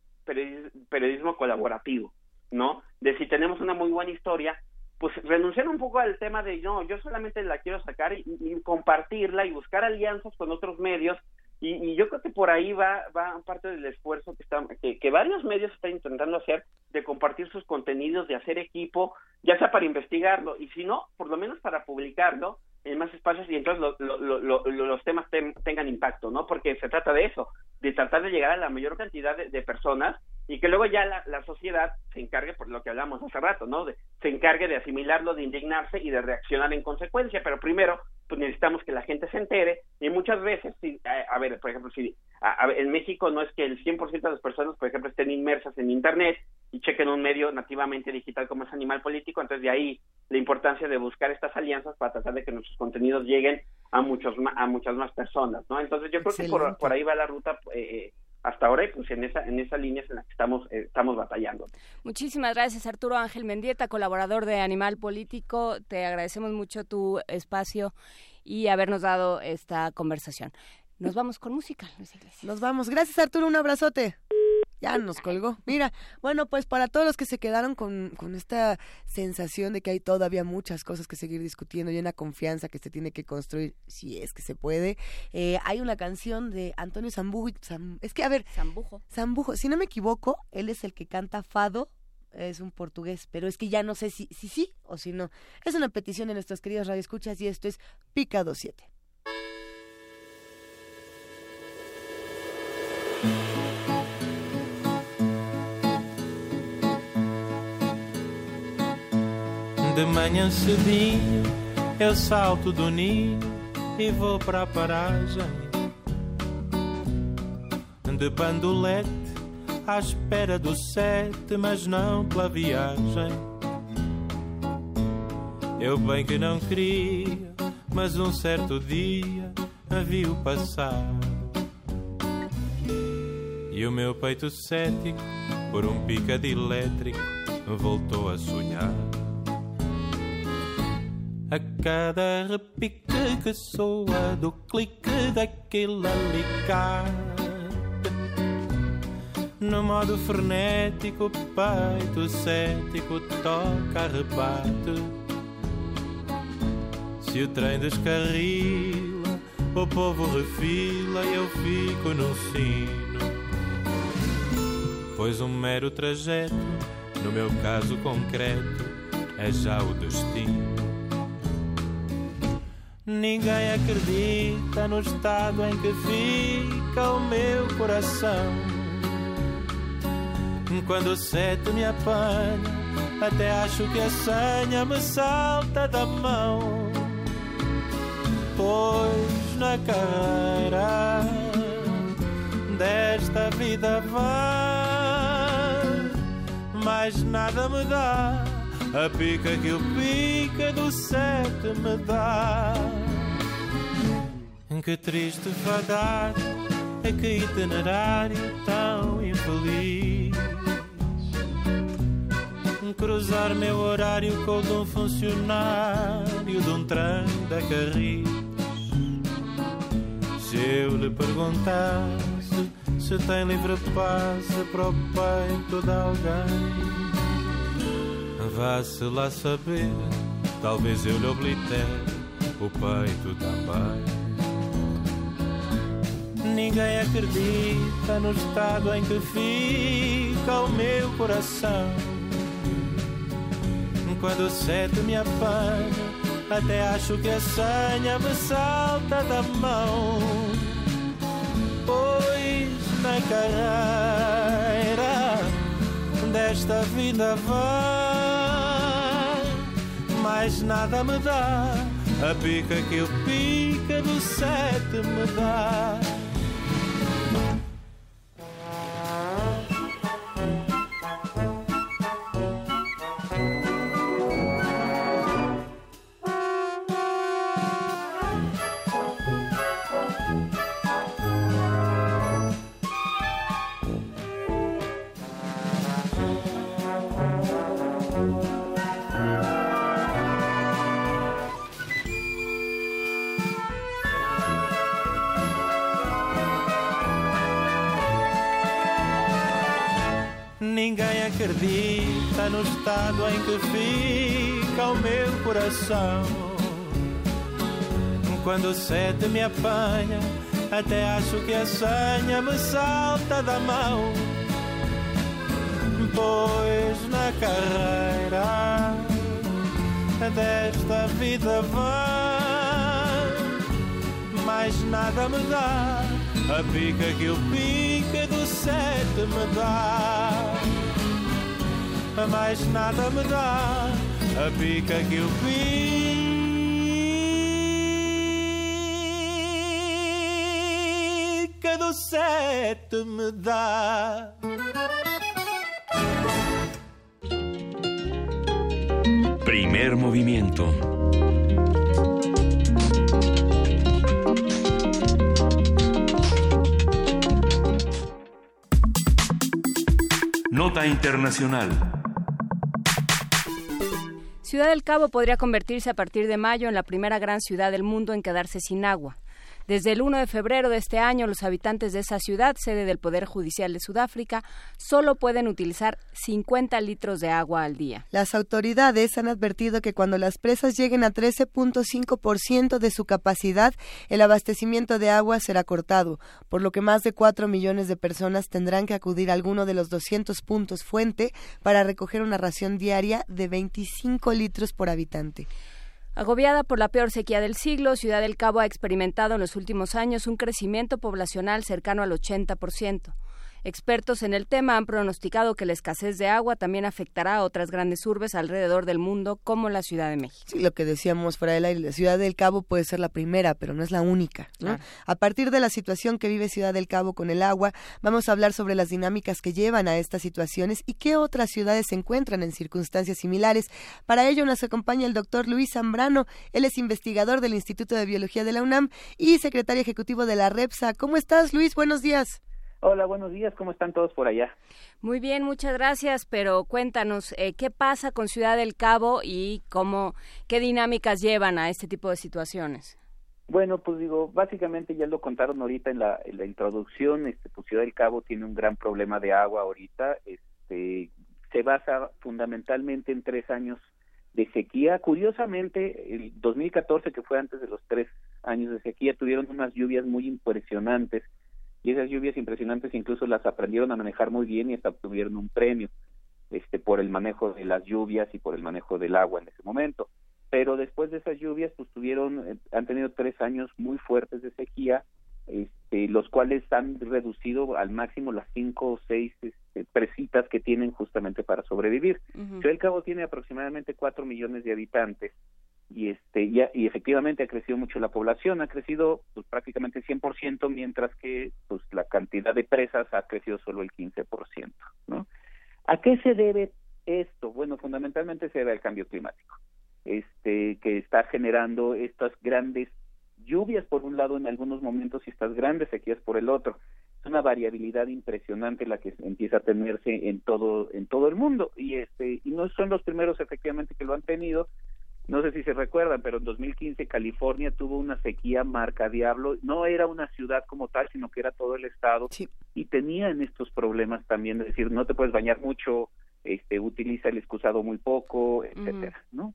periodismo, colaborativo, ¿no? De si tenemos una muy buena historia, pues renunciar un poco al tema de no, yo solamente la quiero sacar y compartirla y buscar alianzas con otros medios y, yo creo que por ahí va, va parte del esfuerzo que, está, que, varios medios están intentando hacer de compartir sus contenidos, de hacer equipo, ya sea para investigarlo y si no, por lo menos para publicarlo en más espacios y entonces los temas tengan impacto, ¿no? Porque se trata de eso, de tratar de llegar a la mayor cantidad de, personas y que luego ya la, sociedad se encargue, por lo que hablamos hace rato, ¿no? De, se encargue de asimilarlo, de indignarse y de reaccionar en consecuencia, pero primero pues necesitamos que la gente se entere y muchas veces, si, a, ver, por ejemplo, si en México no es que el 100% de las personas, por ejemplo, estén inmersas en Internet y chequen un medio nativamente digital como es Animal Político, entonces de ahí la importancia de buscar estas alianzas para tratar de que nuestros contenidos lleguen a muchos a muchas más personas, ¿no? Entonces yo creo que por, por, ahí va la ruta eh, hasta ahora y pues en esa en esa línea es en la que estamos eh, estamos batallando. Muchísimas gracias Arturo Ángel Mendieta, colaborador de Animal Político. Te agradecemos mucho tu espacio y habernos dado esta conversación. Nos vamos con música, Luis Iglesias. Nos vamos. Gracias Arturo, un abrazote. Ya nos colgó. Mira, bueno, pues para todos los que se quedaron con, con, esta sensación de que hay todavía muchas cosas que seguir discutiendo y una confianza que se tiene que construir, si es que se puede, eh, hay una canción de Antonio Zambujo. es que, a ver. Zambujo. Zambujo. Si no me equivoco, él es el que canta Fado. Es un portugués, pero es que ya no sé si, si sí o si no. Es una petición de nuestros queridos radioescuchas y esto es Picado 7. De manhã cedinho eu salto do ninho e vou para a paragem. De bandolete à espera do sete, mas não pela viagem. Eu bem que não queria, mas um certo dia a viu passar. E o meu peito cético, por um pica de elétrico, voltou a sonhar. A cada repique que soa do clique daquele alicate. No modo frenético, peito cético toca rebate. Se o trem descarrila, o povo refila e eu fico no sino. Pois um mero trajeto, no meu caso concreto, é já o destino Ninguém acredita no estado em que fica o meu coração. Quando o sete me apanha até acho que a senha me salta da mão. Pois na carreira desta vida vai, mais nada me dá a pica que o pica do sete me dá. Que triste fadar é que itinerário tão infeliz. Cruzar meu horário com o de um funcionário de um trem da Carris. Se eu lhe perguntasse se tem livre passe para o peito de alguém, vá-se lá saber, talvez eu lhe oblitere o peito também. Ninguém acredita no estado em que fica o meu coração. Quando o sete me apanha, até acho que a senha me salta da mão. Pois na carreira desta vida vai, mais nada me dá. A pica que o pica do sete me dá. Estado em que fica o meu coração. Quando o sete me apanha, até acho que a senha me salta da mão. Pois na carreira desta vida vai, mais nada me dá. A pica que o pica do sete me dá. Mais nada me dá. A pica que o pica do sete me dá. Primer movimiento. Nota Internacional. Ciudad del Cabo podría convertirse a partir de mayo en la primera gran ciudad del mundo en quedarse sin agua. Desde el 1 de febrero de este año, los habitantes de esa ciudad, sede del Poder Judicial de Sudáfrica, solo pueden utilizar 50 litros de agua al día. Las autoridades han advertido que cuando las presas lleguen a 13.5% de su capacidad, el abastecimiento de agua será cortado, por lo que más de 4 millones de personas tendrán que acudir a alguno de los 200 puntos fuente para recoger una ración diaria de 25 litros por habitante. Agobiada por la peor sequía del siglo, Ciudad del Cabo ha experimentado en los últimos años un crecimiento poblacional cercano al 80%. Expertos en el tema han pronosticado que la escasez de agua también afectará a otras grandes urbes alrededor del mundo, como la Ciudad de México. Sí, lo que decíamos fuera del aire, la Ciudad del Cabo puede ser la primera, pero no es la única. A partir de la situación que vive Ciudad del Cabo con el agua, vamos a hablar sobre las dinámicas que llevan a estas situaciones y qué otras ciudades se encuentran en circunstancias similares. Para ello nos acompaña el doctor Luis Zambrano. Él es investigador del Instituto de Biología de la UNAM y secretario ejecutivo de la REPSA. ¿Cómo estás, Luis? Buenos días. Hola, buenos días, ¿cómo están todos por allá? Muy bien, muchas gracias, pero cuéntanos, eh, ¿qué pasa con Ciudad del Cabo y cómo, qué dinámicas llevan a este tipo de situaciones? Bueno, pues digo, básicamente ya lo contaron ahorita en la, en la introducción, este, pues Ciudad del Cabo tiene un gran problema de agua ahorita, este, se basa fundamentalmente en tres años de sequía. Curiosamente, el 2014, que fue antes de los tres años de sequía, tuvieron unas lluvias muy impresionantes y esas lluvias impresionantes incluso las aprendieron a manejar muy bien y hasta obtuvieron un premio este por el manejo de las lluvias y por el manejo del agua en ese momento pero después de esas lluvias pues tuvieron eh, han tenido tres años muy fuertes de sequía este, los cuales han reducido al máximo las cinco o seis este, presitas que tienen justamente para sobrevivir. Del Cabo tiene aproximadamente cuatro millones de habitantes y este ya, y efectivamente ha crecido mucho la población, ha crecido pues, prácticamente 100%, mientras que pues la cantidad de presas ha crecido solo el 15%, ¿no? ¿A qué se debe esto? Bueno, fundamentalmente se debe al cambio climático. Este que está generando estas grandes lluvias por un lado en algunos momentos y estas grandes sequías por el otro. Es una variabilidad impresionante la que empieza a tenerse en todo en todo el mundo y este y no son los primeros efectivamente que lo han tenido no sé si se recuerdan, pero en 2015 California tuvo una sequía marca diablo. No era una ciudad como tal, sino que era todo el estado. Y tenían estos problemas también, de decir, no te puedes bañar mucho, este, utiliza el excusado muy poco, etcétera, ¿no?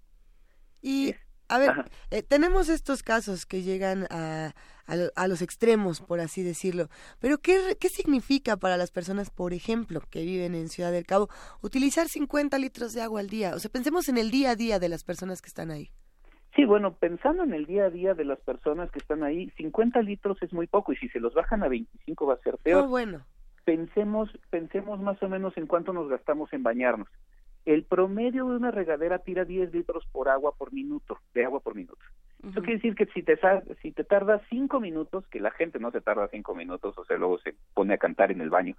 Y a ver, eh, tenemos estos casos que llegan a, a, los extremos, por así decirlo, pero ¿qué, ¿qué significa para las personas, por ejemplo, que viven en Ciudad del Cabo, utilizar 50 litros de agua al día? O sea, pensemos en el día a día de las personas que están ahí. Sí, bueno, pensando en el día a día de las personas que están ahí, 50 litros es muy poco y si se los bajan a 25 va a ser peor. Oh, bueno. Pensemos, pensemos más o menos en cuánto nos gastamos en bañarnos el promedio de una regadera tira 10 litros por agua por minuto, de agua por minuto. Eso quiere decir que si te, si te tardas 5 minutos, que la gente no se tarda 5 minutos, o sea, luego se pone a cantar en el baño,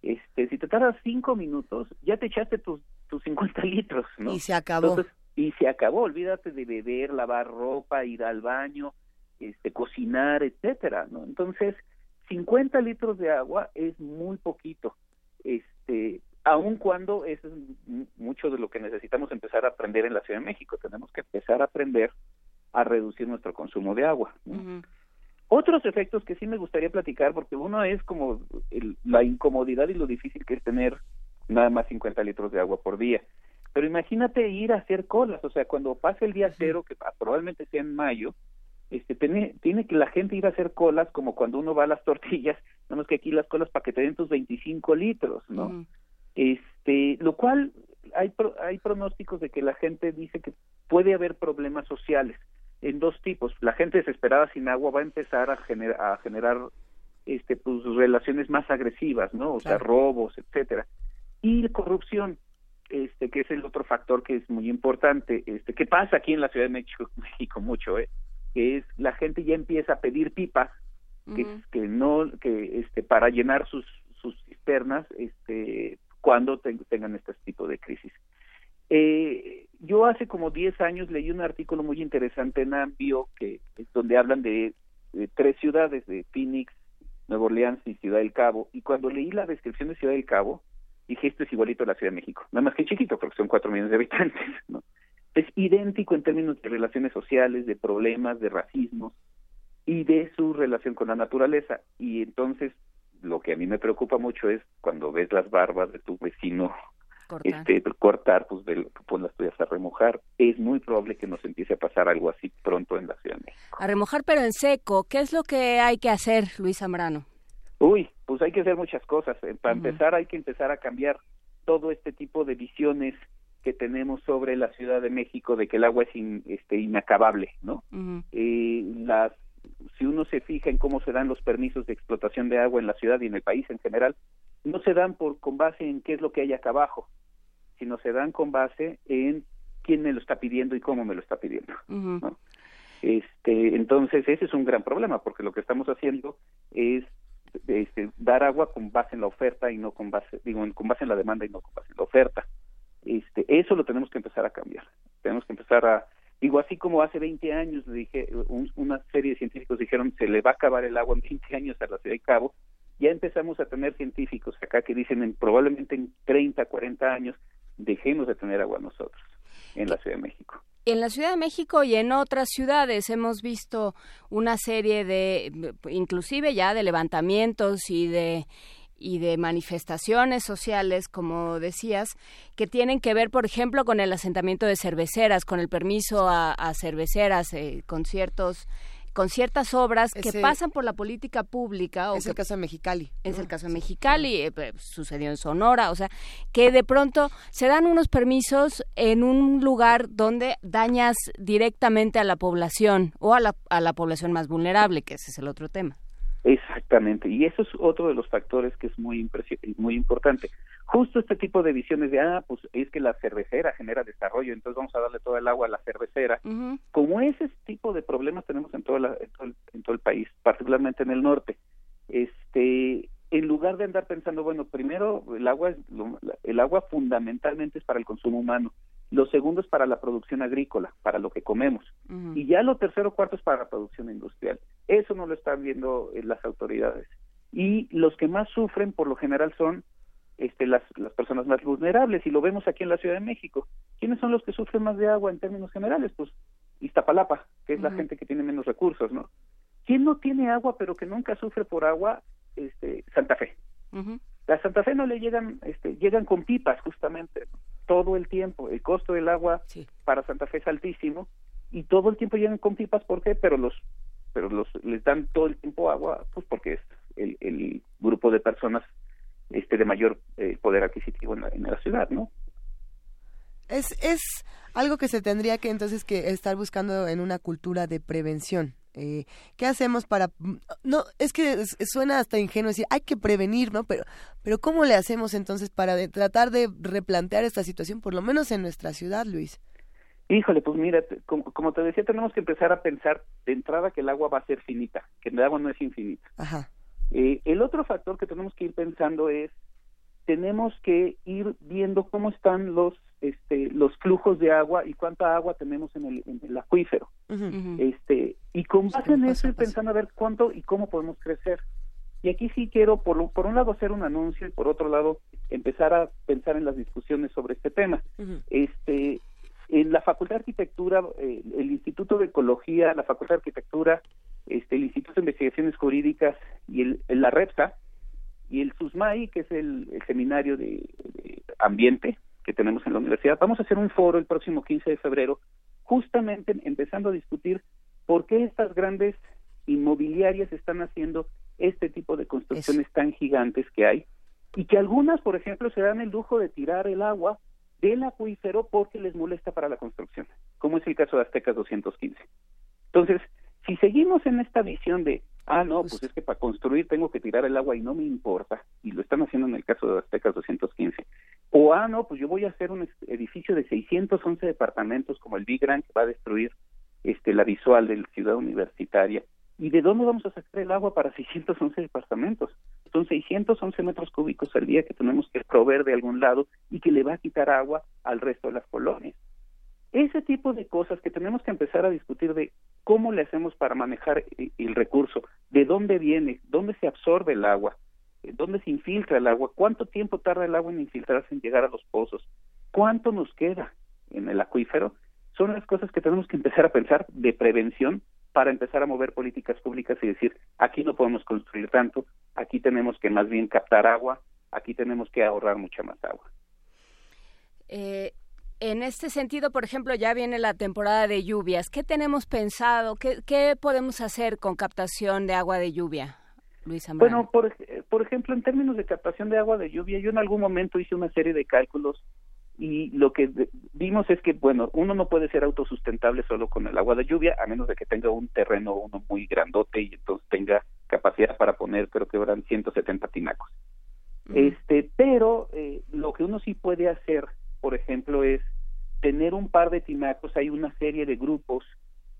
este si te tardas 5 minutos, ya te echaste tus, tus 50 [LAUGHS] litros, ¿no? Y se acabó. y se acabó, olvídate de beber, lavar ropa, ir al baño, este cocinar, etcétera, ¿no? Entonces, 50 litros de agua es muy poquito. Este, aun cuando eso es mucho de lo que necesitamos empezar a aprender en la Ciudad de México. Tenemos que empezar a aprender a reducir nuestro consumo de agua. Otros efectos que sí me gustaría platicar, porque uno es como la incomodidad y lo difícil que es tener nada más 50 litros de agua por día. Pero imagínate ir a hacer colas, o sea, cuando pase el día cero, que probablemente sea en mayo, este, tiene, tiene que la gente ir a hacer colas como cuando uno va a las tortillas, nada que aquí las colas para que te den tus 25 litros, ¿no? Este lo cual hay hay pronósticos de que la gente dice que puede haber problemas sociales en dos tipos. La gente desesperada sin agua va a empezar a, a generar este pues relaciones más agresivas no o sea robos etcétera. Y corrupción este que es el otro factor que es muy importante este que pasa aquí en la Ciudad de México, [LAUGHS] México mucho eh que es la gente ya empieza a pedir pipas que, que no que este para llenar sus sus cisternas este cuando tengan este tipo de crisis. Eh, yo hace como 10 años leí un artículo muy interesante en Ambio, que donde hablan de, tres ciudades, de Phoenix, Nueva Orleans y Ciudad del Cabo, y cuando leí la descripción de Ciudad del Cabo, dije, esto es igualito a la Ciudad de México, nada más que chiquito, porque son 4 millones de habitantes, [LAUGHS] ¿no? Es idéntico en términos de relaciones sociales, de problemas, de racismo y de su relación con la naturaleza. Y entonces lo que a mí me preocupa mucho es cuando ves las barbas de tu vecino cortar, este, cortar pues pon las tuyas a remojar. Es muy probable que nos empiece a pasar algo así pronto en la Ciudad de México. A remojar pero en seco. ¿Qué es lo que hay que hacer, Luis Zambrano? Uy, pues hay que hacer muchas cosas. Eh, para empezar hay que empezar a cambiar todo este tipo de visiones que tenemos sobre la Ciudad de México de que el agua es este, inacabable, ¿no? eh, las si uno se fija en cómo se dan los permisos de explotación de agua en la ciudad y en el país en general, no se dan por con base en qué es lo que hay acá abajo, sino se dan con base en quién me lo está pidiendo y cómo me lo está pidiendo. Este, entonces ese es un gran problema porque lo que estamos haciendo es este, dar agua con base en la oferta y no con base, digo, con base en la demanda y no con base en la oferta. Este, eso lo tenemos que empezar a cambiar. Tenemos que empezar a Digo, así como hace 20 años dije, una serie de científicos dijeron se le va a acabar el agua en 20 años a la Ciudad de Cabo, ya empezamos a tener científicos acá que dicen en, probablemente en 30, 40 años dejemos de tener agua nosotros en la Ciudad de México. En la Ciudad de México y en otras ciudades hemos visto una serie de, inclusive ya de levantamientos y de y de manifestaciones sociales, como decías, que tienen que ver, por ejemplo, con el asentamiento de cerveceras, con el permiso a, cerveceras, eh, con ciertos con ciertas obras que pasan por la política pública. O es el caso de Mexicali. Es el caso de Mexicali, eh, pues, sucedió en Sonora, o sea, que de pronto se dan unos permisos en un lugar donde dañas directamente a la población o a la, a la población más vulnerable, que ese es el otro tema. Es Exactamente, y eso es otro de los factores que es muy muy importante. Justo este tipo de visiones de, ah, pues es que la cervecera genera desarrollo, entonces vamos a darle todo el agua a la cervecera. Como ese tipo de problemas tenemos en todo, en todo el país, particularmente en el norte. Este, en lugar de andar pensando, bueno, primero el agua es el agua fundamentalmente es para el consumo humano, lo segundo es para la producción agrícola, para lo que comemos, y ya lo tercero cuarto es para la producción industrial. Eso no lo están viendo eh, las autoridades. Y los que más sufren por lo general son este, las, las personas más vulnerables, y lo vemos aquí en la Ciudad de México. ¿Quiénes son los que sufren más de agua en términos generales? Pues Iztapalapa, que es la gente que tiene menos recursos, ¿no? ¿Quién no tiene agua pero que nunca sufre por agua? este, Santa Fe. La Santa Fe no le llegan, este, llegan con pipas justamente todo el tiempo. El costo del agua para Santa Fe es altísimo y todo el tiempo llegan con pipas. ¿Por qué? Pero los, pero los les dan todo el tiempo agua, pues porque es el, el grupo de personas este de mayor eh, poder adquisitivo en la, en la ciudad, ¿no? Es, es algo que se tendría que entonces que estar buscando en una cultura de prevención. Eh, ¿Qué hacemos para...? No, es que suena hasta ingenuo decir, hay que prevenir, ¿no? Pero, pero ¿cómo le hacemos entonces para tratar de replantear esta situación, por lo menos en nuestra ciudad, Luis? Híjole, pues mira, como, te decía, tenemos que empezar a pensar de entrada que el agua va a ser finita, que el agua no es infinita. Ajá. Eh, el otro factor que tenemos que ir pensando es, tenemos que ir viendo cómo están los este, los flujos de agua y cuánta agua tenemos en el, en el acuífero. este, y con base en eso ir pensando a ver cuánto y cómo podemos crecer. Y aquí sí quiero, por, por un lado, hacer un anuncio y por otro lado, empezar a pensar en las discusiones sobre este tema. este En la Facultad de Arquitectura, eh, el Instituto de Ecología, la Facultad de Arquitectura, este, el Instituto de Investigaciones Jurídicas y el, la REPSA y el SUSMAI, que es el, Seminario de Ambiente, que tenemos en la universidad. Vamos a hacer un foro el próximo 15 de febrero, justamente empezando a discutir por qué estas grandes inmobiliarias están haciendo este tipo de construcciones tan gigantes que hay y que algunas, por ejemplo, se dan el lujo de tirar el agua del acuífero porque les molesta para la construcción, como es el caso de Aztecas 215. Entonces, si seguimos en esta visión de Ah, no, pues, pues, es que para construir tengo que tirar el agua y no me importa. Y lo están haciendo en el caso de Aztecas 215. O, ah, no, pues yo voy a hacer un edificio de 611 departamentos como el Big Grand que va a destruir este, la visual de la ciudad universitaria. ¿Y de dónde vamos a sacar el agua para 611 departamentos? Son 611 metros cúbicos al día que tenemos que proveer de algún lado y que le va a quitar agua al resto de las colonias. Ese tipo de cosas que tenemos que empezar a discutir de cómo le hacemos para manejar eh, el recurso, de dónde viene, dónde se absorbe el agua, eh, dónde se infiltra el agua, cuánto tiempo tarda el agua en infiltrarse, en llegar a los pozos, cuánto nos queda en el acuífero, son las cosas que tenemos que empezar a pensar de prevención para empezar a mover políticas públicas y decir, aquí no podemos construir tanto, aquí tenemos que más bien captar agua, aquí tenemos que ahorrar mucha más agua. Eh, en este sentido, por ejemplo, ya viene la temporada de lluvias. ¿Qué tenemos pensado? ¿Qué, podemos hacer con captación de agua de lluvia? Luis Bueno, por, por ejemplo, en términos de captación de agua de lluvia, yo en algún momento hice una serie de cálculos y lo que vimos es que, bueno, uno no puede ser autosustentable solo con el agua de lluvia, a menos de que tenga un terreno uno muy grandote y entonces tenga capacidad para poner, creo que eran 170 tinacos. Este, pero eh, lo que uno sí puede hacer por ejemplo, es tener un par de tinacos. Hay una serie de grupos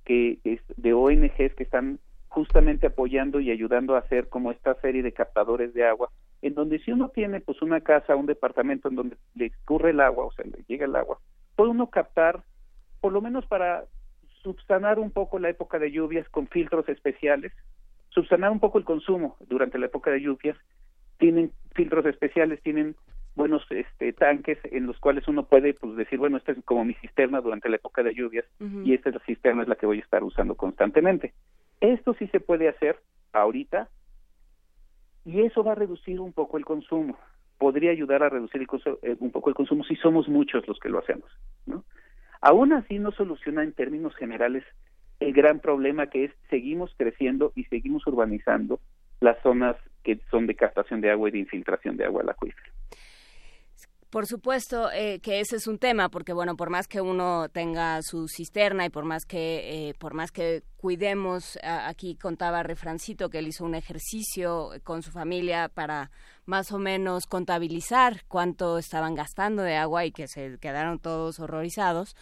que es de ONGs que están justamente apoyando y ayudando a hacer como esta serie de captadores de agua, en donde si uno tiene pues una casa, un departamento en donde le escurre el agua, o sea, le llega el agua, puede uno captar, por lo menos para subsanar un poco la época de lluvias con filtros especiales, subsanar un poco el consumo durante la época de lluvias, tienen filtros especiales, tienen buenos este, tanques en los cuales uno puede pues decir bueno esta es como mi cisterna durante la época de lluvias y esta es la cisterna es la que voy a estar usando constantemente esto sí se puede hacer ahorita y eso va a reducir un poco el consumo. Podría ayudar a reducir eh, un poco el consumo si somos muchos los que lo hacemos no aún así no soluciona en términos generales el gran problema que es seguimos creciendo y seguimos urbanizando las zonas que son de captación de agua y de infiltración de agua al acuífero Por supuesto eh, que ese es un tema, porque bueno, por más que uno tenga su cisterna y por más que, eh, por más que cuidemos, aquí contaba Refrancito que él hizo un ejercicio con su familia para más o menos contabilizar cuánto estaban gastando de agua y que se quedaron todos horrorizados.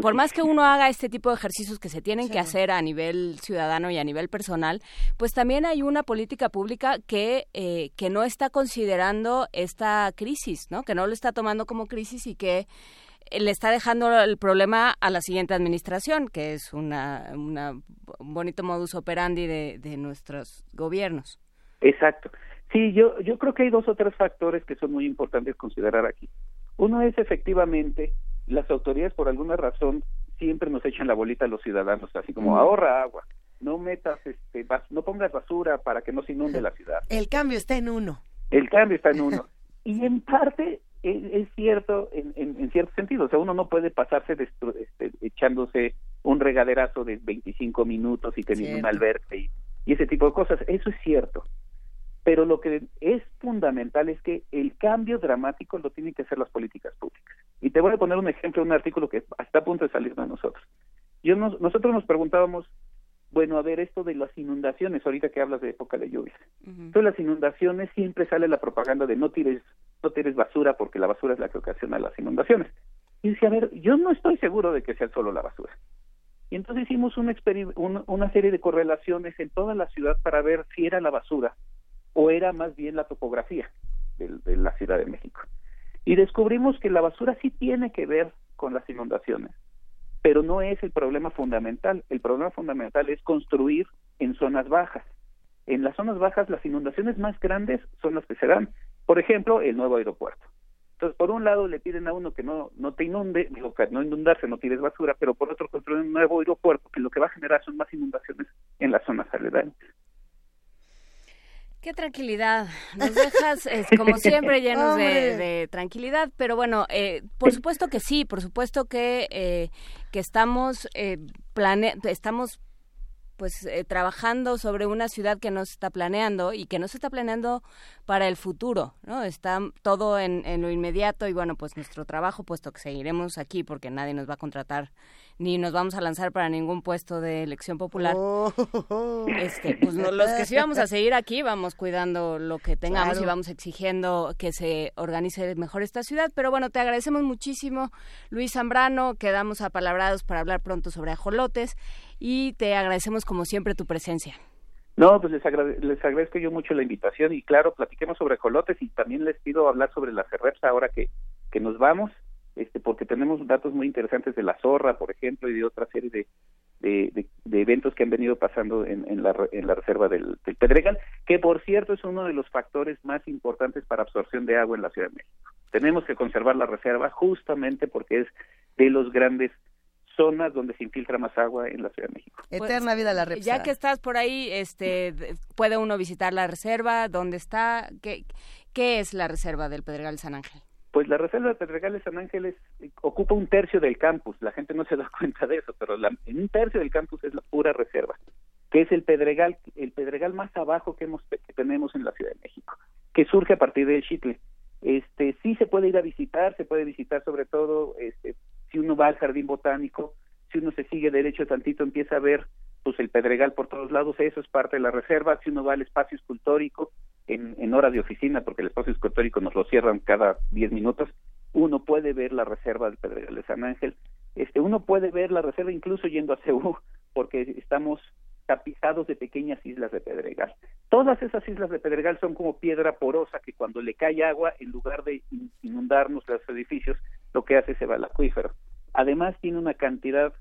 Por más que uno haga este tipo de ejercicios que se tienen que hacer a nivel ciudadano y a nivel personal, pues también hay una política pública que, eh, que no está considerando esta crisis, ¿no? Que no lo está tomando como crisis y que le está dejando el problema a la siguiente administración, que es una, un bonito modus operandi de, de nuestros gobiernos. Exacto. Sí, yo, yo creo que hay dos o tres factores que son muy importantes considerar aquí. Uno es efectivamente las autoridades por alguna razón siempre nos echan la bolita a los ciudadanos, así como ahorra agua, no metas, este, no pongas basura para que no se inunde la ciudad. El cambio está en uno. El cambio está en uno. [LAUGHS] y en parte es, cierto en, en, cierto sentido, o sea, uno no puede pasarse este, echándose un regaderazo de 25 minutos y teniendo un albergue y, y ese tipo de cosas, eso es cierto. Pero lo que es fundamental es que el cambio dramático lo tienen que hacer las políticas públicas. Y te voy a poner un ejemplo, un artículo que está a punto de salir de nosotros. Yo nosotros nos preguntábamos, bueno, a ver, esto de las inundaciones, ahorita que hablas de época de lluvias. Entonces las inundaciones siempre sale la propaganda de no tires, no tires basura porque la basura es la que ocasiona las inundaciones. Y dice, a ver, yo no estoy seguro de que sea solo la basura. Y entonces hicimos un una serie de correlaciones en toda la ciudad para ver si era la basura o era más bien la topografía de, la Ciudad de México. Y descubrimos que la basura sí tiene que ver con las inundaciones, pero no es el problema fundamental. El problema fundamental es construir en zonas bajas. En las zonas bajas las inundaciones más grandes son las que se dan. Por ejemplo, el nuevo aeropuerto. Entonces, por un lado le piden a uno que no, no te inunde, digo no inundarse, no tires basura, pero por otro construyen un nuevo aeropuerto que lo que va a generar son más inundaciones en las zonas aledañas. Qué tranquilidad. Nos dejas, [LAUGHS] como siempre, llenos de, tranquilidad. Pero bueno, eh, por supuesto que sí, por supuesto que, eh, que estamos, eh, plane estamos pues eh, trabajando sobre una ciudad que no se está planeando y que no se está planeando para el futuro, ¿no? Está todo en, en, lo inmediato y bueno, pues nuestro trabajo, puesto que seguiremos aquí porque nadie nos va a contratar ni nos vamos a lanzar para ningún puesto de elección popular. Oh. Este, pues los que sí vamos a [LAUGHS] seguir aquí, vamos cuidando lo que tengamos y vamos exigiendo que se organice mejor esta ciudad. Pero bueno, te agradecemos muchísimo, Luis Zambrano. Quedamos apalabrados para hablar pronto sobre ajolotes y te agradecemos como siempre tu presencia. No, pues les, les agradezco yo mucho la invitación y claro, platiquemos sobre ajolotes y también les pido hablar sobre la CERREPS ahora que, que nos vamos este, porque tenemos datos muy interesantes de la zorra, por ejemplo, y de otra serie de, de, de, eventos que han venido pasando en, en, la, en la reserva del, Pedregal, que por cierto es uno de los factores más importantes para absorción de agua en la Ciudad de México. Tenemos que conservar la reserva justamente porque es de los grandes zonas donde se infiltra más agua en la Ciudad de México. Eterna vida la reserva. Ya que estás por ahí, este, puede uno visitar la reserva, dónde está, qué, qué es la reserva del Pedregal San Ángel. Pues la Reserva de Pedregales San Ángeles eh, ocupa un tercio del campus, la gente no se da [LAUGHS] cuenta de eso, pero en un tercio del campus es la pura reserva, que es el Pedregal, el Pedregal más abajo que, hemos, que tenemos en la Ciudad de México, que surge a partir del Chitle. Este, sí se puede ir a visitar, se puede visitar sobre todo este, si uno va al jardín botánico, si uno se sigue derecho tantito empieza a ver pues el Pedregal por todos lados, eso es parte de la reserva, si uno va al espacio escultórico, en, en horas de oficina, porque el espacio escultórico nos lo cierran cada 10 minutos, uno puede ver la reserva del Pedregal de San Ángel, este, uno puede ver la reserva incluso yendo a Ceú, porque estamos tapizados de pequeñas islas de pedregal. Todas esas islas de pedregal son como piedra porosa que cuando le cae agua, en lugar de inundarnos los edificios, lo que hace se va al acuífero. Además tiene una cantidad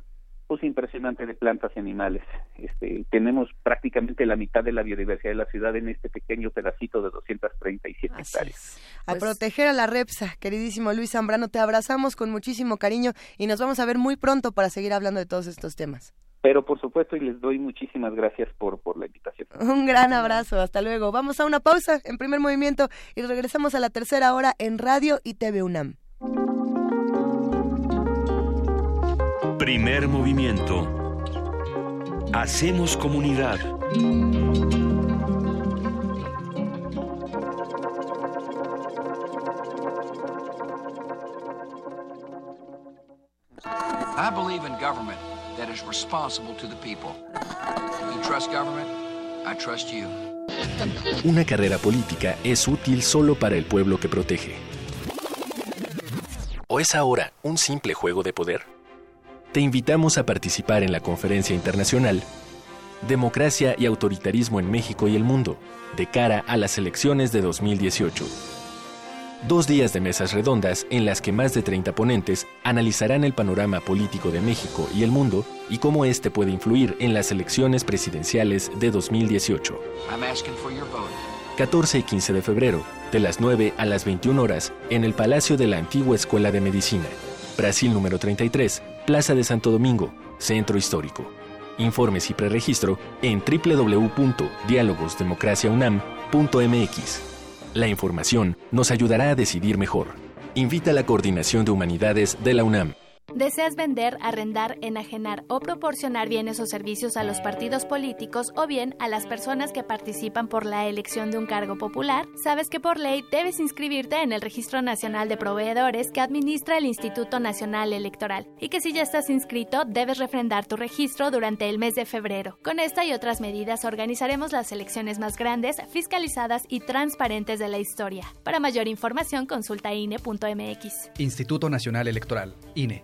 pues impresionante de plantas y animales. Este, tenemos prácticamente la mitad de la biodiversidad de la ciudad en este pequeño pedacito de 237 hectáreas. A pues proteger a la repsa, queridísimo Luis Zambrano, te abrazamos con muchísimo cariño y nos vamos a ver muy pronto para seguir hablando de todos estos temas. Pero por supuesto y les doy muchísimas gracias por, por la invitación. Un gran abrazo, hasta luego. Vamos a una pausa en primer movimiento y regresamos a la tercera hora en Radio y TV UNAM. Primer movimiento. Hacemos comunidad. I believe in government that is responsible to the people. You trust government, I trust you. Una carrera política es útil solo para el pueblo que protege. ¿O es ahora un simple juego de poder? Te invitamos a participar en la conferencia internacional Democracia y Autoritarismo en México y el Mundo, de cara a las elecciones de 2018. Dos días de mesas redondas en las que más de 30 ponentes analizarán el panorama político de México y el mundo y cómo éste puede influir en las elecciones presidenciales de 2018. 14 y 15 de febrero, de las 9 a las 21 horas, en el Palacio de la Antigua Escuela de Medicina, Brasil número 33, Plaza de Santo Domingo, Centro Histórico. Informes y preregistro en www.dialogosdemocraciaunam.mx. La información nos ayudará a decidir mejor. Invita a la Coordinación de Humanidades de la UNAM. ¿Deseas vender, arrendar, enajenar o proporcionar bienes o servicios a los partidos políticos o bien a las personas que participan por la elección de un cargo popular? Sabes que por ley debes inscribirte en el Registro Nacional de Proveedores que administra el Instituto Nacional Electoral y que si ya estás inscrito debes refrendar tu registro durante el mes de febrero. Con esta y otras medidas organizaremos las elecciones más grandes, fiscalizadas y transparentes de la historia. Para mayor información consulta INE.mx. Instituto Nacional Electoral, INE.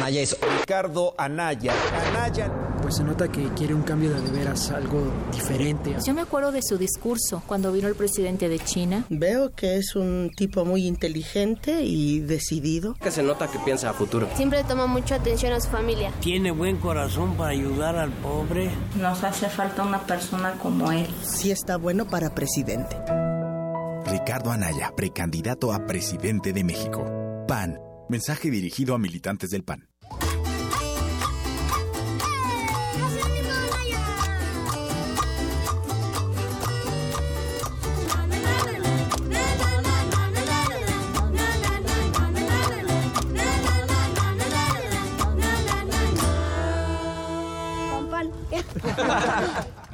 Anaya es Ricardo Anaya. Anaya. Pues se nota que quiere un cambio de, de veras, algo diferente. Yo me acuerdo de su discurso cuando vino el presidente de China. Veo que es un tipo muy inteligente y decidido. Que se nota que piensa a futuro. Siempre toma mucha atención a su familia. Tiene buen corazón para ayudar al pobre. Nos hace falta una persona como él. Sí está bueno para presidente. Ricardo Anaya, precandidato a presidente de México. PAN. Mensaje dirigido a militantes del PAN.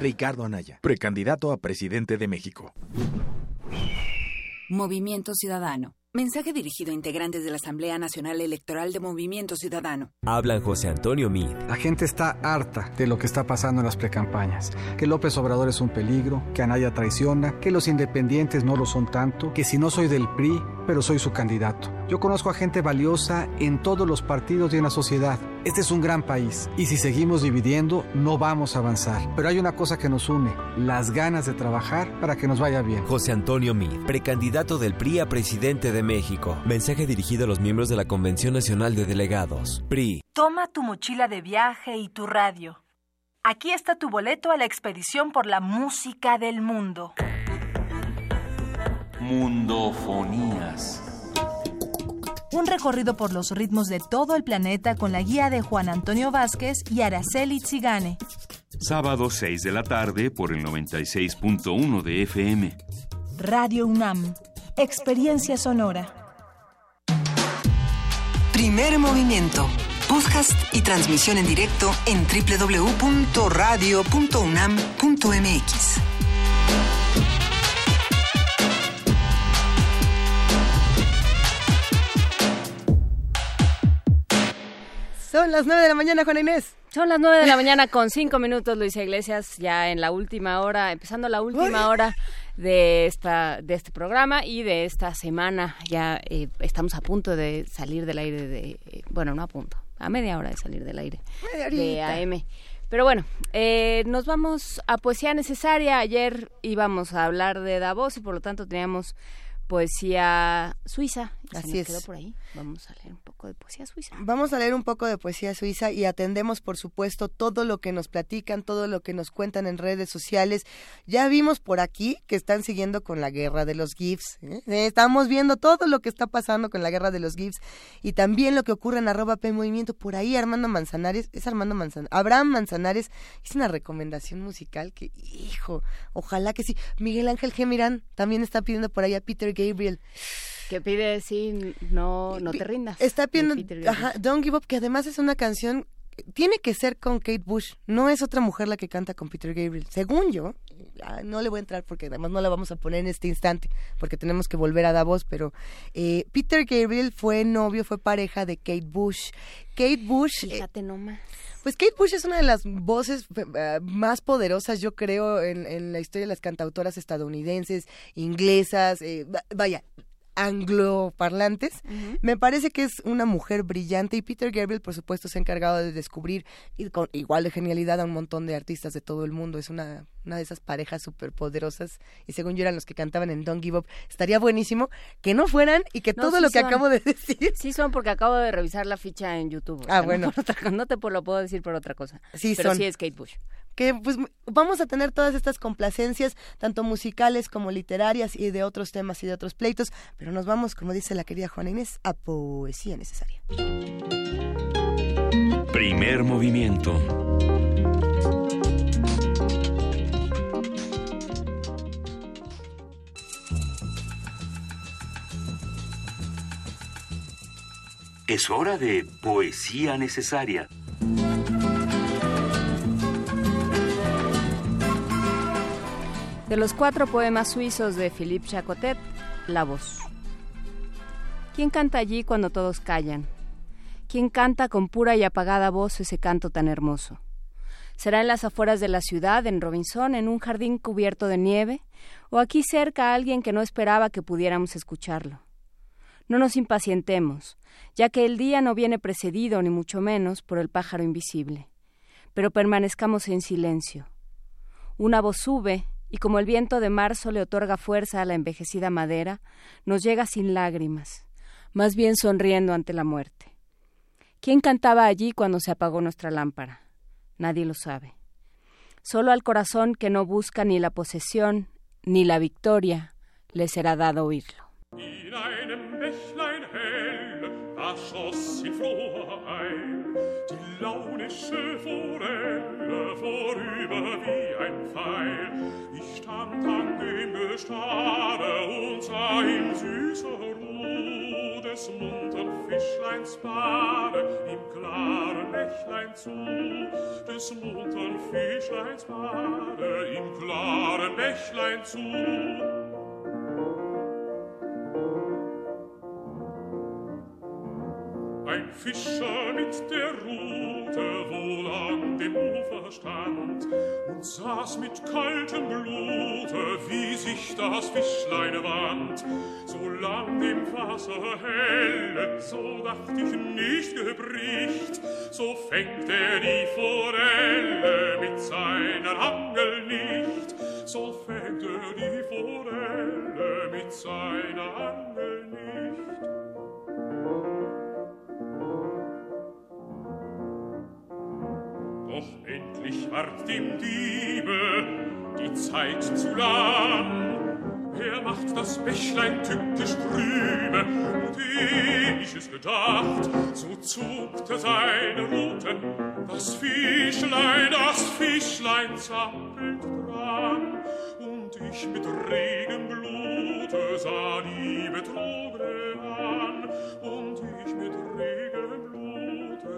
Ricardo Anaya, precandidato a presidente de México. Movimiento Ciudadano. Mensaje dirigido a integrantes de la Asamblea Nacional Electoral de Movimiento Ciudadano. Hablan José Antonio Mid. La gente está harta de lo que está pasando en las precampañas. Que López Obrador es un peligro, que Anaya traiciona, que los independientes no lo son tanto, que si no soy del PRI, pero soy su candidato. Yo conozco a gente valiosa en todos los partidos y en la sociedad. Este es un gran país y si seguimos dividiendo no vamos a avanzar. Pero hay una cosa que nos une, las ganas de trabajar para que nos vaya bien. José Antonio Mid, precandidato del PRI a presidente de México. Mensaje dirigido a los miembros de la Convención Nacional de Delegados. PRI. Toma tu mochila de viaje y tu radio. Aquí está tu boleto a la expedición por la música del mundo. Mundofonías. Un recorrido por los ritmos de todo el planeta con la guía de Juan Antonio Vázquez y Araceli Zigane. Sábado 6 de la tarde por el 96.1 de FM. Radio UNAM, Experiencia Sonora. Primer movimiento. Podcast y transmisión en directo en www.radio.unam.mx. Son las 9 de la mañana, Juana Inés. Son las 9 de la mañana con 5 minutos, Luisa Iglesias, ya en la última hora, empezando la última hora de esta de este programa y de esta semana. Ya eh, estamos a punto de salir del aire de eh, bueno, no a punto, a media hora de salir del aire de AM. Pero bueno, eh, nos vamos a poesía necesaria. Ayer íbamos a hablar de Davos y por lo tanto teníamos poesía suiza. Así es. Quedó por ahí. Vamos a leer un poco de poesía suiza. Vamos a leer un poco de poesía suiza y atendemos, por supuesto, todo lo que nos platican, todo lo que nos cuentan en redes sociales. Ya vimos por aquí que están siguiendo con la guerra de los GIFs. ¿eh? Estamos viendo todo lo que está pasando con la guerra de los GIFs y también lo que ocurre en arroba P Movimiento. Por ahí Armando Manzanares, es Armando Manzanares, Abraham Manzanares hizo una recomendación musical que, hijo, ojalá que sí. Miguel Ángel Gemirán también está pidiendo por ahí a Peter Gabriel. Que pide, sí, no, no te rindas. Está pidiendo, ajá, Don't Give Up, que además es una canción, tiene que ser con Kate Bush, no es otra mujer la que canta con Peter Gabriel. Según yo, no le voy a entrar porque además no la vamos a poner en este instante, porque tenemos que volver a Davos, pero eh, Peter Gabriel fue novio, fue pareja de Kate Bush. Kate Bush... Eh, Fíjate nomás. Pues Kate Bush es una de las voces uh, más poderosas, yo creo, en, en, la historia de las cantautoras estadounidenses, inglesas, eh, vaya, angloparlantes. Uh -huh. Me parece que es una mujer brillante y Peter Gabriel, por supuesto, se ha encargado de descubrir y con igual de genialidad a un montón de artistas de todo el mundo. Es una, una de esas parejas súper poderosas y según yo eran los que cantaban en Don't Give Up. Estaría buenísimo que no fueran y que no, todo sí lo que son. acabo de decir. Sí son porque acabo de revisar la ficha en YouTube. ah, sea, bueno. No, otra, no, te lo puedo decir por otra cosa. Sí Pero son. sí es Kate Bush que pues vamos a tener todas estas complacencias, tanto musicales como literarias y de otros temas y de otros pleitos, pero nos vamos, como dice la querida Juana Inés, a poesía necesaria. Primer movimiento. Es hora de poesía necesaria. De los cuatro poemas suizos de Philippe Chacotet, La voz. ¿Quién canta allí cuando todos callan? ¿Quién canta con pura y apagada voz ese canto tan hermoso? ¿Será en las afueras de la ciudad, en Robinson, en un jardín cubierto de nieve? ¿O aquí cerca alguien que no esperaba que pudiéramos escucharlo? No nos impacientemos, ya que el día no viene precedido, ni mucho menos, por el pájaro invisible. Pero permanezcamos en silencio. Una voz sube, y como el viento de marzo le otorga fuerza a la envejecida madera, nos llega sin lágrimas, más bien sonriendo ante la muerte. ¿Quién cantaba allí cuando se apagó nuestra lámpara? Nadie lo sabe. Solo al corazón que no busca ni la posesión ni la victoria le será dado oírlo. Vorüber wie ein Pfeil. tam tam dem Gestade und sah im süßer Ruh des muntern Fischleins Bade im klaren Bächlein zu, des muntern Fischleins Bade im klaren Bächlein zu. Ein Fischer mit der Ruhe Rute wohl an dem Ufer stand und saß mit kaltem Blute, wie sich das Fischlein wand. Solang dem Wasser helle, so dacht ich nicht gebricht, so fängt er die Forelle mit seiner Angel nicht. So fängt er die Forelle mit seiner Angel Doch endlich ward dem Diebe die Zeit zu lang. Er macht das Bächlein tückisch trübe, und ehe ich es gedacht, so zuckte seine Rute. Das Fischlein, das Fischlein zappelt dran, und ich mit regem Blute sah die Betrogene an, und ich mit regem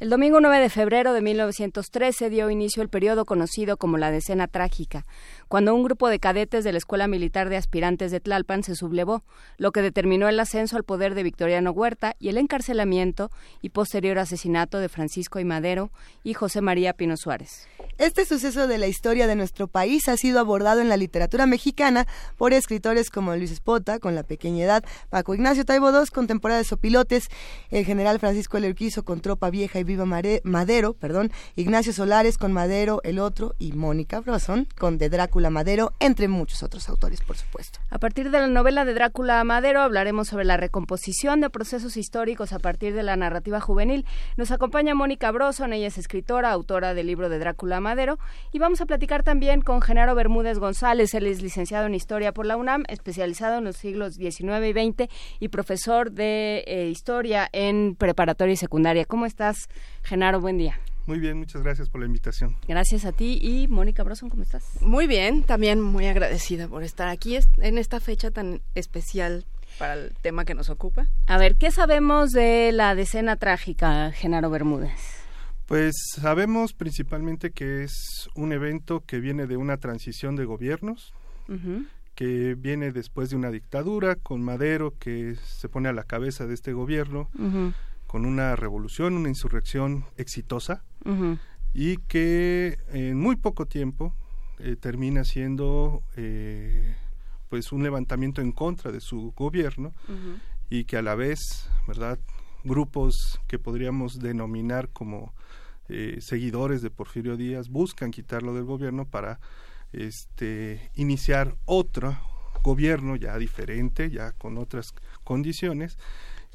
El domingo 9 de febrero de 1913 dio inicio el periodo conocido como la Decena Trágica, cuando un grupo de cadetes de la Escuela Militar de Aspirantes de Tlalpan se sublevó, lo que determinó el ascenso al poder de Victoriano Huerta y el encarcelamiento y posterior asesinato de Francisco y Madero y José María Pino Suárez. Este suceso de la historia de nuestro país ha sido abordado en la literatura mexicana por escritores como Luis Espota, con La Pequeña Edad, Paco Ignacio Taibo II, con Temporada de Sopilotes, el general Francisco Elerquizo con Tropa Vieja y Viva Madero, perdón, Ignacio Solares con Madero, el otro, y Mónica Brosson con De Drácula Madero, entre muchos otros autores, por supuesto. A partir de la novela de Drácula Madero hablaremos sobre la recomposición de procesos históricos a partir de la narrativa juvenil. Nos acompaña Mónica Broson, ella es escritora, autora del libro de Drácula Madero, y vamos a platicar también con Genaro Bermúdez González, él es licenciado en Historia por la UNAM, especializado en los siglos XIX y XX y profesor de eh, Historia en preparatoria y secundaria. ¿Cómo estás, Genaro? Buen día. Muy bien, muchas gracias por la invitación. Gracias a ti y Mónica Broson, ¿cómo estás? Muy bien, también muy agradecida por estar aquí en esta fecha tan especial para el tema que nos ocupa. A ver, ¿qué sabemos de la decena trágica, Genaro Bermúdez? Pues sabemos principalmente que es un evento que viene de una transición de gobiernos, que viene después de una dictadura con Madero que se pone a la cabeza de este gobierno, con una revolución, una insurrección exitosa y que en muy poco tiempo eh, termina siendo eh, pues un levantamiento en contra de su gobierno y que a la vez, ¿verdad? Grupos que podríamos denominar como eh, seguidores de Porfirio Díaz buscan quitarlo del gobierno para este, iniciar otro gobierno ya diferente, ya con otras condiciones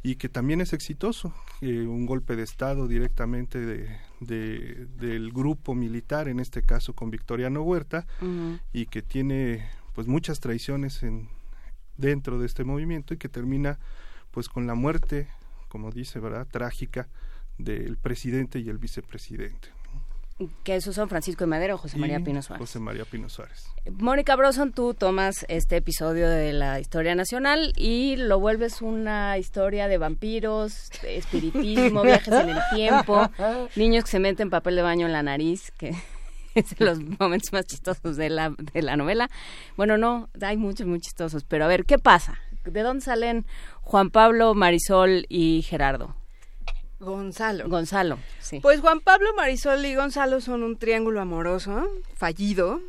y que también es exitoso, eh, un golpe de Estado directamente de, de- del grupo militar, en este caso con Victoriano Huerta, y que tiene pues muchas traiciones en, dentro de este movimiento y que termina pues con la muerte, como dice, ¿verdad?, trágica del presidente y el vicepresidente. Que esos son Francisco y Madero, José María Pino Suárez. José María Pino Suárez. Mónica Broson, tú tomas este episodio de la historia nacional y lo vuelves una historia de vampiros, de espiritismo, [LAUGHS] viajes en el tiempo, niños que se meten papel de baño en la nariz, que [LAUGHS] es de los momentos más chistosos de la, de la novela. Bueno, no, hay muchos muy chistosos, pero a ver, ¿qué pasa? ¿De dónde salen Juan Pablo, Marisol y Gerardo? Gonzalo. Gonzalo, sí. Pues Juan Pablo, Marisol y Gonzalo son un triángulo amoroso, fallido,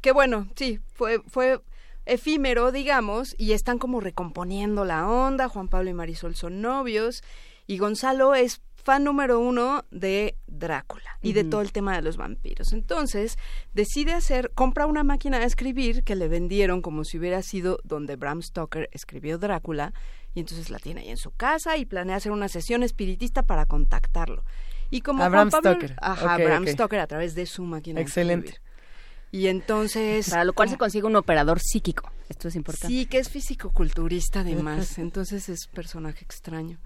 que bueno, sí, fue, fue efímero, digamos, y están como recomponiendo la onda. Juan Pablo y Marisol son novios, y Gonzalo es fan número uno de Drácula y de todo el tema de los vampiros. Entonces, decide hacer, compra una máquina de escribir que le vendieron como si hubiera sido donde Bram Stoker escribió Drácula, y entonces la tiene ahí en su casa y planea hacer una sesión espiritista para contactarlo. Y como A Bram Pablo- Stoker. Ajá, Ok, Bram ok. Stoker a través de su máquina de Excelente. Y entonces... Para lo cual se consigue un operador psíquico. Esto es importante. Sí, que es físico-culturista además, [LAUGHS] entonces es personaje extraño.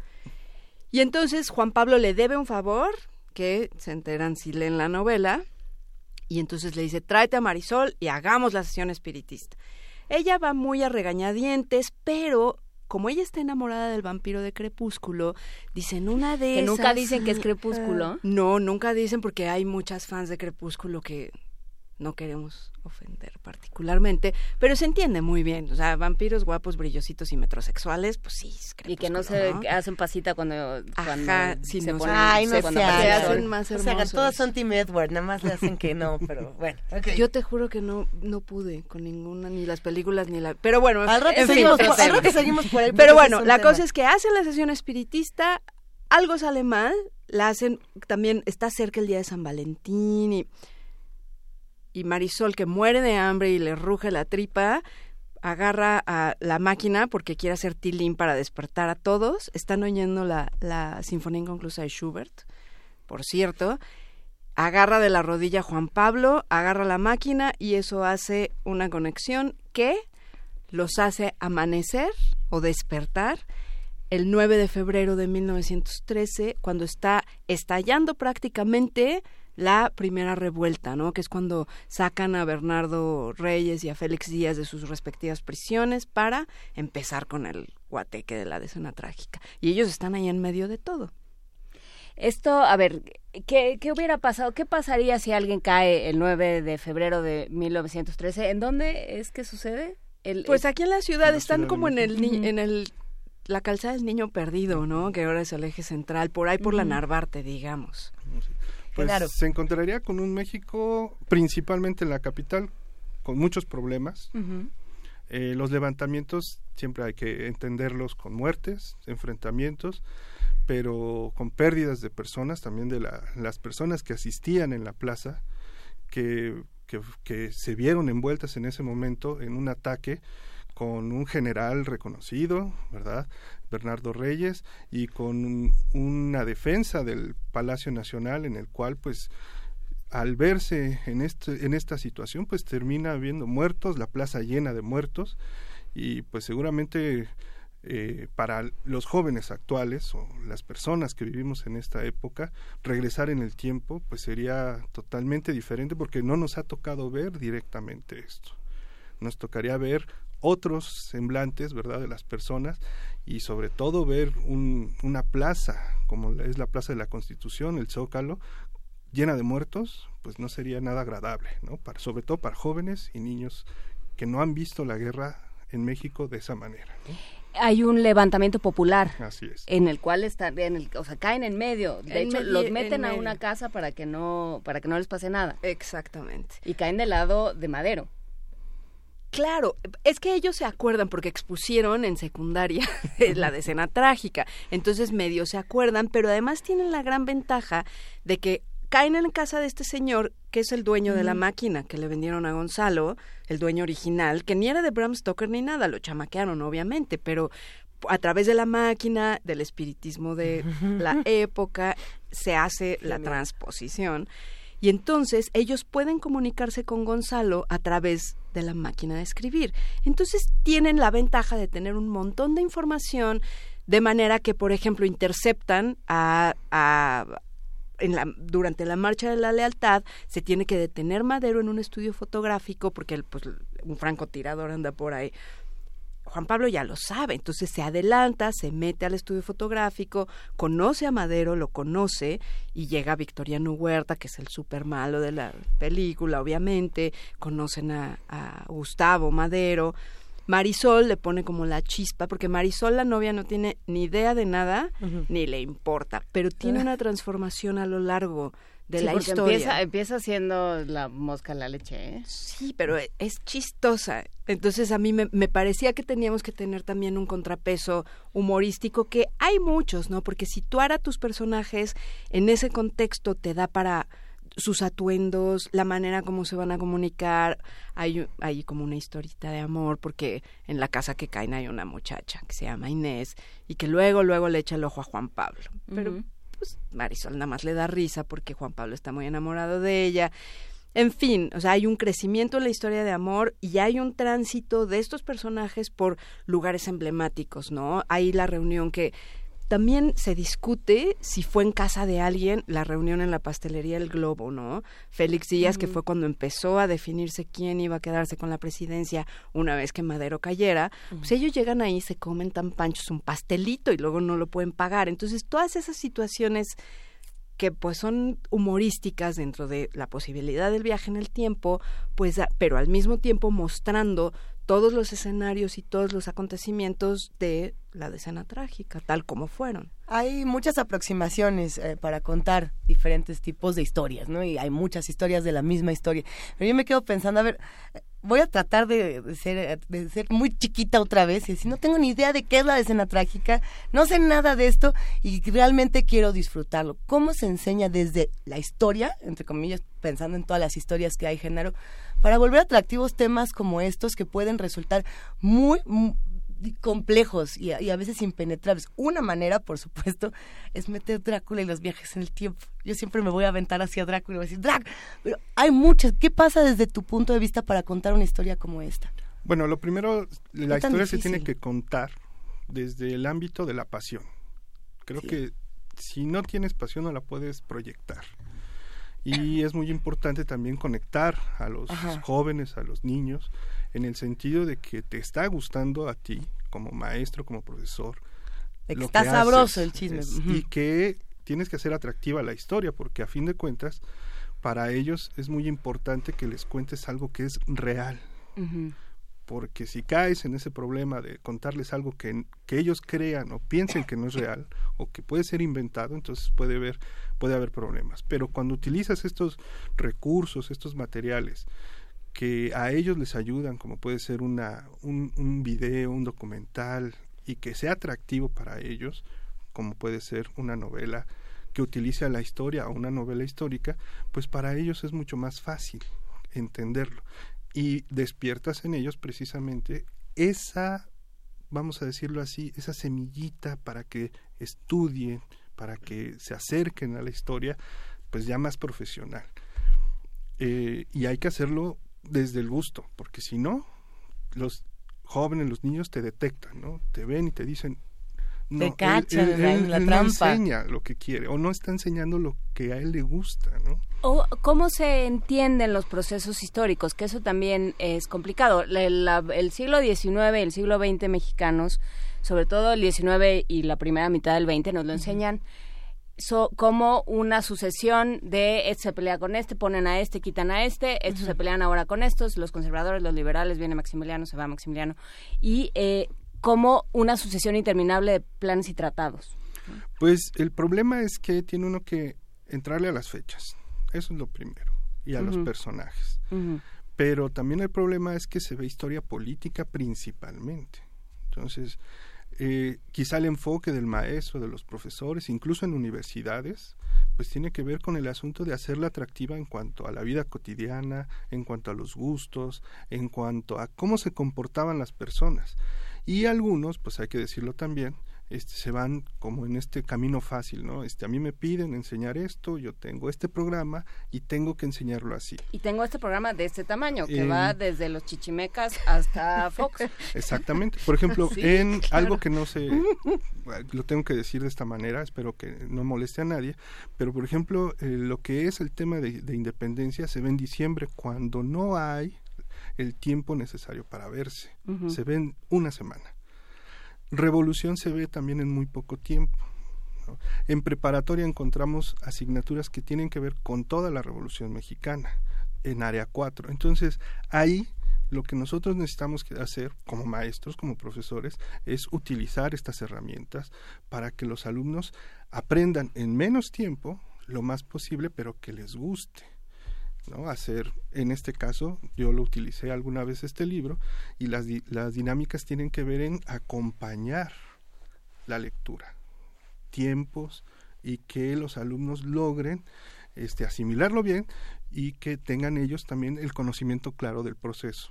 Y entonces Juan Pablo le debe un favor, que se enteran si leen la novela, y entonces le dice, tráete a Marisol y hagamos la sesión espiritista. Ella va muy a regañadientes, pero como ella está enamorada del vampiro de Crepúsculo, dicen una de Que nunca dicen que es Crepúsculo. No, nunca dicen porque hay muchas fans de Crepúsculo que no queremos ofender particularmente, pero se entiende muy bien. O sea, vampiros guapos, brillositos y metrosexuales, pues sí. Y que no se hacen pasita cuando, cuando si se no ponen, Ay, no se, cuando hacen O sea, todos son Team Edward, nada más le hacen que no, pero bueno. Yo te juro que no no pude con ninguna, ni las películas, ni la... Pero bueno, Al rato en fin, seguimos por- al rato seguimos por ahí, porque Pero bueno, es la tema. cosa es que hacen la sesión espiritista, algo sale mal, la hacen, también está cerca el día de San Valentín y, y Marisol que muere de hambre y le ruge la tripa, agarra a la máquina porque quiere hacer tilín para despertar a todos. Están oyendo la, Sinfonía Inconclusa de Schubert, por cierto. Agarra de la rodilla a Juan Pablo, agarra la máquina y eso hace una conexión que los hace amanecer o despertar el 9 de febrero de 1913, cuando está estallando prácticamente la primera revuelta, ¿no? Que es cuando sacan a Bernardo Reyes y a Félix Díaz de sus respectivas prisiones para empezar con el guateque de la decena trágica. Y ellos están ahí en medio de todo. Esto, a ver, ¿qué, ¿qué hubiera pasado? ¿Qué pasaría si alguien cae el 9 de febrero de 1913? ¿En dónde es que sucede? El, Pues aquí en la ciudad En la están Ciudad como en el, ni- en el la calzada del niño perdido, ¿no? Que ahora es el eje central, por ahí por la. Narvarte, digamos. Pues se encontraría con un México, principalmente en la capital, con muchos problemas. Eh, los levantamientos siempre hay que entenderlos con muertes, enfrentamientos, pero con pérdidas de personas, también de la- las personas que asistían en la plaza, que, que, que se vieron envueltas en ese momento en un ataque con un general reconocido, ¿verdad? Bernardo Reyes, y con un- una defensa del Palacio Nacional en el cual, pues, al verse en, este, en esta situación, pues termina habiendo muertos, la plaza llena de muertos, y pues seguramente eh, para los jóvenes actuales o las personas que vivimos en esta época, regresar en el tiempo, pues sería totalmente diferente porque no nos ha tocado ver directamente esto. Nos tocaría ver otros semblantes, ¿verdad?, de las personas y sobre todo ver un- una plaza, como es la Plaza de la Constitución, el Zócalo, llena de muertos, pues no sería nada agradable, ¿no? Para, sobre todo para jóvenes y niños que no han visto la guerra en México de esa manera. ¿no? hay un levantamiento popular Así es. en el cual están, en el, o sea, caen en medio. De En hecho, medio- los en meten a medio. una casa para que no, para que no les pase nada. Exactamente. Y caen del lado de Madero. Claro, es que ellos se acuerdan porque expusieron en secundaria [LAUGHS] la decena trágica, entonces medio se acuerdan, pero además tienen la gran ventaja de que caen en casa de este señor que es el dueño de la máquina que le vendieron a Gonzalo, el dueño original, que ni era de Bram Stoker ni nada, lo chamaquearon obviamente, pero a través de la máquina, del espiritismo de la época, se hace la transposición. Y entonces ellos pueden comunicarse con Gonzalo a través de la máquina de escribir. Entonces tienen la ventaja de tener un montón de información, de manera que, por ejemplo, interceptan a, a- en la, durante la marcha de la lealtad se tiene que detener Madero en un estudio fotográfico porque el, pues, un francotirador anda por ahí. Juan Pablo ya lo sabe, entonces se adelanta, se mete al estudio fotográfico, conoce a Madero, lo conoce y llega Victoriano Huerta, que es el super malo de la película, obviamente, conocen a, a Gustavo Madero. Marisol le pone como la chispa, porque Marisol, la novia, no tiene ni idea de nada, ni le importa, pero tiene [LAUGHS] una transformación a lo largo de Sí, la historia. Empieza, empieza siendo la mosca en la leche, ¿eh? Sí, pero e- es chistosa. Entonces a mí me, me parecía que teníamos que tener también un contrapeso humorístico, que hay muchos, ¿no? Porque situar a tus personajes en ese contexto te da para sus atuendos, la manera como se van a comunicar, hay, hay como una historita de amor, porque en la casa que caen hay una muchacha que se llama Inés y que luego, luego le echa el ojo a Juan Pablo. Pero. Pues Marisol nada más le da risa porque Juan Pablo está muy enamorado de ella. En fin, o sea, hay un crecimiento en la historia de amor y hay un tránsito de estos personajes por lugares emblemáticos, ¿no? Hay la reunión que también se discute si fue en casa de alguien la reunión en la pastelería El Globo, ¿no? Félix Díaz, que fue cuando empezó a definirse quién iba a quedarse con la presidencia una vez que Madero cayera, pues ellos llegan ahí, se comen tan panchos un pastelito y luego no lo pueden pagar. Entonces, todas esas situaciones que pues son humorísticas dentro de la posibilidad del viaje en el tiempo, pues pero al mismo tiempo mostrando todos los escenarios y todos los acontecimientos de la decena trágica, tal como fueron. Hay muchas aproximaciones eh, para contar diferentes tipos de historias, ¿no? Y hay muchas historias de la misma historia. Pero yo me quedo pensando, a ver, voy a tratar de, ser, de ser muy chiquita otra vez y decir, no tengo ni idea de qué es la escena trágica, no sé nada de esto y realmente quiero disfrutarlo. ¿Cómo se enseña desde la historia, entre comillas, pensando en todas las historias que hay, Genaro, para volver atractivos temas como estos que pueden resultar muy, complejos y a, veces impenetrables. Una manera, por supuesto, es meter Drácula y los viajes en el tiempo. Yo siempre me voy a aventar hacia Drácula y voy a decir, Drácula, pero hay muchas. ¿Qué pasa desde tu punto de vista para contar una historia como esta? Bueno, lo primero, la historia se tiene que contar desde el ámbito de la pasión. Creo que si no tienes pasión no la puedes proyectar. Y es muy importante también conectar a los jóvenes, a los niños, en el sentido de que te está gustando a ti como maestro, como profesor. está sabroso el chisme. Y que tienes que hacer atractiva la historia, porque a fin de cuentas, para ellos es muy importante que les cuentes algo que es real. Porque si caes en ese problema de contarles algo que, que, ellos crean o piensen que no es real o que puede ser inventado, entonces puede haber, puede haber problemas. Pero cuando utilizas estos recursos, estos materiales, que a ellos les ayudan, como puede ser una, un, video, un documental, y que sea atractivo para ellos, como puede ser una novela que utilice la historia o una novela histórica, pues para ellos es mucho más fácil entenderlo. Y despiertas en ellos precisamente esa, vamos a decirlo así, esa semillita para que estudien, para que se acerquen a la historia, pues ya más profesional. Eh, y hay que hacerlo desde el gusto, porque si no, los jóvenes, los niños te detectan, ¿no? Te ven y te dicen, no, te cachan en la trampa. No enseña lo que quiere o no está enseñando lo que a él le gusta, ¿no? O cómo se entienden los procesos históricos, que eso también es complicado. el siglo XIX y el siglo XX mexicanos, sobre todo el XIX y la primera mitad del XX, nos lo enseñan como una sucesión de este se pelea con este, ponen a este, quitan a este, estos se pelean ahora con estos, los conservadores, los liberales, viene Maximiliano, se va Maximiliano, y eh, como una sucesión interminable de planes y tratados. Pues el problema es que tiene uno que entrarle a las fechas, eso es lo primero, y a los personajes. Pero también el problema es que se ve historia política principalmente. Entonces, eh, quizá el enfoque del maestro, de los profesores, incluso en universidades, pues tiene que ver con el asunto de hacerla atractiva en cuanto a la vida cotidiana, en cuanto a los gustos, en cuanto a cómo se comportaban las personas. Y algunos, pues hay que decirlo también, este, se van como en este camino fácil, ¿no? Este, a mí me piden enseñar esto, yo tengo este programa y tengo que enseñarlo así. Y tengo este programa de este tamaño, que va desde los chichimecas hasta Fox. [LAUGHS] Exactamente. Por ejemplo, en algo que no sé, lo tengo que decir de esta manera, espero que no moleste a nadie, pero por ejemplo, eh, lo que es el tema de, independencia se ve en diciembre cuando no hay el tiempo necesario para verse. Se ven una semana revolución se ve también en muy poco tiempo. En preparatoria encontramos asignaturas que tienen que ver con toda la revolución mexicana, en área 4. Entonces, ahí lo que nosotros necesitamos hacer como maestros, como profesores, es utilizar estas herramientas para que los alumnos aprendan en menos tiempo lo más posible, pero que les guste. ¿No? hacer, en este caso, yo lo utilicé alguna vez este libro, y las, las dinámicas tienen que ver en acompañar la lectura, tiempos, y que los alumnos logren este, asimilarlo bien y que tengan ellos también el conocimiento claro del proceso.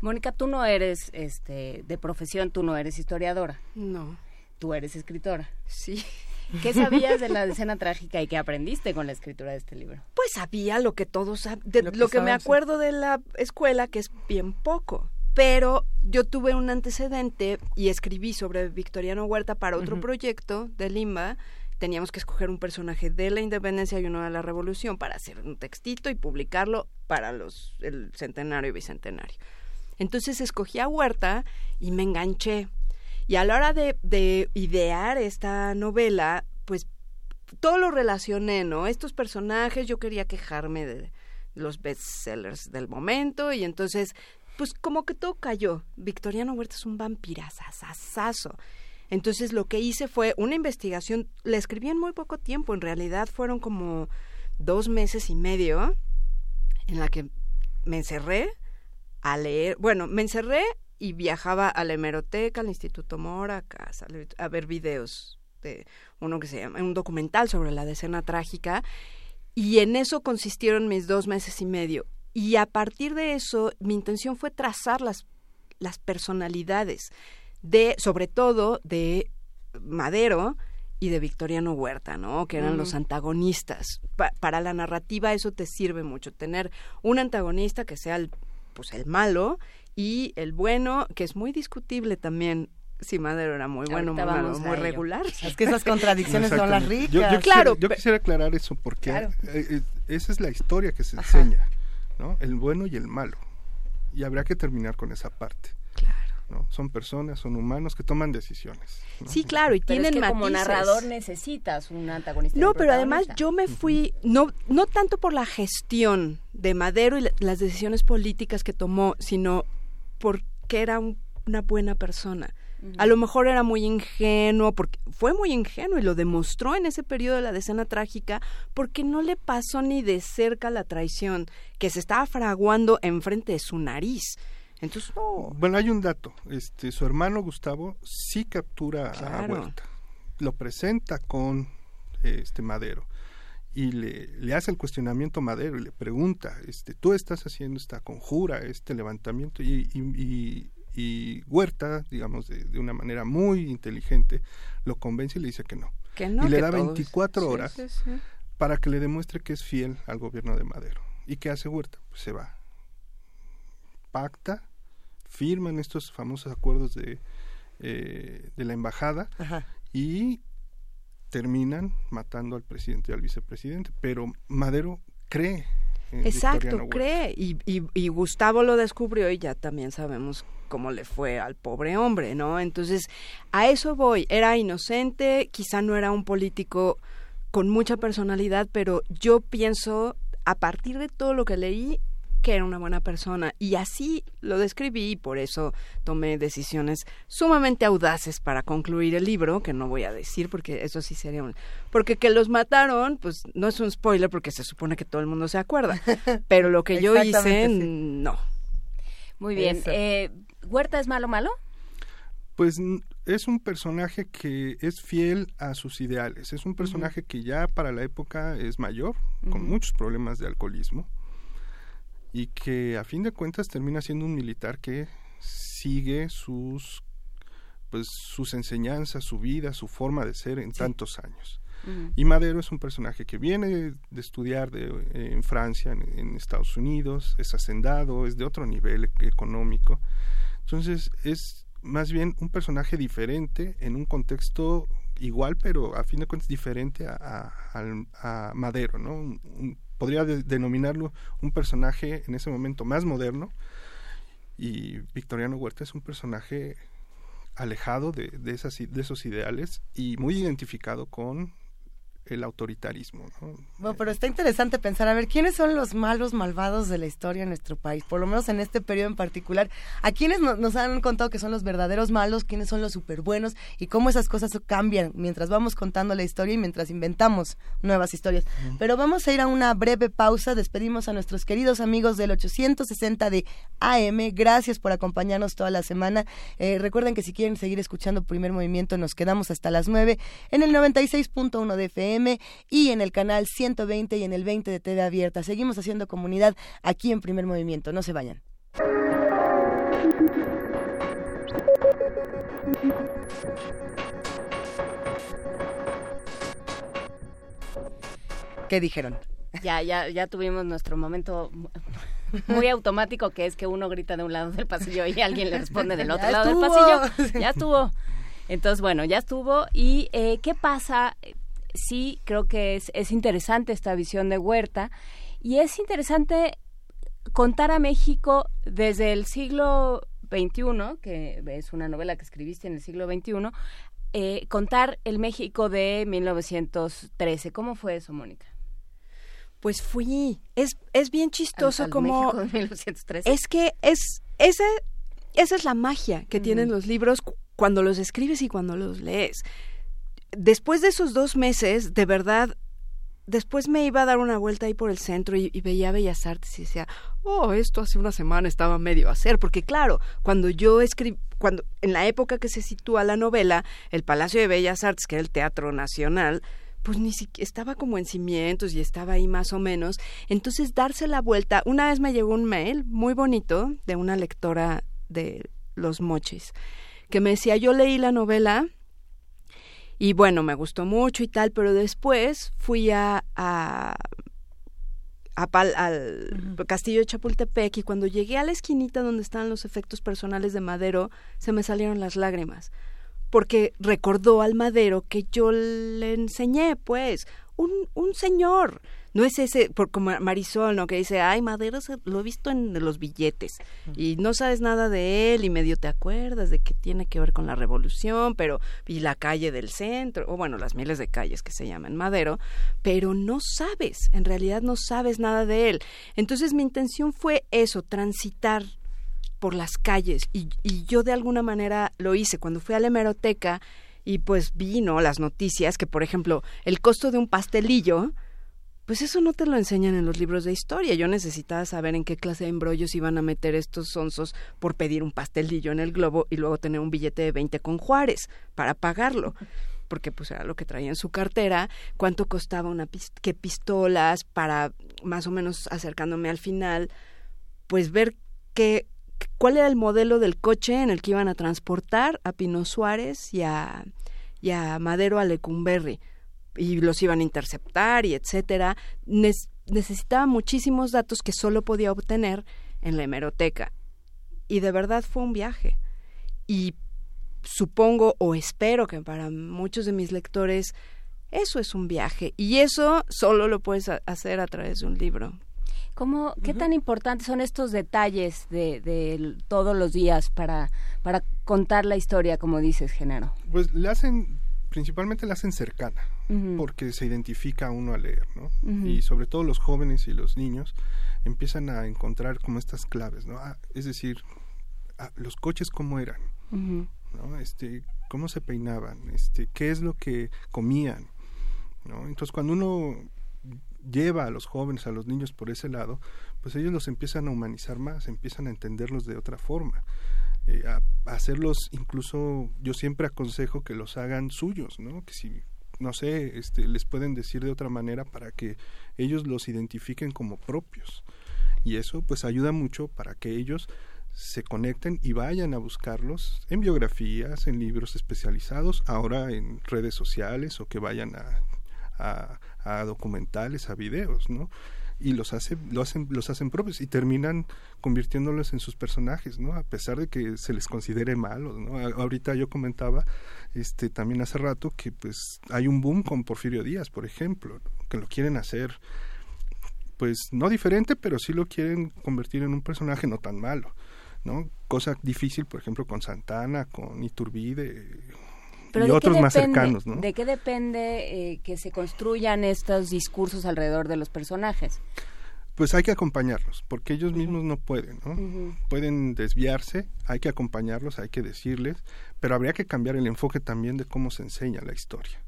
Mónica, tú no eres este, de profesión, tú no eres historiadora. No. Tú eres escritora. Sí. ¿Qué sabías de la escena trágica y qué aprendiste con la escritura de este libro? Pues sabía lo que todos lo, lo que, me acuerdo de la escuela, que es bien poco. Pero yo tuve un antecedente y escribí sobre Victoriano Huerta para otro proyecto de Limba. Teníamos que escoger un personaje de la independencia y uno de la revolución para hacer un textito y publicarlo para los el centenario y bicentenario. Entonces escogí a Huerta y me enganché y a la hora de, idear esta novela, pues todo lo relacioné, ¿no? Estos personajes, yo quería quejarme de los bestsellers del momento y entonces, pues como que todo cayó. Victoriano Huerta es un vampirazazazazo. Entonces lo que hice fue una investigación, la escribí en muy poco tiempo, en realidad fueron como dos meses y medio en la que me encerré a leer, bueno, me encerré y viajaba a la hemeroteca, al Instituto Mora, a, casa, a ver videos de uno que se llama, un documental sobre la decena trágica, y en eso consistieron mis dos meses y medio. Y a partir de eso, mi intención fue trazar las, las personalidades de, sobre todo, de Madero y de Victoriano Huerta, ¿no? Que eran los antagonistas. para la narrativa eso te sirve mucho, tener un antagonista que sea el, pues el malo y el bueno, que es muy discutible también si Madero era muy bueno, muy malo, muy regular. Es que esas contradicciones son las ricas. Yo, yo claro, quisiera, yo quisiera aclarar eso porque eh, eh, esa es la historia que se enseña, ¿no? El bueno y el malo. Y habría que terminar con esa parte. ¿no? Son personas, son humanos que toman decisiones. Sí, claro, y pero tienen es que como narrador necesitas un antagonista. No, pero además yo me fui, no, no tanto por la gestión de Madero y la- las decisiones políticas que tomó, sino porque era un- una buena persona. A lo mejor era muy ingenuo, porque fue muy ingenuo y lo demostró en ese periodo de la decena trágica, porque no le pasó ni de cerca la traición que se estaba fraguando enfrente de su nariz. Entonces, no. Bueno, hay un dato. Este, su hermano Gustavo sí captura a. Huerta. Lo presenta con este Madero y le, le hace el cuestionamiento a Madero y le pregunta, este, tú estás haciendo esta conjura, este levantamiento y, y, y- y Huerta, digamos, de, de una manera muy inteligente, lo convence y le dice que no. Que no, y le da todos- 24 sí, horas sí, sí. para que le demuestre que es fiel al gobierno de Madero. ¿Y qué hace Huerta? Pues se va. Pacta, firman estos famosos acuerdos de, eh, de la embajada y terminan matando al presidente y al vicepresidente. Pero Madero cree. en Exacto, cree. Y, y, y Gustavo lo descubrió y ya también sabemos cómo le fue al pobre hombre, ¿no? Entonces, a eso voy. Era inocente, quizá no era un político con mucha personalidad, pero yo pienso, a partir de todo lo que leí, que era una buena persona. Y así lo describí y por eso tomé decisiones sumamente audaces para concluir el libro, que no voy a decir porque eso sí sería un... Porque que los mataron, pues no es un spoiler porque se supone que todo el mundo se acuerda. [LAUGHS] Pero lo que yo hice, sí. no. Muy bien. Eh, ¿Huerta es malo malo? Pues es un personaje que es fiel a sus ideales. Es un personaje que ya para la época es mayor, con muchos problemas de alcoholismo, y que a fin de cuentas termina siendo un militar que sigue sus pues sus enseñanzas, su vida, su forma de ser en tantos años. Y Madero es un personaje que viene de estudiar de, eh, en Francia, en, en Estados Unidos, es hacendado, es de otro nivel e- económico. Entonces es más bien un personaje diferente en un contexto igual, pero a fin de cuentas diferente a, a- al- a Madero, ¿no? Un- un- podría de- denominarlo un personaje en ese momento más moderno. Y Victoriano Huerta es un personaje alejado de, de, esas, de esos ideales y muy identificado con el autoritarismo. ¿no? Bueno, pero está interesante pensar, a ver, ¿quiénes son los malos malvados de la historia en nuestro país? Por lo menos en este periodo en particular. ¿A quiénes no- nos han contado que son los verdaderos malos? ¿Quiénes son los super buenos? Y cómo esas cosas cambian mientras vamos contando la historia y mientras inventamos nuevas historias. Pero vamos a ir a una breve pausa. Despedimos a nuestros queridos amigos del 860 de AM. Gracias por acompañarnos toda la semana. Eh, recuerden que si quieren seguir escuchando Primer Movimiento, nos quedamos hasta las 9 en el 96.1 de FM y en el canal 120 y en el 20 de TV Abierta. Seguimos haciendo comunidad aquí en Primer Movimiento. No se vayan. ¿Qué dijeron? Ya, ya, ya tuvimos nuestro momento mu- muy automático que es que uno grita de un lado del pasillo y alguien le responde del [LAUGHS] otro lado del pasillo. Ya [LAUGHS] estuvo. Entonces, bueno, ya estuvo. ¿Y eh, qué pasa? Sí, creo que es, es interesante esta visión de Huerta y es interesante contar a México desde el siglo XXI, que es una novela que escribiste en el siglo XXI, eh, contar el México de 1913. ¿Cómo fue eso, Mónica? Pues fui. Es, es bien chistoso Al- al como... México de 1913. Es que es... Esa, esa es la magia que tienen los libros cu- cuando los escribes y cuando los lees. Después de esos dos meses, de verdad, después me iba a dar una vuelta ahí por el centro y, veía Bellas Artes y decía, oh, esto hace una semana estaba medio a hacer, porque claro, cuando yo escribí, cuando en la época que se sitúa la novela, el Palacio de Bellas Artes, que era el Teatro Nacional, pues ni siquiera estaba como en cimientos y estaba ahí más o menos. Entonces, darse la vuelta, una vez me llegó un mail muy bonito de una lectora de Los Mochis, que me decía, yo leí la novela y bueno, me gustó mucho y tal, pero después fui a, a, a Pal- al castillo de Chapultepec y cuando llegué a la esquinita donde estaban los efectos personales de Madero, se me salieron las lágrimas. Porque recordó al Madero que yo le enseñé, pues, un, un señor. No es ese, por, como Marisol, ¿no? Que dice, ay, Madero lo he visto en los billetes. Y no sabes nada de él y medio te acuerdas de que tiene que ver con la revolución, pero, y la calle del centro, o bueno, las miles de calles que se llaman Madero, pero no sabes, en realidad no sabes nada de él. Entonces mi intención fue eso, transitar por las calles y, y yo de alguna manera lo hice cuando fui a la hemeroteca y pues vi ¿no? las noticias que por ejemplo el costo de un pastelillo pues eso no te lo enseñan en los libros de historia. Yo necesitaba saber en qué clase de embrollos iban a meter estos sonsos por pedir un pastelillo en el globo y luego tener un billete de 20 con Juárez para pagarlo. Porque pues era lo que traía en su cartera, cuánto costaba una pis- qué pistolas para más o menos acercándome al final, pues ver qué cuál era el modelo del coche en el que iban a transportar a Pino Suárez y a, y a Madero a Lecumberri y los iban a interceptar y etcétera. Necesitaba muchísimos datos que solo podía obtener en la hemeroteca. Y de verdad fue un viaje. Y supongo o espero que para muchos de mis lectores eso es un viaje. Y eso solo lo puedes ha- hacer a través de un libro. ¿Cómo, ¿Qué tan importantes son estos detalles de, todos los días para, para contar la historia, como dices, Genaro? Pues la hacen, principalmente la hacen cercana, Porque se identifica uno a leer, ¿no? Y sobre todo los jóvenes y los niños empiezan a encontrar como estas claves, ¿no? Ah, es decir, ah, los coches cómo eran. ¿no? Este, cómo se peinaban, este, qué es lo que comían, ¿no? Entonces cuando uno lleva a los jóvenes, a los niños por ese lado, pues ellos los empiezan a humanizar más, empiezan a entenderlos de otra forma, eh, a, a hacerlos incluso, yo siempre aconsejo que los hagan suyos, ¿no? Que si, no sé, este, les pueden decir de otra manera para que ellos los identifiquen como propios. Y eso pues ayuda mucho para que ellos se conecten y vayan a buscarlos en biografías, en libros especializados, ahora en redes sociales o que vayan a, a, a documentales, a videos, ¿no? Y los hace, lo hacen, los hacen propios y terminan convirtiéndolos en sus personajes, ¿no? A pesar de que se les considere malos, ¿no? Ahorita yo comentaba, este, también hace rato que pues hay un boom con Porfirio Díaz, por ejemplo, que lo quieren hacer, pues no diferente, pero sí lo quieren convertir en un personaje no tan malo, ¿no? Cosa difícil, por ejemplo, con Santana, con Iturbide Pero y ¿de qué otros más depende- cercanos, ¿no? ¿De qué depende eh, que se construyan estos discursos alrededor de los personajes? Pues hay que acompañarlos, porque ellos mismos no pueden, ¿no? Pueden desviarse, hay que acompañarlos, hay que decirles, pero habría que cambiar el enfoque también de cómo se enseña la historia,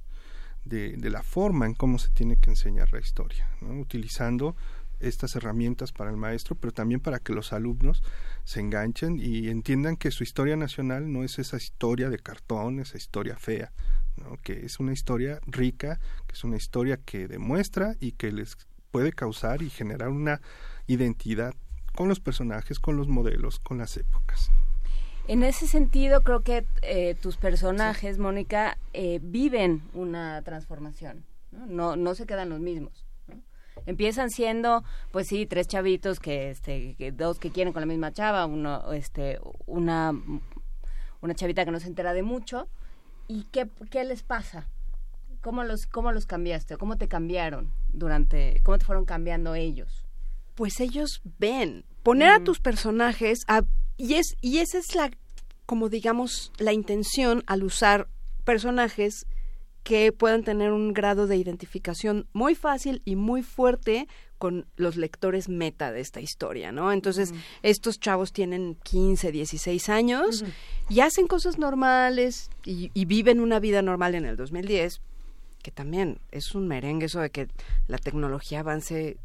de, de la forma en cómo se tiene que enseñar la historia, ¿no? Utilizando estas herramientas para el maestro, pero también para que los alumnos se enganchen y entiendan que su historia nacional no es esa historia de cartón, esa historia fea, ¿no? que es una historia rica, que es una historia que demuestra y que les puede causar y generar una identidad con los personajes, con los modelos, con las épocas. En ese sentido, creo que eh, tus personajes, Mónica, eh, viven una transformación. ¿no? No, no se quedan los mismos. Empiezan siendo, pues sí, tres chavitos que, este, que dos que quieren con la misma chava, uno, este, una, una chavita que no se entera de mucho. ¿Y qué, qué les pasa? ¿Cómo los, ¿Cómo los cambiaste? ¿Cómo te cambiaron durante, cómo te fueron cambiando ellos? pues ellos ven poner a tus personajes a- y es y esa es la como digamos la intención al usar personajes que puedan tener un grado de identificación muy fácil y muy fuerte con los lectores meta de esta historia, ¿no? Entonces, estos chavos tienen 15, 16 años y hacen cosas normales y, y viven una vida normal en el 2010, que también es un merengue eso de que la tecnología avance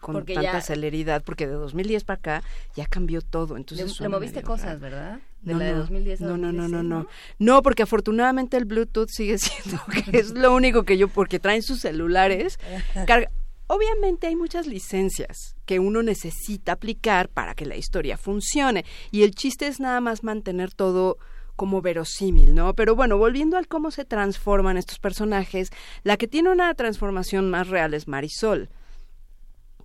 con Porque tanta ya- celeridad, porque de 2010 para acá ya cambió todo. Entonces Le- moviste cosas, raro. ¿verdad? De la de 2010 a no, no, no, no, 2016, no, ¿no? no. porque afortunadamente el Bluetooth sigue [LAUGHS] siendo que [LAUGHS] es lo único que yo, porque traen sus celulares. carga- Obviamente hay muchas licencias que uno necesita aplicar para que la historia funcione y el chiste es nada más mantener todo como verosímil, ¿no? Pero bueno, volviendo al cómo se transforman estos personajes, la que tiene una transformación más real es Marisol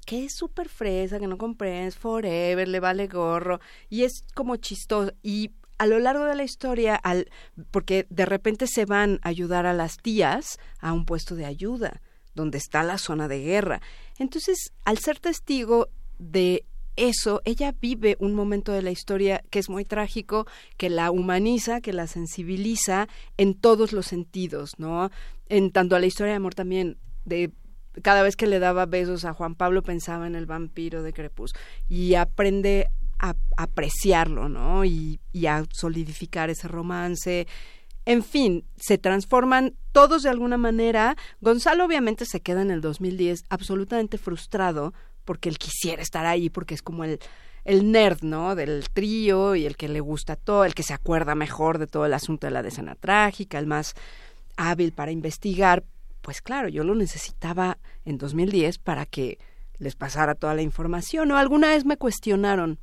que es súper fresa, que no comprendes, forever, le vale gorro, y es como chistoso. Y a lo largo de la historia, al, porque de repente se van a ayudar a las tías a un puesto de ayuda, donde está la zona de guerra. Entonces, al ser testigo de eso, ella vive un momento de la historia que es muy trágico, que la humaniza, que la sensibiliza en todos los sentidos, ¿no? En tanto a la historia de amor también, de cada vez que le daba besos a Juan Pablo pensaba en el vampiro de Crepus y aprende a apreciarlo, ¿no? Y, y a solidificar ese romance. En fin, se transforman todos de alguna manera. Gonzalo obviamente se queda en el 2010 absolutamente frustrado porque él quisiera estar ahí, porque es como el, el nerd, ¿no? Del trío y el que le gusta todo, el que se acuerda mejor de todo el asunto de la decena trágica, el más hábil para investigar. Pues claro, yo lo necesitaba en 2010 para que les pasara toda la información. O alguna vez me cuestionaron,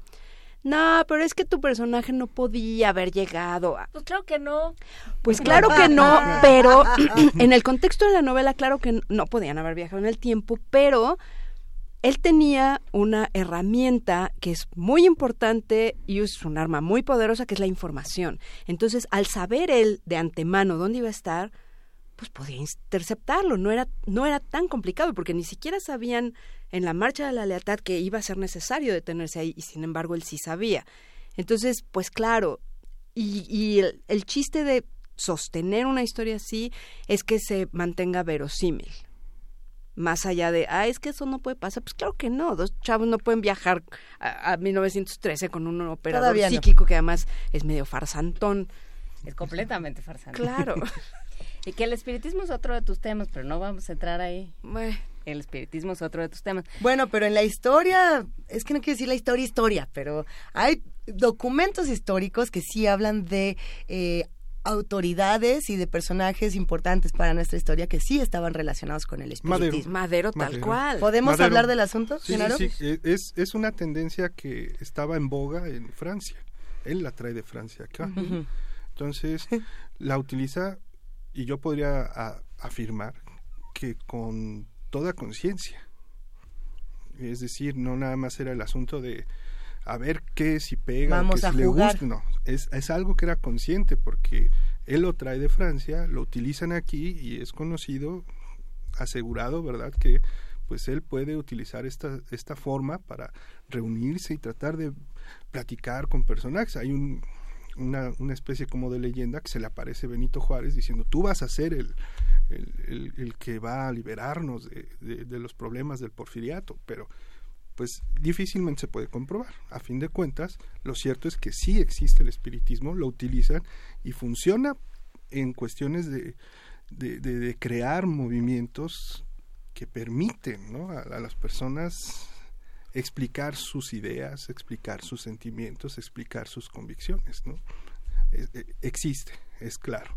no, pero es que tu personaje no podía haber llegado a... Pues claro que no. Pues claro que no, [LAUGHS] pero [CLEARS THROAT] en el contexto de la novela, claro que no podían haber viajado en el tiempo, pero él tenía una herramienta que es muy importante y es un arma muy poderosa, que es la información. Entonces, al saber él de antemano dónde iba a estar, pues podía interceptarlo. No era, no era tan complicado, porque ni siquiera sabían en la marcha de la lealtad que iba a ser necesario detenerse ahí, y sin embargo él sí sabía. Entonces, pues claro, y, y el, el chiste de sostener una historia así es que se mantenga verosímil. Más allá de, ah, es que eso no puede pasar. Pues claro que no. Dos chavos no pueden viajar a, a 1913 con un operador no. psíquico que además es medio farsantón. Es completamente farsante. Claro. [LAUGHS] y que el espiritismo es otro de tus temas, pero no vamos a entrar ahí. Bueno. El espiritismo es otro de tus temas. Bueno, pero en la historia, es que no quiero decir la historia historia, pero hay documentos históricos que sí hablan de eh, autoridades y de personajes importantes para nuestra historia que sí estaban relacionados con el espiritismo. Madero, tal Madero. cual. ¿Podemos Madero. hablar del asunto, Sí, Genaro? sí, sí, es, es una tendencia que estaba en boga en Francia. Él la trae de Francia acá. Entonces, la utiliza y yo podría a- afirmar que con toda conciencia. Es decir, no nada más era el asunto de a ver qué si pega, Vamos que a si le gusta. No, es, es algo que era consciente porque él lo trae de Francia, lo utilizan aquí y es conocido, asegurado, ¿verdad? Que pues él puede utilizar esta, esta forma para reunirse y tratar de platicar con personajes. Hay un, una, una especie como de leyenda que se le aparece Benito Juárez diciendo, tú vas a ser el, el, el- que va a liberarnos de, de- los problemas del porfiriato, pero pues difícilmente se puede comprobar. A fin de cuentas, lo cierto es que sí existe el espiritismo, lo utilizan y funciona en cuestiones de, de, de- crear movimientos que permiten ¿no? a las personas explicar sus ideas, explicar sus sentimientos, explicar sus convicciones. ¿no? Eh, eh, existe, es claro.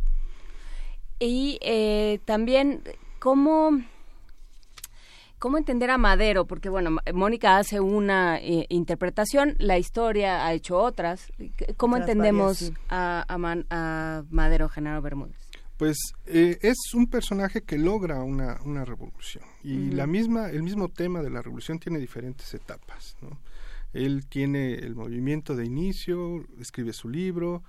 Y eh, también, ¿cómo, ¿cómo entender a Madero? Porque, bueno, Mónica hace una eh, interpretación, la historia ha hecho otras. ¿Cómo Otras entendemos varias, sí. a, a Man- a Madero, Genaro Bermúdez? Pues eh, es un personaje que logra una, una revolución y la misma el mismo tema de la revolución tiene diferentes etapas. ¿no? Él tiene el movimiento de inicio, escribe su libro,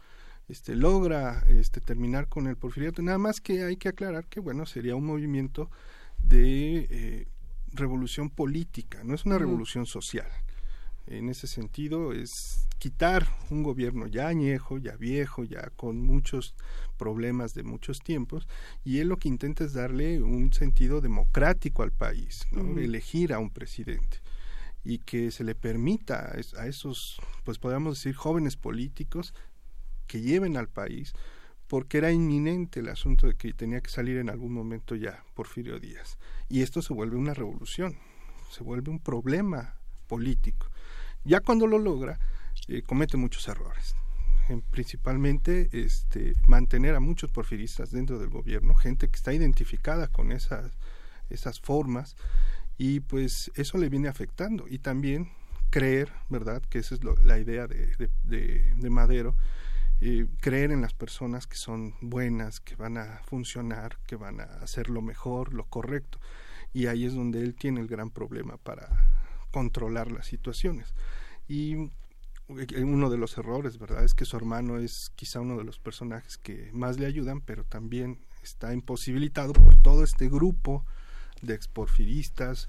este logra este terminar con el porfiriato. Nada más que hay que aclarar que bueno sería un movimiento de eh, revolución política, no es una revolución social. En ese sentido es quitar un gobierno ya añejo, ya viejo, ya con muchos problemas de muchos tiempos, y él lo que intenta es darle un sentido democrático al país, ¿no? elegir a un presidente y que se le permita a esos, pues podríamos decir, jóvenes políticos que lleven al país, porque era inminente el asunto de que tenía que salir en algún momento ya Porfirio Díaz. Y esto se vuelve una revolución, se vuelve un problema político. Ya cuando lo logra, eh, comete muchos errores. principalmente este, mantener a muchos porfiristas dentro del gobierno, gente que está identificada con esas, formas, y pues eso le viene afectando. Y también creer, ¿verdad? Que esa es la idea de, de, Madero, eh, creer en las personas que son buenas, que van a funcionar, que van a hacer lo mejor, lo correcto. Y ahí es donde él tiene el gran problema para controlar las situaciones. Y uno de los errores, ¿verdad? Es que su hermano es quizá uno de los personajes que más le ayudan, pero también está imposibilitado por todo este grupo de exporfiristas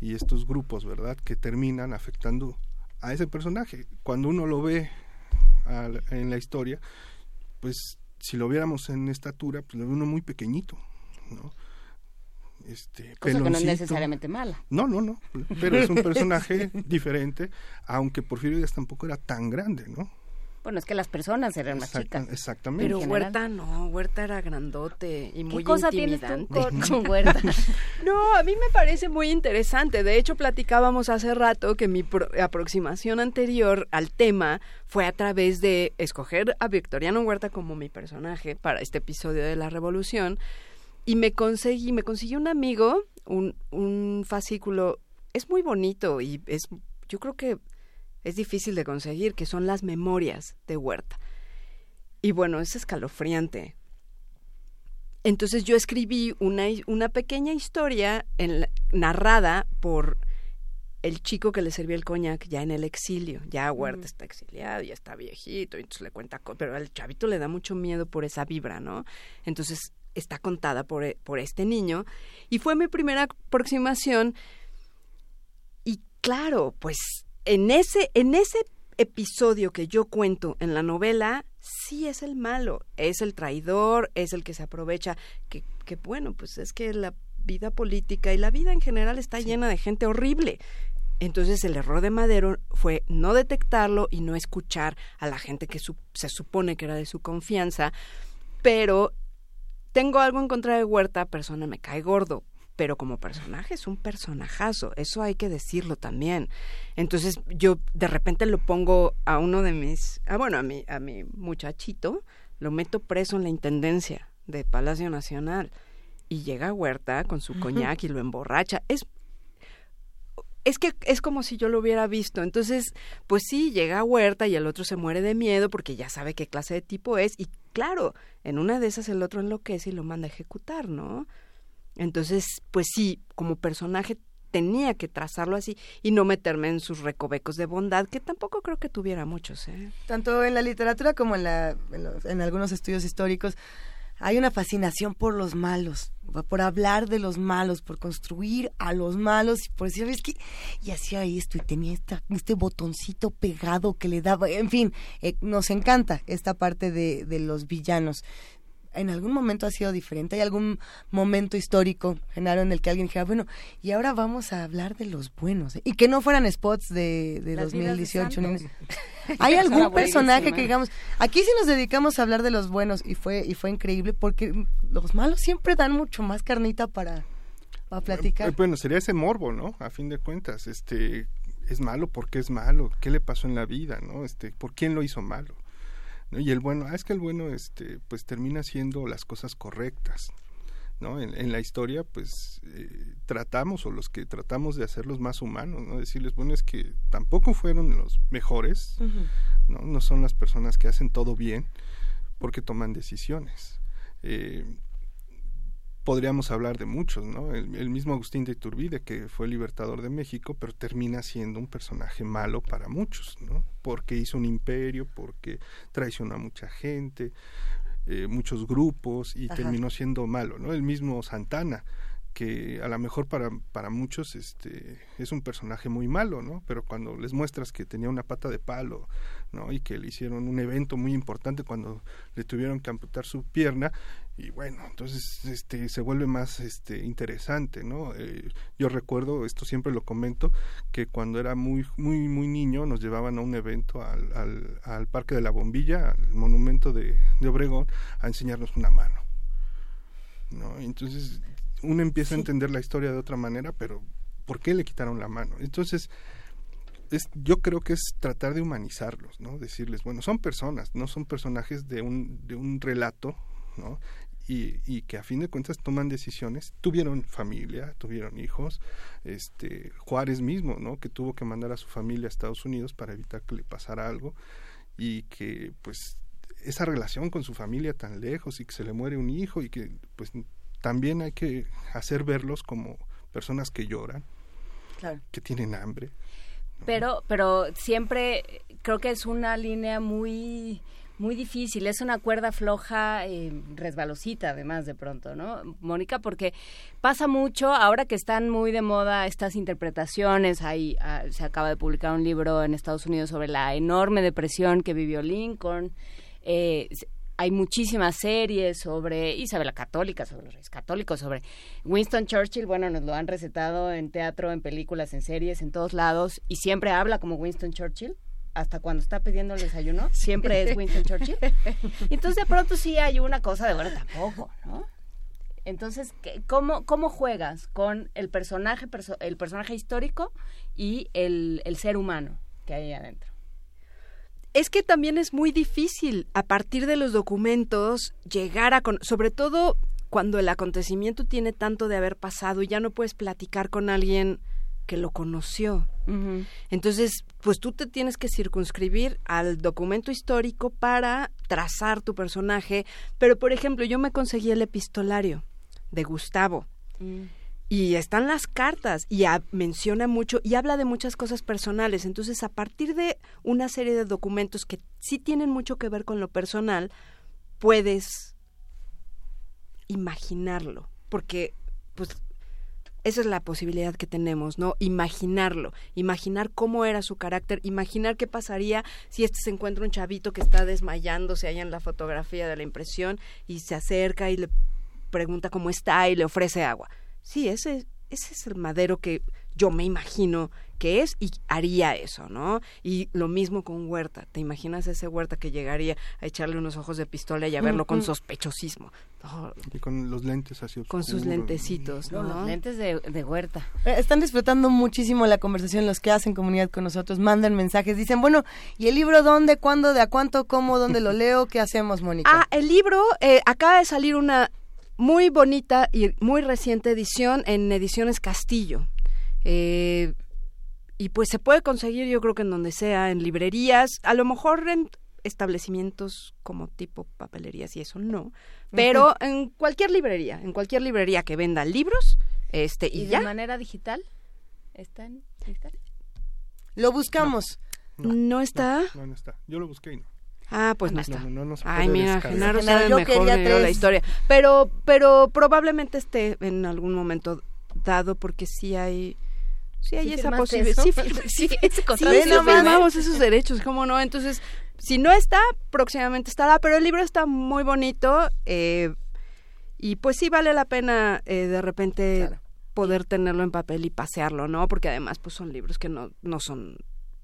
y estos grupos, ¿verdad? Que terminan afectando a ese personaje. Cuando uno lo ve en la historia, pues si lo viéramos en estatura, pues lo ve uno muy pequeñito, ¿no? Este Cosa que no es necesariamente mala. No, no, no, pero es un personaje [LAUGHS] diferente, aunque Porfirio Díaz tampoco era tan grande, ¿no? Bueno, es que las personas eran más chicas. Exactamente. Pero Huerta no, Huerta era grandote y muy ¿Qué cosa intimidante. tienes tú [LAUGHS] con, Huerta? [LAUGHS] no, a mí me parece muy interesante. De hecho, platicábamos hace rato que mi aproximación anterior al tema fue a través de escoger a Victoriano Huerta como mi personaje para este episodio de la Revolución y me conseguí, me consiguió un amigo, un, un fascículo, es muy bonito y es, yo creo que es difícil de conseguir, que son las memorias de Huerta. Y bueno, es escalofriante. Entonces yo escribí una, una pequeña historia en, narrada por el chico que le servía el coñac ya en el exilio. Ya Huerta está exiliado, ya está viejito, y entonces le cuenta, pero al chavito le da mucho miedo por esa vibra, ¿no? Entonces está contada por, e, por este niño y fue mi primera aproximación y claro, pues en ese en ese episodio que yo cuento en la novela sí es el malo, es el traidor, es el que se aprovecha, que, que bueno, pues es que la vida política y la vida en general está llena de gente horrible. Entonces el error de Madero fue no detectarlo y no escuchar a la gente que se supone que era de su confianza, pero tengo algo en contra de Huerta, persona me cae gordo, pero como personaje es un personajazo, eso hay que decirlo también. Entonces yo de repente lo pongo a uno de mis, ah bueno, a mi, a mi muchachito, lo meto preso en la intendencia de Palacio Nacional y llega Huerta con su coñac y lo emborracha. Es es que es como si yo lo hubiera visto. Entonces, pues sí, llega a Huerta y el otro se muere de miedo porque ya sabe qué clase de tipo es. Y claro, en una de esas el otro enloquece y lo manda a ejecutar, ¿no? Entonces, pues sí, como personaje tenía que trazarlo así y no meterme en sus recovecos de bondad, que tampoco creo que tuviera muchos. ¿eh? Tanto en la literatura como en, la, en algunos estudios históricos hay una fascinación por los malos, por hablar de los malos, por construir a los malos, y por decir, ¿ves qué? Y hacía esto y tenía esta, este botoncito pegado que le daba, en fin, eh, nos encanta esta parte de, de los villanos en algún momento ha sido diferente? ¿Hay algún momento histórico, Genaro, en el que alguien dijera, bueno, y ahora vamos a hablar de los buenos? Y que no fueran spots de, de 2018. ¿Hay [LAUGHS] algún personaje que digamos, aquí sí nos dedicamos a hablar de los buenos y fue, y fue increíble porque los malos siempre dan mucho más carnita para, para platicar. Eh, bueno, sería ese morbo, ¿no? A fin de cuentas, este, es malo porque es malo, ¿qué le pasó en la vida, no? Este, ¿por quién lo hizo malo? Y el bueno, ah, es que el bueno, este, pues termina haciendo las cosas correctas, ¿no? En, la historia, pues eh, tratamos, o los que tratamos de hacerlos más humanos, ¿no? Decirles, bueno, es que tampoco fueron los mejores, ¿no? No son las personas que hacen todo bien porque toman decisiones. Eh, podríamos hablar de muchos, ¿no? El, mismo Agustín de Iturbide, que fue libertador de México, pero termina siendo un personaje malo para muchos, ¿no? Porque hizo un imperio, porque traicionó a mucha gente, eh, muchos grupos y terminó siendo malo, ¿no? El mismo Santana, que a lo mejor para, para muchos este, es un personaje muy malo, ¿no? Pero cuando les muestras que tenía una pata de palo, ¿no? Y que le hicieron un evento muy importante cuando le tuvieron que amputar su pierna, y bueno, entonces este, se vuelve más este, interesante, ¿no? Eh, yo recuerdo, esto siempre lo comento, que cuando era muy, muy, muy niño nos llevaban a un evento al, al, al Parque de la Bombilla, al monumento de, de Obregón, a enseñarnos una mano. ¿no? Entonces uno empieza a entender la historia de otra manera, pero ¿por qué le quitaron la mano? Entonces, es, yo creo que es tratar de humanizarlos, ¿no? Decirles, bueno, son personas, no son personajes de un, de un relato, ¿no? Y, y, que a fin de cuentas toman decisiones, tuvieron familia, tuvieron hijos, este Juárez mismo, ¿no? que tuvo que mandar a su familia a Estados Unidos para evitar que le pasara algo y que pues esa relación con su familia tan lejos y que se le muere un hijo y que pues también hay que hacer verlos como personas que lloran, que tienen hambre. Pero, pero siempre creo que es una línea muy muy difícil, es una cuerda floja, eh, resbalosita además de pronto, ¿no? Mónica, porque pasa mucho, ahora que están muy de moda estas interpretaciones, ahí ah, se acaba de publicar un libro en Estados Unidos sobre la enorme depresión que vivió Lincoln, eh, hay muchísimas series sobre Isabel Católica, sobre los reyes católicos, sobre Winston Churchill, bueno, nos lo han recetado en teatro, en películas, en series, en todos lados, y siempre habla como Winston Churchill, hasta cuando está pidiendo el desayuno, [LAUGHS] siempre es Winston Churchill. [LAUGHS] Entonces de pronto sí hay una cosa de, bueno, tampoco, ¿no? Entonces, ¿cómo, cómo juegas con el personaje, el personaje histórico y el, el ser humano que hay adentro? es que también es muy difícil a partir de los documentos llegar a, sobre todo cuando el acontecimiento tiene tanto de haber pasado y ya no puedes platicar con alguien que lo conoció. Entonces, pues tú te tienes que circunscribir al documento histórico para trazar tu personaje. Pero, por ejemplo, yo me conseguí el epistolario de Gustavo. Mm y están las cartas y menciona mucho y habla de muchas cosas personales. Entonces, a partir de una serie de documentos que sí tienen mucho que ver con lo personal, puedes imaginarlo, porque pues esa es la posibilidad que tenemos, ¿no? Imaginarlo, imaginar cómo era su carácter, imaginar qué pasaría si este se encuentra un chavito que está desmayándose allá en la fotografía de la impresión y se acerca y le pregunta cómo está y le ofrece agua sí, ese, ese es el madero que yo me imagino que es y haría eso, ¿no? Y lo mismo con Huerta. ¿Te imaginas ese Huerta que llegaría a echarle unos ojos de pistola y a verlo con sospechosismo? Y con los lentes así Con sus lentecitos, ¿no? Los lentes de, de Huerta. Eh, están disfrutando muchísimo la conversación los que hacen comunidad con nosotros, mandan mensajes, dicen, bueno, ¿y el libro dónde, cuándo, de a cuánto, cómo, dónde lo leo? ¿Qué hacemos, Mónica? Ah, el libro, eh, acaba de salir una muy bonita y muy reciente edición en Ediciones Castillo. Eh, y pues se puede conseguir yo creo que en donde sea, en librerías, a lo mejor en establecimientos como tipo papelerías y eso no, pero en cualquier librería, en cualquier librería que venda libros, este y, ¿Y ya. de manera digital? ¿Está en digital? Lo buscamos. No, está. No, no, está. Yo lo busqué y no. Ah, pues no, está. No, no, Ay, mira, Genaro sabe mejor la historia. Pero, pero probablemente esté en algún momento dado porque sí hay... Sí hay esa posibilidad. [LAUGHS] Sí, sí, [LAUGHS] sí, firmamos esos derechos, ¿cómo no? Entonces, si no está, próximamente estará, pero el libro está muy bonito eh, y pues sí vale la pena eh, de repente poder tenerlo en papel y pasearlo, ¿no? Porque además pues son libros que no, no son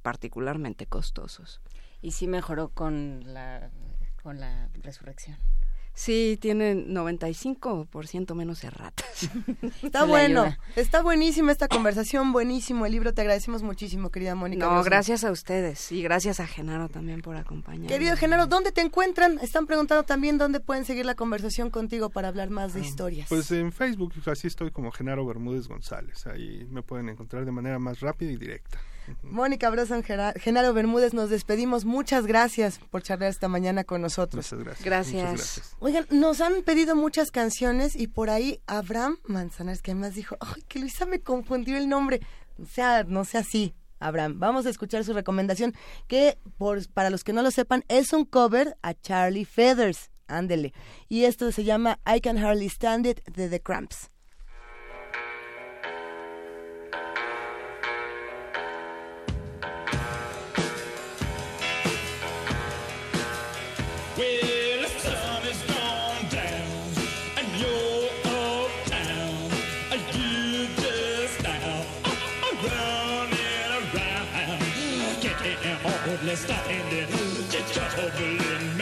particularmente costosos y sí mejoró con la, con la resurrección. Sí, tiene 95% menos erratas. [LAUGHS] Está bueno, está buenísima esta conversación, buenísimo el libro. Te agradecemos muchísimo, querida Mónica. No, gracias a ustedes y gracias a Genaro también por acompañarnos. Querido Genaro, ¿dónde te encuentran? Están preguntando también dónde pueden seguir la conversación contigo para hablar más de ah, historias. Pues en Facebook, así estoy como Genaro Bermúdez González. Ahí me pueden encontrar de manera más rápida y directa. Mónica Brosan, Genaro Bermúdez, nos despedimos. Muchas gracias por charlar esta mañana con nosotros. Muchas gracias. gracias. Oigan, nos han pedido muchas canciones y por ahí Abraham Manzanares, que además dijo, ay, que Luisa me confundió el nombre. O sea, no sea así. Abraham, vamos a escuchar su recomendación, que por, para los que no lo sepan, es un cover a Charlie Feathers. Ándele. Y esto se llama I Can Hardly Stand It de The Cramps. Can't hardly stand it. It's troubling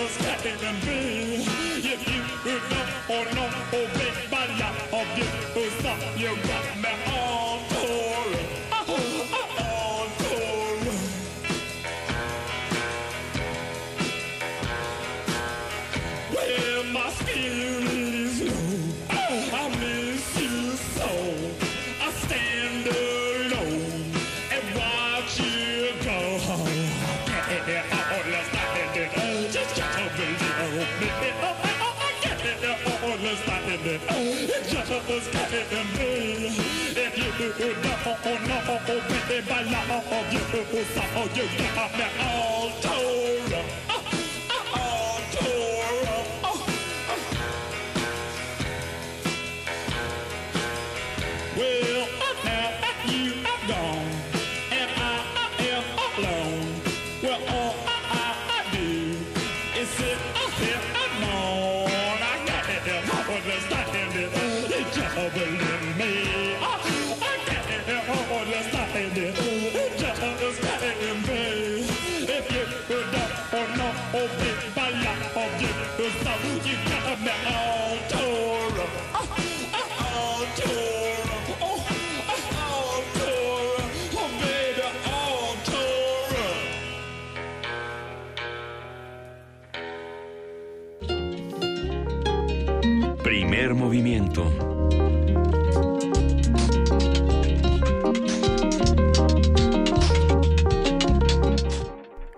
It's just can't be. If you don't know, baby, my love, you stop. You got me all understand it. Just can't be. If you don't know, baby, I love you so. You got me all tore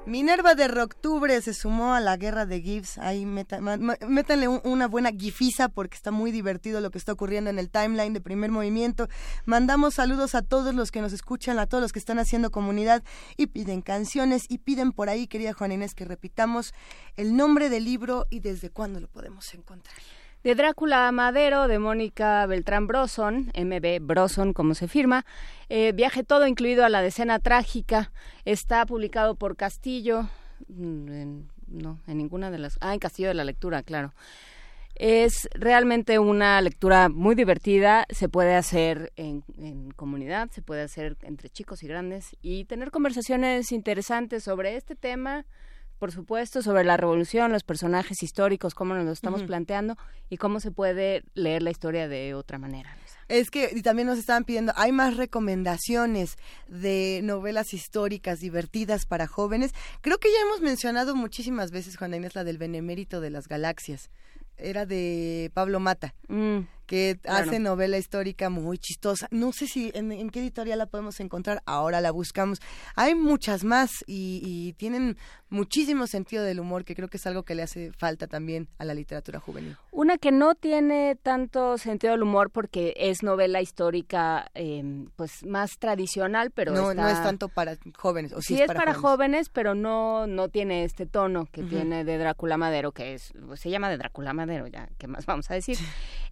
Minerva de Roctubre se sumó a la guerra de GIFs. Ahí métanle un- una buena gifiza porque está muy divertido lo que está ocurriendo en el timeline de primer movimiento. Mandamos saludos a todos los que nos escuchan, a todos los que están haciendo comunidad y piden canciones y piden por ahí, querida Juana Inés, que repitamos el nombre del libro y desde cuándo lo podemos encontrar. De Drácula Madero, de Mónica Beltrán Broson, MB Broson, como se firma. Eh, viaje todo incluido a la decena trágica. Está publicado por Castillo. mm, en- no, en ninguna de las. Ah, en Castillo de la Lectura, claro. Es realmente una lectura muy divertida. Se puede hacer en comunidad, se puede hacer entre chicos y grandes y tener conversaciones interesantes sobre este tema por supuesto, sobre la revolución, los personajes históricos, cómo nos lo estamos planteando y cómo se puede leer la historia de otra manera. Es que y también nos estaban pidiendo, hay más recomendaciones de novelas históricas divertidas para jóvenes. Creo que ya hemos mencionado muchísimas veces, Juana Inés, la del Benemérito de las Galaxias. Era de Pablo Mata, que claro. hace novela histórica muy chistosa. No sé si en, en qué editorial la podemos encontrar, ahora la buscamos. Hay muchas más y, y tienen muchísimo sentido del humor, que creo que es algo que le hace falta también a la literatura juvenil. Una que no tiene tanto sentido del humor porque es novela histórica eh, pues más tradicional, pero no, está- no es tanto para jóvenes. O sí, sí, es para, jóvenes. jóvenes, pero no no tiene este tono que tiene de Drácula Madero, que es se llama de Drácula Madero, ya, ¿qué más vamos a decir?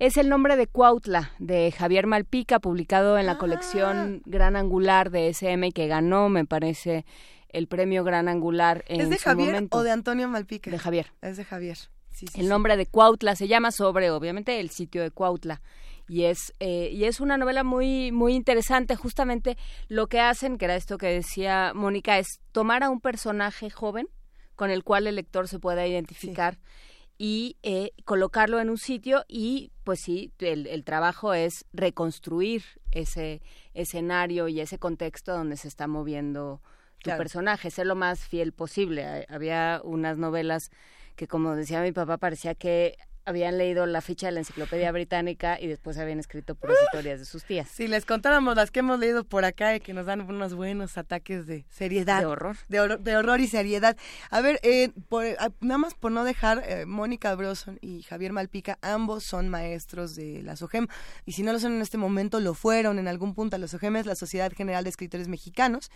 es el nombre de Cuautla, de Javier Malpica, publicado en la Ah. colección Gran Angular de SM, que ganó, me parece, el premio Gran Angular en ¿Es de su Javier momento. o de Antonio Malpica? De Javier. Es de Javier. Sí, sí, El sí. nombre de Cuautla se llama sobre, obviamente, el sitio de Cuautla. Y es, eh, y es una novela muy, muy interesante. Justamente lo que hacen, que era esto que decía Mónica, es tomar a un personaje joven con el cual el lector se pueda identificar y eh, colocarlo en un sitio y pues sí, el, el trabajo es reconstruir ese escenario y ese contexto donde se está moviendo tu Claro. personaje, ser lo más fiel posible. Ha- Había unas novelas que, como decía mi papá, parecía que habían leído la ficha de la enciclopedia británica y después habían escrito puras historias de sus tías. Si les contáramos las que hemos leído por acá y que nos dan unos buenos ataques de seriedad. De horror. De, horror, de horror y seriedad. A ver, eh, por- ah, nada más por no dejar, eh, Mónica Broson y Javier Malpica, ambos son maestros de la SOGEM. Y si no lo son en este momento, lo fueron en algún punto. La SOGEM es la Sociedad General de Escritores Mexicanos,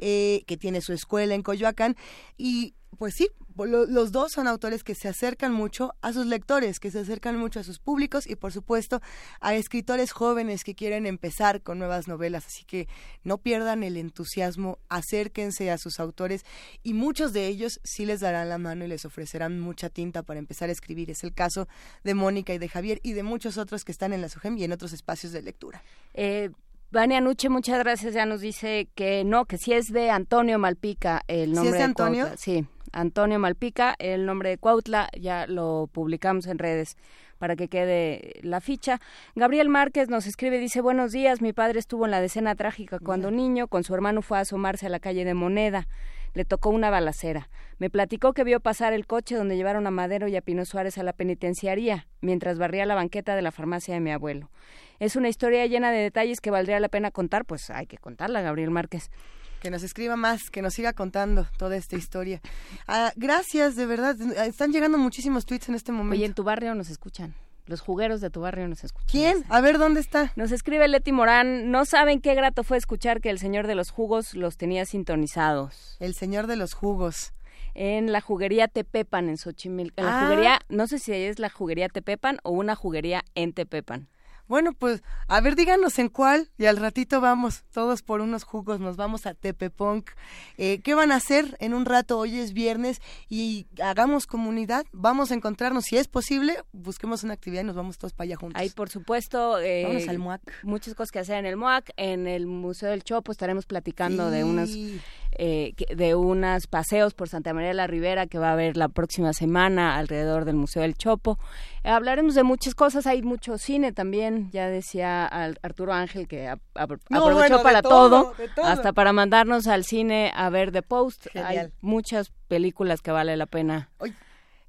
eh, que tiene su escuela en Coyoacán. Y pues sí, lo- los dos son autores que se acercan mucho a sus lectores, que se acercan mucho a sus públicos y por supuesto a escritores jóvenes que quieren empezar con nuevas novelas. Así que no pierdan el entusiasmo, acérquense a sus autores y muchos de ellos sí les darán la mano y les ofrecerán mucha tinta para empezar a escribir. Es el caso de Mónica y de Javier y de muchos otros que están en la SUGEM y en otros espacios de lectura. Eh, Vania Nuche, muchas gracias. Ya nos dice que no, que sí es de Antonio Malpica el ¿Sí nombre es de Antonio? Sí, Antonio Malpica, el nombre de Cuautla, ya lo publicamos en redes para que quede la ficha. Gabriel Márquez nos escribe, dice, buenos días, mi padre estuvo en la decena trágica cuando niño, con su hermano fue a asomarse a la calle de Moneda. Le tocó una balacera. Me platicó que vio pasar el coche donde llevaron a Madero y a Pino Suárez a la penitenciaría, mientras barría la banqueta de la farmacia de mi abuelo. Es una historia llena de detalles que valdría la pena contar, pues hay que contarla, Gabriel Márquez. Que nos escriba más, que nos siga contando toda esta historia. Ah, gracias, de verdad. Están llegando muchísimos tweets en este momento. Oye, en tu barrio nos escuchan. Los jugueros de tu barrio nos escuchan. ¿Quién? A ver, ¿dónde está? Nos escribe Leti Morán. No saben qué grato fue escuchar que el señor de los jugos los tenía sintonizados. El señor de los jugos. En la juguería Tepepan, en Xochimilco. En la Ah. juguería, no sé si es la juguería Tepepan o una juguería en Tepepan. Bueno, pues, a ver, díganos en cuál y al ratito vamos, todos por unos jugos, nos vamos a Tepepunk. Eh, ¿Qué van a hacer en un rato? Hoy es viernes y hagamos comunidad, vamos a encontrarnos, si es posible, busquemos una actividad y nos vamos todos para allá juntos. Hay, por supuesto, eh, Vámonos al MUAC. muchas cosas que hacer en el MUAC. En el Museo del Chopo estaremos platicando de unos eh, de unos paseos por Santa María de la Ribera que va a haber la próxima semana alrededor del Museo del Chopo. Eh, hablaremos de muchas cosas, hay mucho cine también, ya decía Al- Arturo Ángel que a- a- No, aprovechó bueno, para todo, todo, de todo. hasta para mandarnos al cine a ver The Post. Hay muchas películas que vale la pena.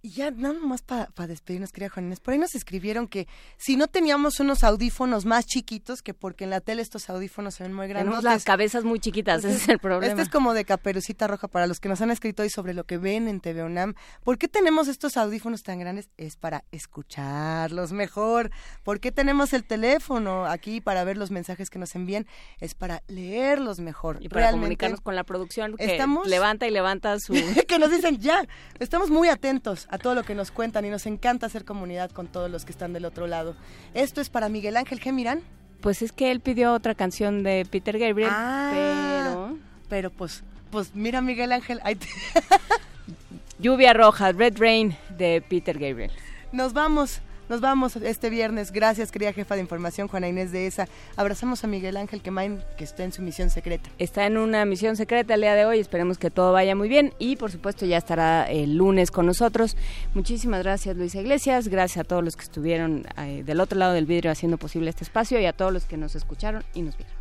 Y ya nada más para despedirnos, querida Juan Inés, por ahí nos escribieron que si no teníamos unos audífonos más chiquitos, que porque en la tele estos audífonos se ven muy grandes. Tenemos las cabezas muy chiquitas, ese es el problema. Este es como de caperucita roja para los que nos han escrito hoy sobre lo que ven en TV UNAM. ¿Por qué tenemos estos audífonos tan grandes? Es para escucharlos mejor. ¿Por qué tenemos el teléfono aquí para ver los mensajes que nos envían? Es para leerlos mejor. Y para Realmente comunicarnos con la producción que estamos- levanta y levanta su... [LAUGHS] que nos dicen ya. Estamos muy atentos a todo lo que nos cuentan y nos encanta hacer comunidad con todos los que están del otro lado. Esto es para Miguel Ángel Gemirán. Pues es que él pidió otra canción de Peter Gabriel, Ah, pero... Pero pues, pues mira Miguel Ángel, ahí te- [LAUGHS] Lluvia Roja, Red Rain de Peter Gabriel. nos vamos. Nos vamos este viernes. Gracias, querida jefa de información, Juana Inés de ESA. Abrazamos a Miguel Ángel Quemain, que está en su misión secreta. Está en una misión secreta el día de hoy, esperemos que todo vaya muy bien y por supuesto ya estará el lunes con nosotros. Muchísimas gracias Luisa Iglesias, gracias a todos los que estuvieron eh, del otro lado del vidrio haciendo posible este espacio y a todos los que nos escucharon y nos vieron.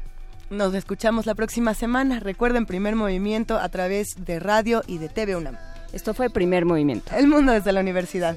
Nos escuchamos la próxima semana. Recuerden Primer Movimiento a través de radio y de TV UNAM. Esto fue Primer Movimiento. El mundo desde la universidad.